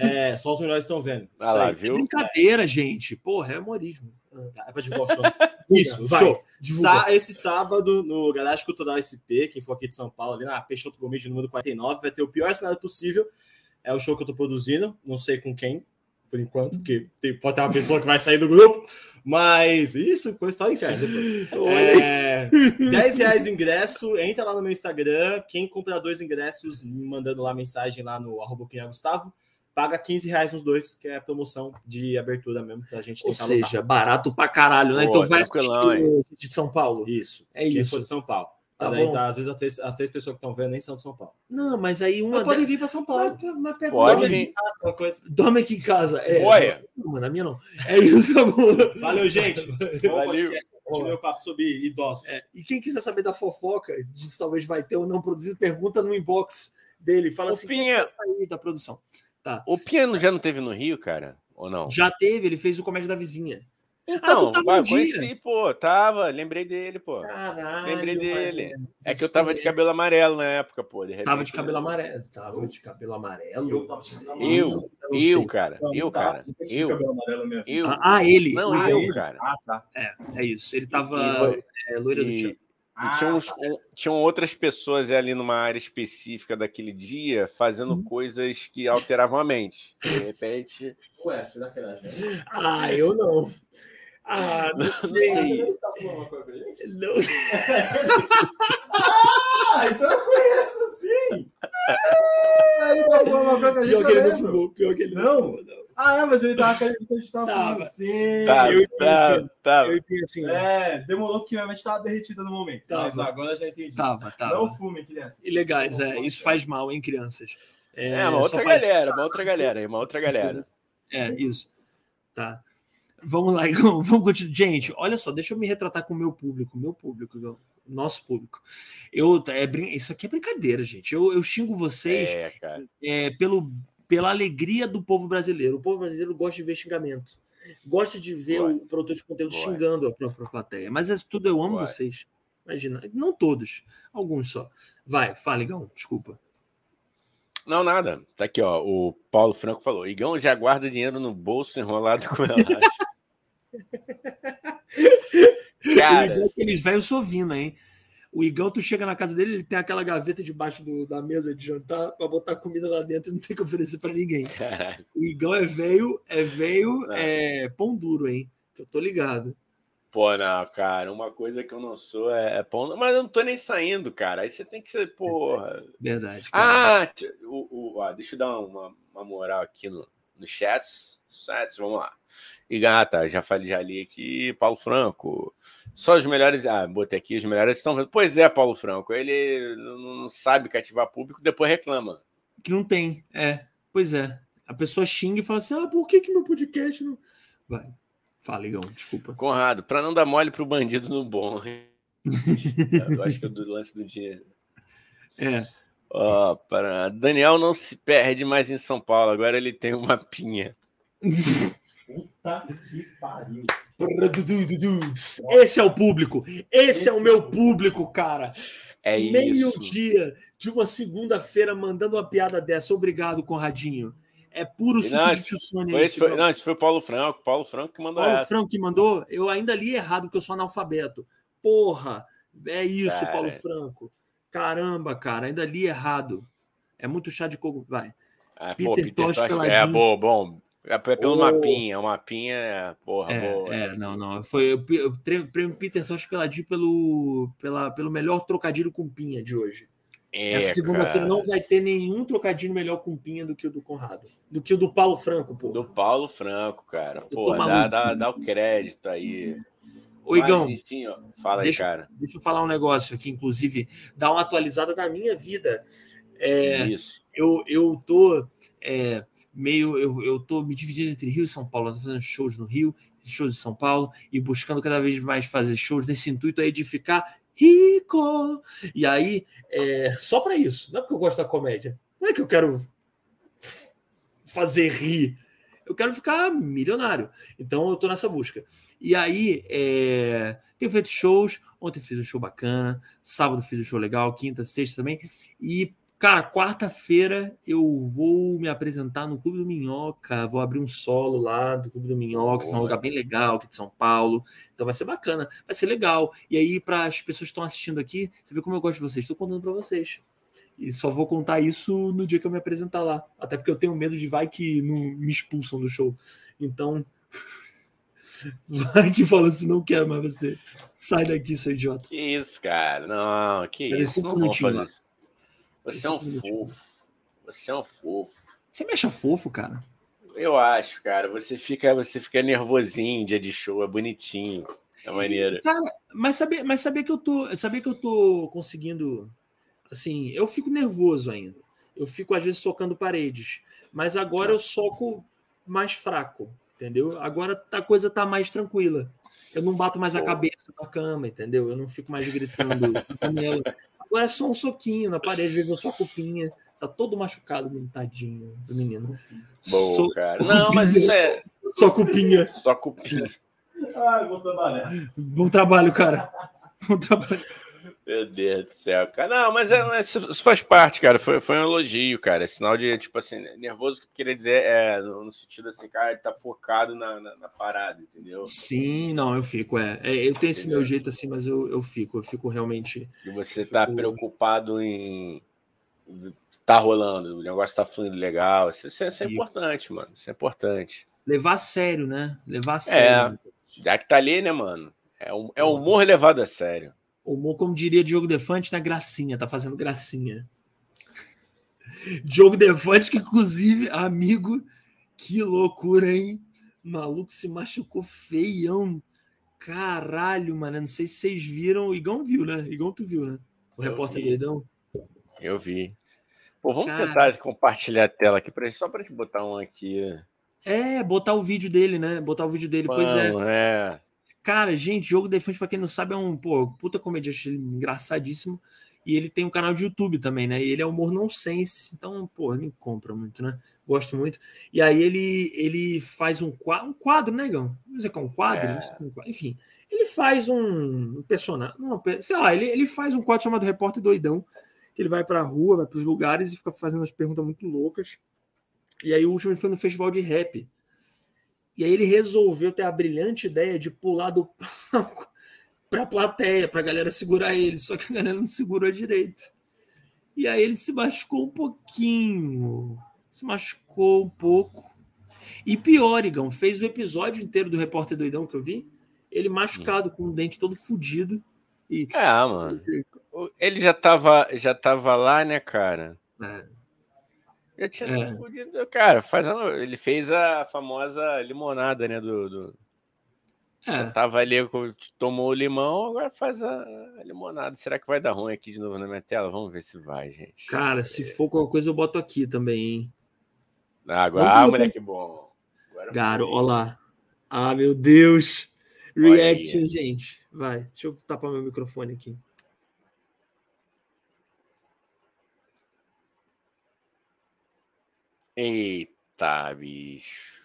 É, só os melhores estão vendo. Ah lá, viu? É brincadeira, gente. Porra, é humorismo. Tá, é pra divulgar o show. Isso, vai. show. Sa esse sábado, no Garagem Cultural SP, quem for aqui de São Paulo, ali na Peixoto Gomes, número 49, vai ter o pior cenário possível. É o show que eu tô produzindo, não sei com quem, por enquanto, porque tem, pode ter uma pessoa que vai sair do grupo, mas isso, com história interna depois. É, 10 reais o ingresso, entra lá no meu Instagram, quem comprar dois ingressos, me mandando lá mensagem lá no arroba Gustavo, paga 15 reais nos dois, que é a promoção de abertura mesmo, pra gente tentar Ou seja, lutar. barato pra caralho, né? Pô, então vai assistir de São Paulo. Isso, é quem isso. for de São Paulo. Tá daí, tá, às vezes as três, as três pessoas que estão vendo nem são de São Paulo. Não, mas aí uma. Mas podem vir para São Paulo. Mas, mas pega Pode vir. Dorme aqui em casa. É, Olha. Não, na minha não. É isso, amor. Valeu, gente. Valeu. O papo sobre idosos. É, e quem quiser saber da fofoca, disso talvez vai ter ou não produzido, pergunta no inbox dele. Fala o assim: Pinha... quem da produção. Tá. O Piano já não teve no Rio, cara? Ou não? Já teve, ele fez o Comédia da Vizinha. Então, ah, vai, conheci, pô, tava, lembrei dele, pô. Caralho, lembrei dele. Mano, é que eu tava de cabelo amarelo na época, pô. De repente, tava de cabelo amarelo, tava de cabelo amarelo. Eu tava de cabelo amarelo. Eu, eu, cara, eu, cara, eu. eu. Ah, ele. Não, ah, eu, cara. Ah, tá. É, é isso. Ele tava é, loira do chão. Ah, tinham, tá. tinham, outras pessoas ali numa área específica daquele dia fazendo uhum. coisas que alteravam a mente. De repente. Ué, será que era Ah, eu não. Ah, não, sei. Não. ah, então eu conheço sim. Aí tá fumando uma coisa Pior que ele não fumou. Pior que ele não. não. Ah, é, mas ele tava acreditando que a gente tava falando assim. Tá, eu tá, assim, tá. Eu entendi assim. É, demorou porque minha mente tava derretida no momento. Tava. Mas agora eu já entendi. Tava, tava. Não fumem, crianças. Ilegais, é. Isso faz mal, hein, crianças. É, uma só outra faz- galera, uma outra galera, uma outra galera. É, isso. Tá. Vamos lá, Igão. Vamos continuar. Gente, olha só, deixa eu me retratar com o meu público, meu público, Igão. Nosso público. Eu, é, isso aqui é brincadeira, gente. Eu, eu xingo vocês É, é, pelo, pela alegria do povo brasileiro. O povo brasileiro gosta de ver xingamento. Gosta de ver o produtor de conteúdo xingando a própria plateia. Mas é tudo, eu amo vocês. Imagina. Não todos, alguns só. Vai, fala, Igão, desculpa. Não, nada. Tá aqui, ó. O Paulo Franco falou: Igão já guarda dinheiro no bolso enrolado com relaxa. O Cara, Igão, aqueles velhos sovina, hein? O Igão, tu chega na casa dele, ele tem aquela gaveta debaixo do- da mesa de jantar para botar comida lá dentro e não tem que oferecer para ninguém. caralho. O Igão é velho, é velho, É. é pão duro, hein? Que eu tô ligado. Pô, não, cara, uma coisa que eu não sou é, é pão. Mas eu não tô nem saindo, cara. Aí você tem que ser, porra. Verdade. cara. Ah, o, o, ó, deixa eu dar uma, uma moral aqui no, no chats. Chats, vamos lá. E gata, já falei, já li aqui, Paulo Franco. Só os melhores. Ah, botei aqui, os melhores estão vendo. Pois é, Paulo Franco. Ele não sabe cativar público, depois reclama. Que não tem. É, pois é. A pessoa xinga e fala assim: ah, por que, que meu podcast não. Vai. Fala, Igão, desculpa. Conrado, pra não dar mole pro bandido no bom. eu acho que é do lance do dinheiro. É. Ó, para... Daniel não se perde mais em São Paulo, agora ele tem uma pinha. Puta que pariu. Esse é o público. Esse, é o meu público, cara. É isso. Meio-dia de uma segunda-feira mandando uma piada dessa. Obrigado, Conradinho. É puro suco Não, de tio Foi, isso. esse foi, não, esse foi o Paulo Franco. Paulo Franco que mandou Paulo essa. Franco que mandou, eu ainda li errado porque eu sou analfabeto. Porra, é isso, Cara. Paulo Franco. Caramba, cara, ainda li errado. É muito chá de coco. Vai. Ah, Peter pô, Peter Tosh Tosh, é bom, bom. É pelo Oh. mapinha, o mapinha, é, porra, É, boa. é, não, não. Foi o prêmio Peter Tosh peladinho pelo, pela, pelo melhor trocadilho com pinha de hoje. É, Essa segunda-feira não vai ter nenhum trocadilho melhor com pinha do que o do Conrado. Do que o do Paulo Franco, pô. Do Paulo Franco, cara. Pô, dá, maluco. dá, dá o crédito aí. Ô, Igão, Mas, enfim, ó, fala deixa- aí, cara. deixa eu falar um negócio aqui, inclusive, dar uma atualizada na minha vida. É, Isso. eu, eu tô é, meio. Eu, eu tô me dividindo entre Rio e São Paulo. Eu tô fazendo shows no Rio, shows em São Paulo, e buscando cada vez mais fazer shows nesse intuito aí de ficar rico. E aí, é, só para isso, não é porque eu gosto da comédia, não é que eu quero fazer rir. Eu quero ficar milionário. Então eu tô nessa busca. E aí, é, tenho feito shows. Ontem fiz um show bacana. Sábado fiz um show legal. Quinta, sexta também. E, cara, quarta-feira eu vou me apresentar no Clube do Minhoca. Vou abrir um solo lá do Clube do Minhoca, que é um Boa. lugar bem legal aqui de São Paulo. Então vai ser bacana, vai ser legal. E aí, para as pessoas que estão assistindo aqui, você vê como eu gosto de vocês. Estou contando para vocês. E só vou contar isso no dia que eu me apresentar lá. Até porque eu tenho medo de vai que não me expulsam do show. Então. Vai que fala assim, não quero mais você. Sai daqui, seu idiota. Que isso, cara? Não, que isso. cinco Não vamos minutinhos fazer isso. Você Cinco é um fofo. Você é um fofo. Você me acha fofo, cara? Eu acho, cara. Você fica, você fica nervosinho dia de show, é bonitinho. É maneiro. Cara, mas saber, mas saber que eu tô, saber que eu tô conseguindo, assim, eu fico nervoso ainda. Eu fico às vezes socando paredes, mas agora eu soco mais fraco, entendeu? Agora a coisa tá mais tranquila. Eu não bato mais a cabeça na cama, entendeu? Eu não fico mais gritando na janela. Agora é só um soquinho na parede, às vezes eu soco pinha. Tá todo machucado, menino, tadinho do menino. Boa, So- cara. Não, mas isso é Soco pinha. só cupim. Ai, vou trabalhar. Bom trabalho, cara. Bom trabalho. Meu Deus do céu, cara. Não, mas é, isso isso faz parte, cara. Foi, foi um elogio, cara. É sinal de, tipo assim, nervoso que eu queria dizer é no, no sentido assim, cara, ele tá focado na, na, na parada, entendeu? Sim, não, eu fico, é. É, eu tenho esse Entendeu? meu jeito assim, mas eu, eu fico, eu fico realmente. E você tá fico- preocupado em. Tá rolando, o negócio tá fluindo legal. Isso, isso é- isso é importante, mano. Isso é importante. Levar a sério, né? Levar a sério. Já que tá ali, né, mano? É um, é um humor levado a sério. O humor, como diria Diogo Defante, na gracinha, tá fazendo gracinha. Diogo Defante, que inclusive, amigo Que loucura, hein? Maluco se machucou feião. Caralho, mano. Não sei se vocês viram. O Igão viu, né? Igão, tu viu, né? O eu repórter vi. doidão. Eu vi. Pô, vamos Cara... tentar compartilhar a tela aqui pra, só pra gente botar um aqui. É, botar o vídeo dele, né? Botar o vídeo dele. Vamos, pois é. é. Cara, gente, Jogo Defante, pra quem não sabe, é um pô, puta comediante engraçadíssimo. E ele tem um canal de YouTube também, né? E ele é humor nonsense. Então, pô, me compra muito, né? Gosto muito. E aí ele, ele faz um quadro, um quadro, né, Gão? Não dizer que é um quadro, é. enfim. Ele faz um, personagem, não, sei lá, ele, ele faz um quadro chamado Repórter Doidão, que ele vai pra rua, vai pros lugares e fica fazendo as perguntas muito loucas. E aí o último foi no festival de rap. E aí ele resolveu ter a brilhante ideia de pular do palco para a plateia, para a galera segurar ele, só que a galera não segurou direito. E aí ele se machucou um pouquinho, se machucou um pouco. E pior, Igão, fez o episódio inteiro do Repórter Doidão que eu vi, ele machucado, com o dente todo fudido. E... É, mano. Ele já tava, já tava lá, né, cara? É. Já tinha é. fudido. Cara, fazendo, ele fez a famosa limonada, né, do... do é. Tava ali, tomou o limão, agora faz a, limonada. Será que vai dar ruim aqui de novo na minha tela? Vamos ver se vai, gente. Cara, se for qualquer coisa, eu boto aqui também, hein? Ah, agora, ah, moleque bom. Agora Garo, olha lá. Ah, meu Deus. Reaction, gente. Vai, deixa eu tapar meu microfone aqui. Eita, bicho.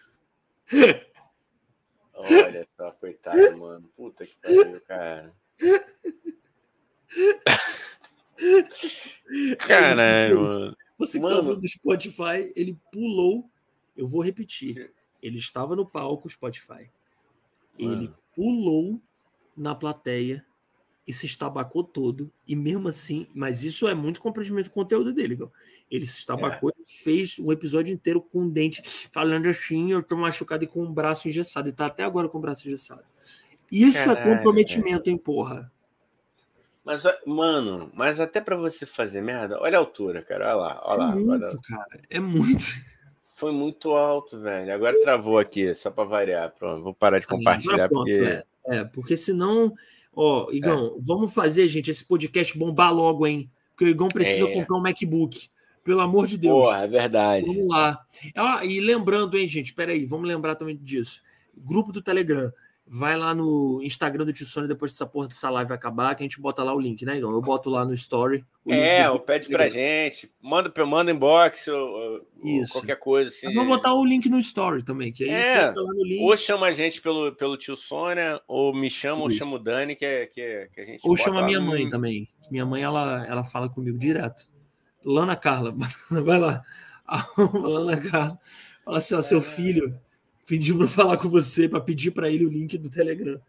Olha só, coitado, mano. Puta que pariu, cara. Caralho, mano. Você que tá mano. tá do Spotify, ele pulou. Eu vou repetir. Ele estava no palco Spotify. Mano. Ele pulou na plateia e se estabacou todo. E mesmo assim, mas isso é muito comprometimento do conteúdo dele. Então. Ele se estabacou é. e fez um episódio inteiro com um dente falando assim: eu tô machucado e com o um braço engessado. E tá até agora com o braço engessado. Isso é Caralho, é comprometimento, hein, porra. Mas, mano, mas até para você fazer merda, olha a altura, cara. Olha lá, olha é lá. Muito, olha. cara. É muito. Foi muito alto, velho. Agora travou aqui, só para variar. Pronto, vou parar de compartilhar. Pronto, porque... É, é, porque senão. Ó, Igão, é. vamos fazer, gente, esse podcast bombar logo, hein? Porque o Igão precisa é. comprar um MacBook. Pelo amor de Deus. Porra, é verdade. Vamos lá. Ah, e lembrando, hein, gente, peraí, vamos lembrar também disso. Grupo do Telegram. Vai lá no Instagram do Tio Sônia depois dessa porra dessa live acabar, que a gente bota lá o link, né, Igão? Eu boto lá no story. é, ou pede pra gente. Manda, manda inbox ou, ou qualquer coisa. Assim. vamos botar o link no story também, que aí é, Ou chama a gente pelo, pelo Tio Sônia, ou me chama, Isso. ou chama o Dani, que, é, que, é, que a gente. Ou chama minha mãe também. Minha mãe, ela, ela fala comigo direto. Lana Carla, vai lá. Lana Carla, fala assim: ó, seu filho pediu para falar com você, para pedir para ele o link do Telegram.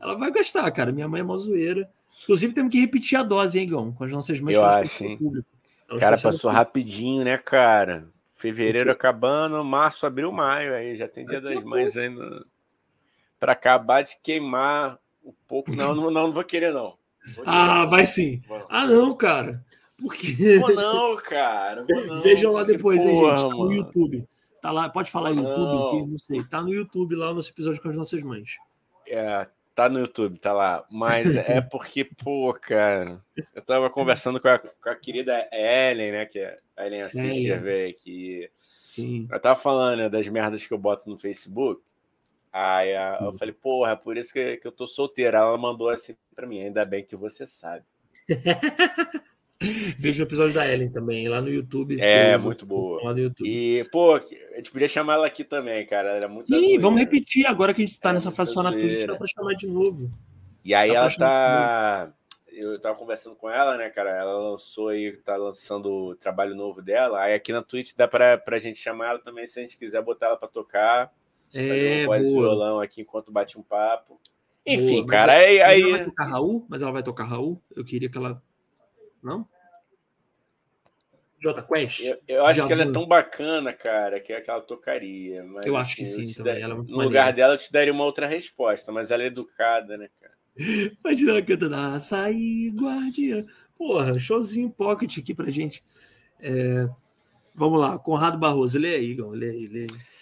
Ela vai gastar, cara. Minha mãe é mó zoeira. Inclusive, temos que repetir a dose, hein, Gão? Com as nossas mães Eu acho, hein? público. Elas cara, passou rapidinho, né, cara? Fevereiro acabando, março, abril, maio. Aí já tem dia das mães ainda. Para acabar de queimar um pouco. Não, não, não, não vou querer, não. Vou ah, vai sim. Vamos. Ah, não, cara. Porque... Vou não, cara. Vou não. Vejam lá depois, hein, gente? Tá no YouTube. Tá lá, pode falar YouTube não. aqui, não sei. Tá no YouTube lá o nosso episódio com as nossas mães. É, tá no YouTube, tá lá. Mas é porque, pô, cara, eu tava conversando com a, com a querida Ellen, né? Que a Ellen assiste a ver aqui. Sim. Eu tava falando né, das merdas que eu boto no Facebook. Aí eu falei, porra, é por isso que, que eu tô solteira. Ela mandou assim pra mim, ainda bem que você sabe. Veja o episódio da Ellen também, lá no YouTube. É, muito boa. Lá no YouTube. E, pô, a gente podia chamar ela aqui também, cara. Era muito Sim, vamos repetir. Agora que a gente está é nessa fase só na Twitch, dá pra chamar de novo. E aí dá ela tá. Eu tava conversando com ela, né, cara? Ela lançou aí, tá lançando o trabalho novo dela. Aí aqui na Twitch dá pra, pra gente chamar ela também, se a gente quiser botar ela pra tocar. É, fazer um violão aqui enquanto bate um papo. Enfim, boa, cara, aí. aí... Ela vai tocar Raul, mas ela vai tocar Raul. Eu queria que ela. Não? Jota Quest? Eu, eu acho que ela é tão bacana, cara, que é aquela tocaria. Mas, eu acho que assim, sim também. Ela é no maneira. lugar dela, eu te daria uma outra resposta, mas ela é educada, né, cara? Imagina ela cantando Açaí Guardiã. Porra, showzinho pocket aqui pra gente. É, vamos lá, Conrado Barroso, lê aí, Igor, lê aí, lê aí.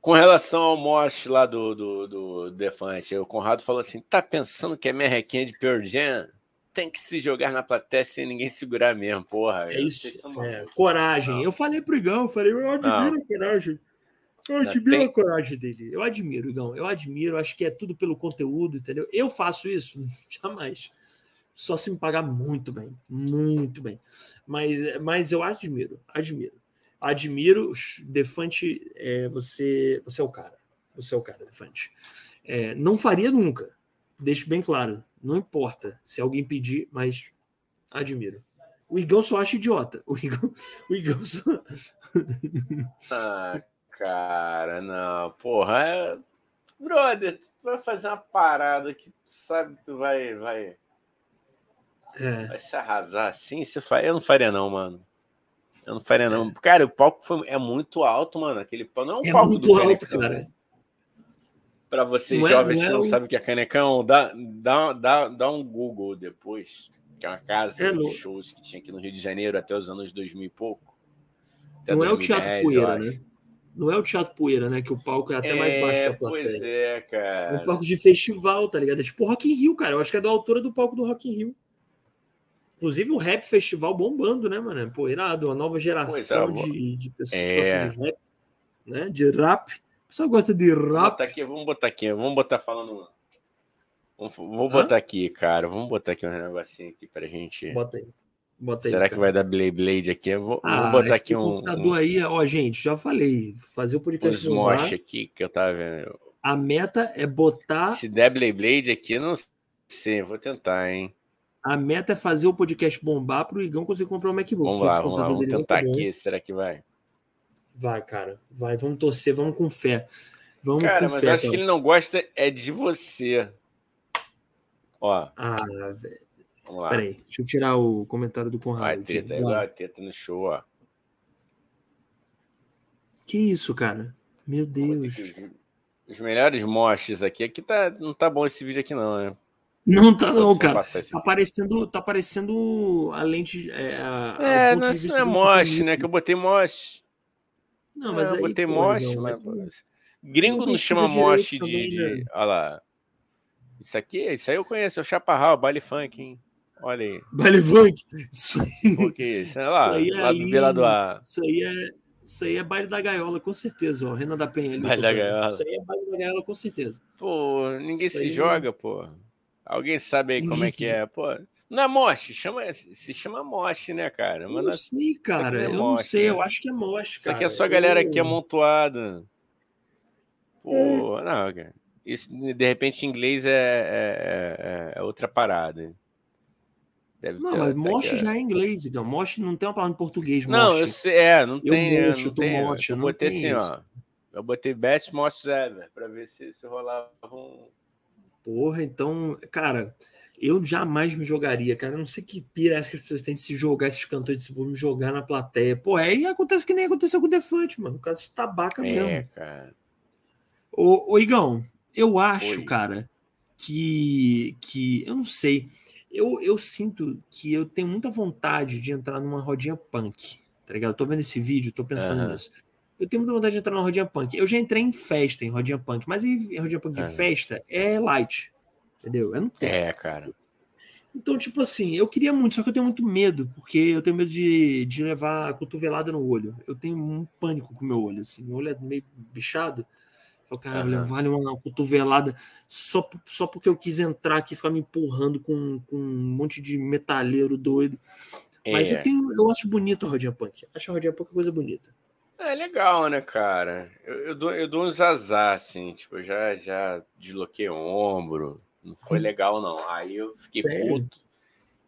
Com relação ao Mosh lá do, do, do Defante, o Conrado falou assim: tá pensando que é merrequinha de Pearl Jam? Tem que se jogar na plateia sem ninguém segurar mesmo, porra. É isso. É, coragem. Não. Eu falei pro Igão, eu falei, eu admiro não. a coragem. Eu admiro tem... a coragem dele. Eu admiro, Igão. Eu admiro. Acho que é tudo pelo conteúdo, entendeu? Eu faço isso? Jamais. Só se me pagar muito bem. Muito bem. Mas, mas eu admiro. Admiro admiro. Defante, é, você, você é o cara. Você é o cara, Defante. É, não faria nunca. Deixo bem claro. Não importa se alguém pedir, mas admiro. O Igão só acha idiota. O Igão, o Igão só. ah, cara, não. Porra, é... brother, tu vai fazer uma parada que tu sabe que tu vai. Vai, é. vai se arrasar assim. Você faz... Eu não faria, não, mano. Eu não faria, não. Cara, o palco foi, é muito alto, mano. Aquele palco não é um é palco muito do alto, cara. Para vocês não é- jovens é, que não, é sabem o que é canecão, dá, dá, dá, dá um Google depois, que é uma casa é, de shows que tinha aqui no Rio de Janeiro até os anos 2000 e pouco. Não 2010, é o Teatro Poeira, né? Não é o Teatro Poeira, né? Que o palco é até mais baixo que a plateia. Pois é, cara. É um palco de festival, tá ligado? É tipo Rock in Rio, cara. Eu acho que é da altura do palco do Rock in Rio. Inclusive o Rap Festival bombando, né, mano? Pô, irado, uma nova geração é, de, de pessoas é. que gostam de rap, né? De rap. O pessoal gosta de rap. Vamos botar aqui, vamos botar aqui, vamos botar falando. Vou botar Hã? aqui, cara. Vamos botar aqui um negocinho aqui pra gente. Bota aí. Bota aí Será cara. que vai dar Blade Blade aqui? Eu vou, ah, vou botar aqui um. computador um... aí, ó, gente, já falei. Fazer o podcast. Uns mosh aqui que eu tava vendo. A meta é botar. Se der Blade Blade aqui, não sei. Vou tentar, hein? A meta é fazer o podcast bombar para o Igão conseguir comprar um MacBook. Vamos lá, vamos, lá, vamos tentar aqui. Será que vai? Vai, cara. Vai, vamos torcer, vamos com fé. Vamos cara, com mas fé, eu acho que ele não gosta é de você. Ó. Ah, velho. Peraí, deixa eu tirar o comentário do Conrado. Vai, teta, aqui. Vai. teta no show, ó. Que isso, cara? Meu Deus. Os melhores mostres aqui. Aqui tá, não tá bom esse vídeo aqui, não, né? Não tá não, cara. Tá parecendo, tá parecendo a lente. É, a, é não, isso não é mosh, né? Que eu botei mosh. Não, mas é, eu botei mosh, não, mas... mas... Gringo não, chama mosh de, também, de... Né? Olha lá. Isso aqui, isso aí eu conheço, é o Chaparral, baile funk, hein? Olha aí. Baile funk? Isso aí. isso? Olha lá, isso aí é lá ali, do A. Isso aí é. Isso aí é baile da gaiola, com certeza, ó. Renan da Penha ali. Baile da gaiola. Isso aí é baile da gaiola, com certeza. Pô, ninguém isso se aí... joga, pô. Alguém sabe aí como é que é? Pô, não é moche, chama, se chama moche, né, cara? Mas eu não sei, cara. É eu não sei, né? eu acho que é moche, cara. Isso aqui é só a galera aqui amontoada. Pô, é. não, cara. Isso, de repente, em inglês é, é, é, é outra parada. Deve não, mas moche já é inglês, então. Moche não tem uma palavra em português. Não, moche. eu sei, é, não tem. Eu, mocho, não tem, moche, eu, eu botei assim, isso. ó. Eu botei best moches ever pra ver se, se rolava um Porra, então, cara, eu jamais me jogaria, cara. Eu não sei que pira é essa que as pessoas têm de se jogar esses cantores, se vou me jogar na plateia. Pô, aí acontece que nem aconteceu com o Defante, mano. O caso se tabaca é, mesmo. Cara. Ô, ô, Igão, eu acho, Oi. cara, que, que. Eu não sei. Eu, eu sinto que eu tenho muita vontade de entrar numa rodinha punk. Tá ligado? Eu tô vendo esse vídeo, tô pensando uhum. nisso. Eu tenho muita vontade de entrar na rodinha punk. Eu já entrei em festa em rodinha punk, mas em rodinha punk de é. festa é light. Entendeu? Eu não tenho. É, cara. Então, tipo assim, eu queria muito, só que eu tenho muito medo, porque eu tenho medo de, de levar cotovelada no olho. Eu tenho um pânico com o meu olho, assim. Meu olho é meio bichado. Eu, cara, uhum. levar uma cotovelada só, só porque eu quis entrar aqui e ficar me empurrando com, com um monte de metalheiro doido. Mas é. eu tenho, eu acho bonito a rodinha punk. Acho a rodinha punk coisa bonita. É legal, né, cara? Eu, eu, dou, eu dou uns azar, assim, tipo, já, já desloquei o ombro, não foi legal, não. Aí eu fiquei Sério? puto.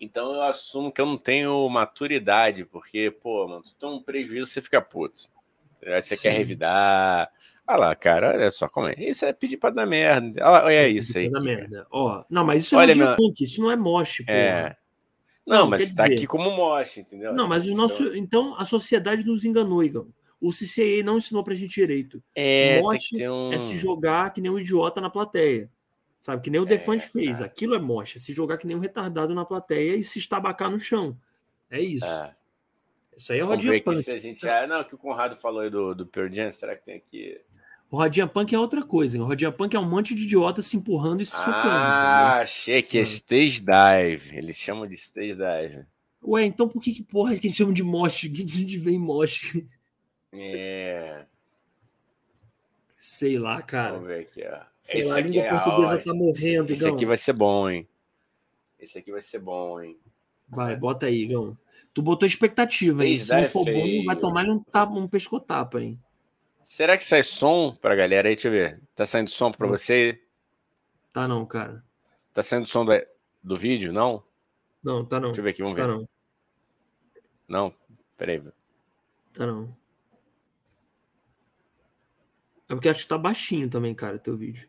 Então eu assumo que eu não tenho maturidade, porque, pô, mano, tu tem um prejuízo, você fica puto. Aí você Sim. quer revidar. Olha lá, cara, olha só como é. Isso é pedir pra dar merda. Olha, olha isso aí. Dar merda. Ó, não, mas isso é olha é minha... punk, isso não é moche, pô. É. Não, não mas tá dizer... aqui como moche, entendeu? Não, mas o nosso. Então, então a sociedade nos enganou, Igão. O CCA não ensinou pra gente direito. É, moche um... é se jogar que nem um idiota na plateia. Sabe? Que nem o é, Defante fez. Tá. Aquilo é moche. É se jogar que nem um retardado na plateia e se estabacar no chão. É isso. É. Isso aí é rodinha punk. Se a gente... Ah, não, que o Conrado falou aí do, do Pearl Jam, será que tem aqui... O Rodinha Punk é outra coisa. Hein? O Rodinha Punk é um monte de idiota se empurrando e se socando. Ah, achei que é hum. stage dive. Eles chamam de stage dive. Ué, então por que, que porra que eles chamam de mosh? Que de vem mosh? É. Sei lá, cara. Vamos ver aqui, ó. Sei Esse lá, a língua é, portuguesa tá morrendo, Esse aqui vai ser bom, hein? Esse aqui vai ser bom, hein? Vai, bota aí, Gão. Tu botou expectativa, hein? Se não for bom, vai tomar um, tapa, um pescotapa, hein? Será que sai som pra galera aí? Deixa eu ver. Tá saindo som pra você? Tá não, cara. Tá saindo som do, do vídeo, não? Não, tá não. Deixa eu ver aqui, vamos ver. Tá não. Não? Peraí. Tá não. É porque acho que tá baixinho também, cara, teu vídeo.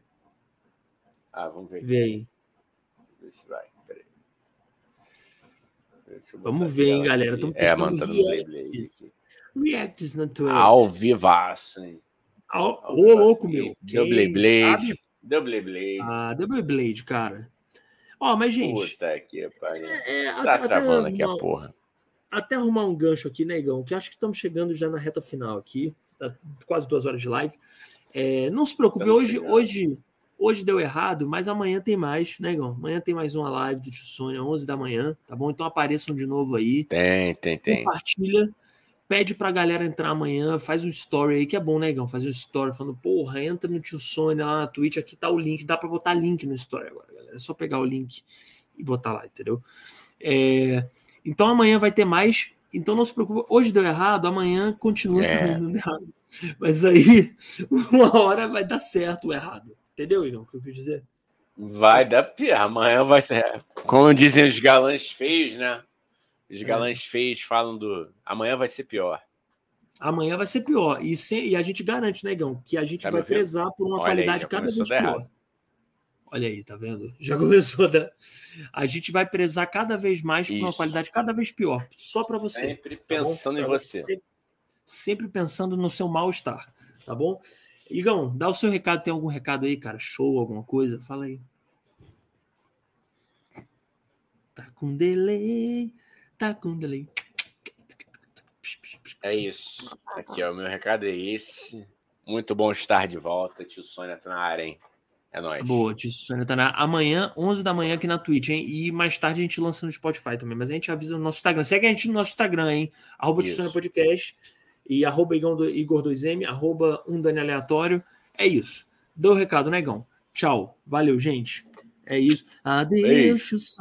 Ah, vamos ver. Vê aí. Vê se vai. Peraí. Vamos ver, hein, galera. Estamos é, mano, tá reacts. reacts na Twitch. Ao vivaço, hein? Ô, louco, meu. Deu Blade. Deu Blade. Ah, deu Blade, cara. Ó, mas, gente. Puta que pariu. É, é, tá até, travando até aqui a porra. Até arrumar um gancho aqui, negão, que acho que estamos chegando já na reta final aqui. Tá quase duas horas de live. É, não se preocupe, hoje, hoje, hoje deu errado, mas amanhã tem mais, negão. Amanhã tem mais uma live do Tio Sônia, 11 da manhã, tá bom? Então apareçam de novo aí. Tem, tem, tem. Compartilha pede pra galera entrar amanhã, faz um story aí, que é bom, negão, fazer um story falando, porra, entra no tio Sônia lá na Twitch, aqui tá o link, dá pra botar link no story agora, galera. É só pegar o link e botar lá, entendeu? É, então amanhã vai ter mais. Então não se preocupe. Hoje deu errado, amanhã continua é. dando errado. Mas aí, uma hora vai dar certo o errado. Entendeu, Igor? O que eu quis dizer? Vai dar pior. Amanhã vai ser. Como dizem os galãs feios, né? Os é. galãs é. feios falam do. Amanhã vai ser pior. Amanhã vai ser pior. E, se... e a gente garante, negão, que a gente tá vai prezar por uma Olha qualidade aí, cada vez pior. Errado. Olha aí, tá vendo? Já começou a dar. A gente vai prezar cada vez mais por uma qualidade cada vez pior. Só para você. Sempre tá pensando em você. você. Sempre pensando no seu mal-estar. Tá bom? Igão, dá o seu recado. Tem algum recado aí, cara? Show, alguma coisa? Fala aí. Tá com delay. Tá com delay. É isso. Aqui, ó, o meu recado é esse. Muito bom estar de volta. Tio Sônia tá na área, hein? É nóis. Boa, tá na amanhã, 11 da manhã aqui na Twitch, hein? E mais tarde a gente lança no Spotify também. Mas a gente avisa no nosso Instagram. Segue a gente no nosso Instagram, hein? Arroba Podcast e arroba Igor2M, arroba um Dani Aleatório. É isso. Deu o recado, negão. Tchau. Valeu, gente. É isso. Adeus,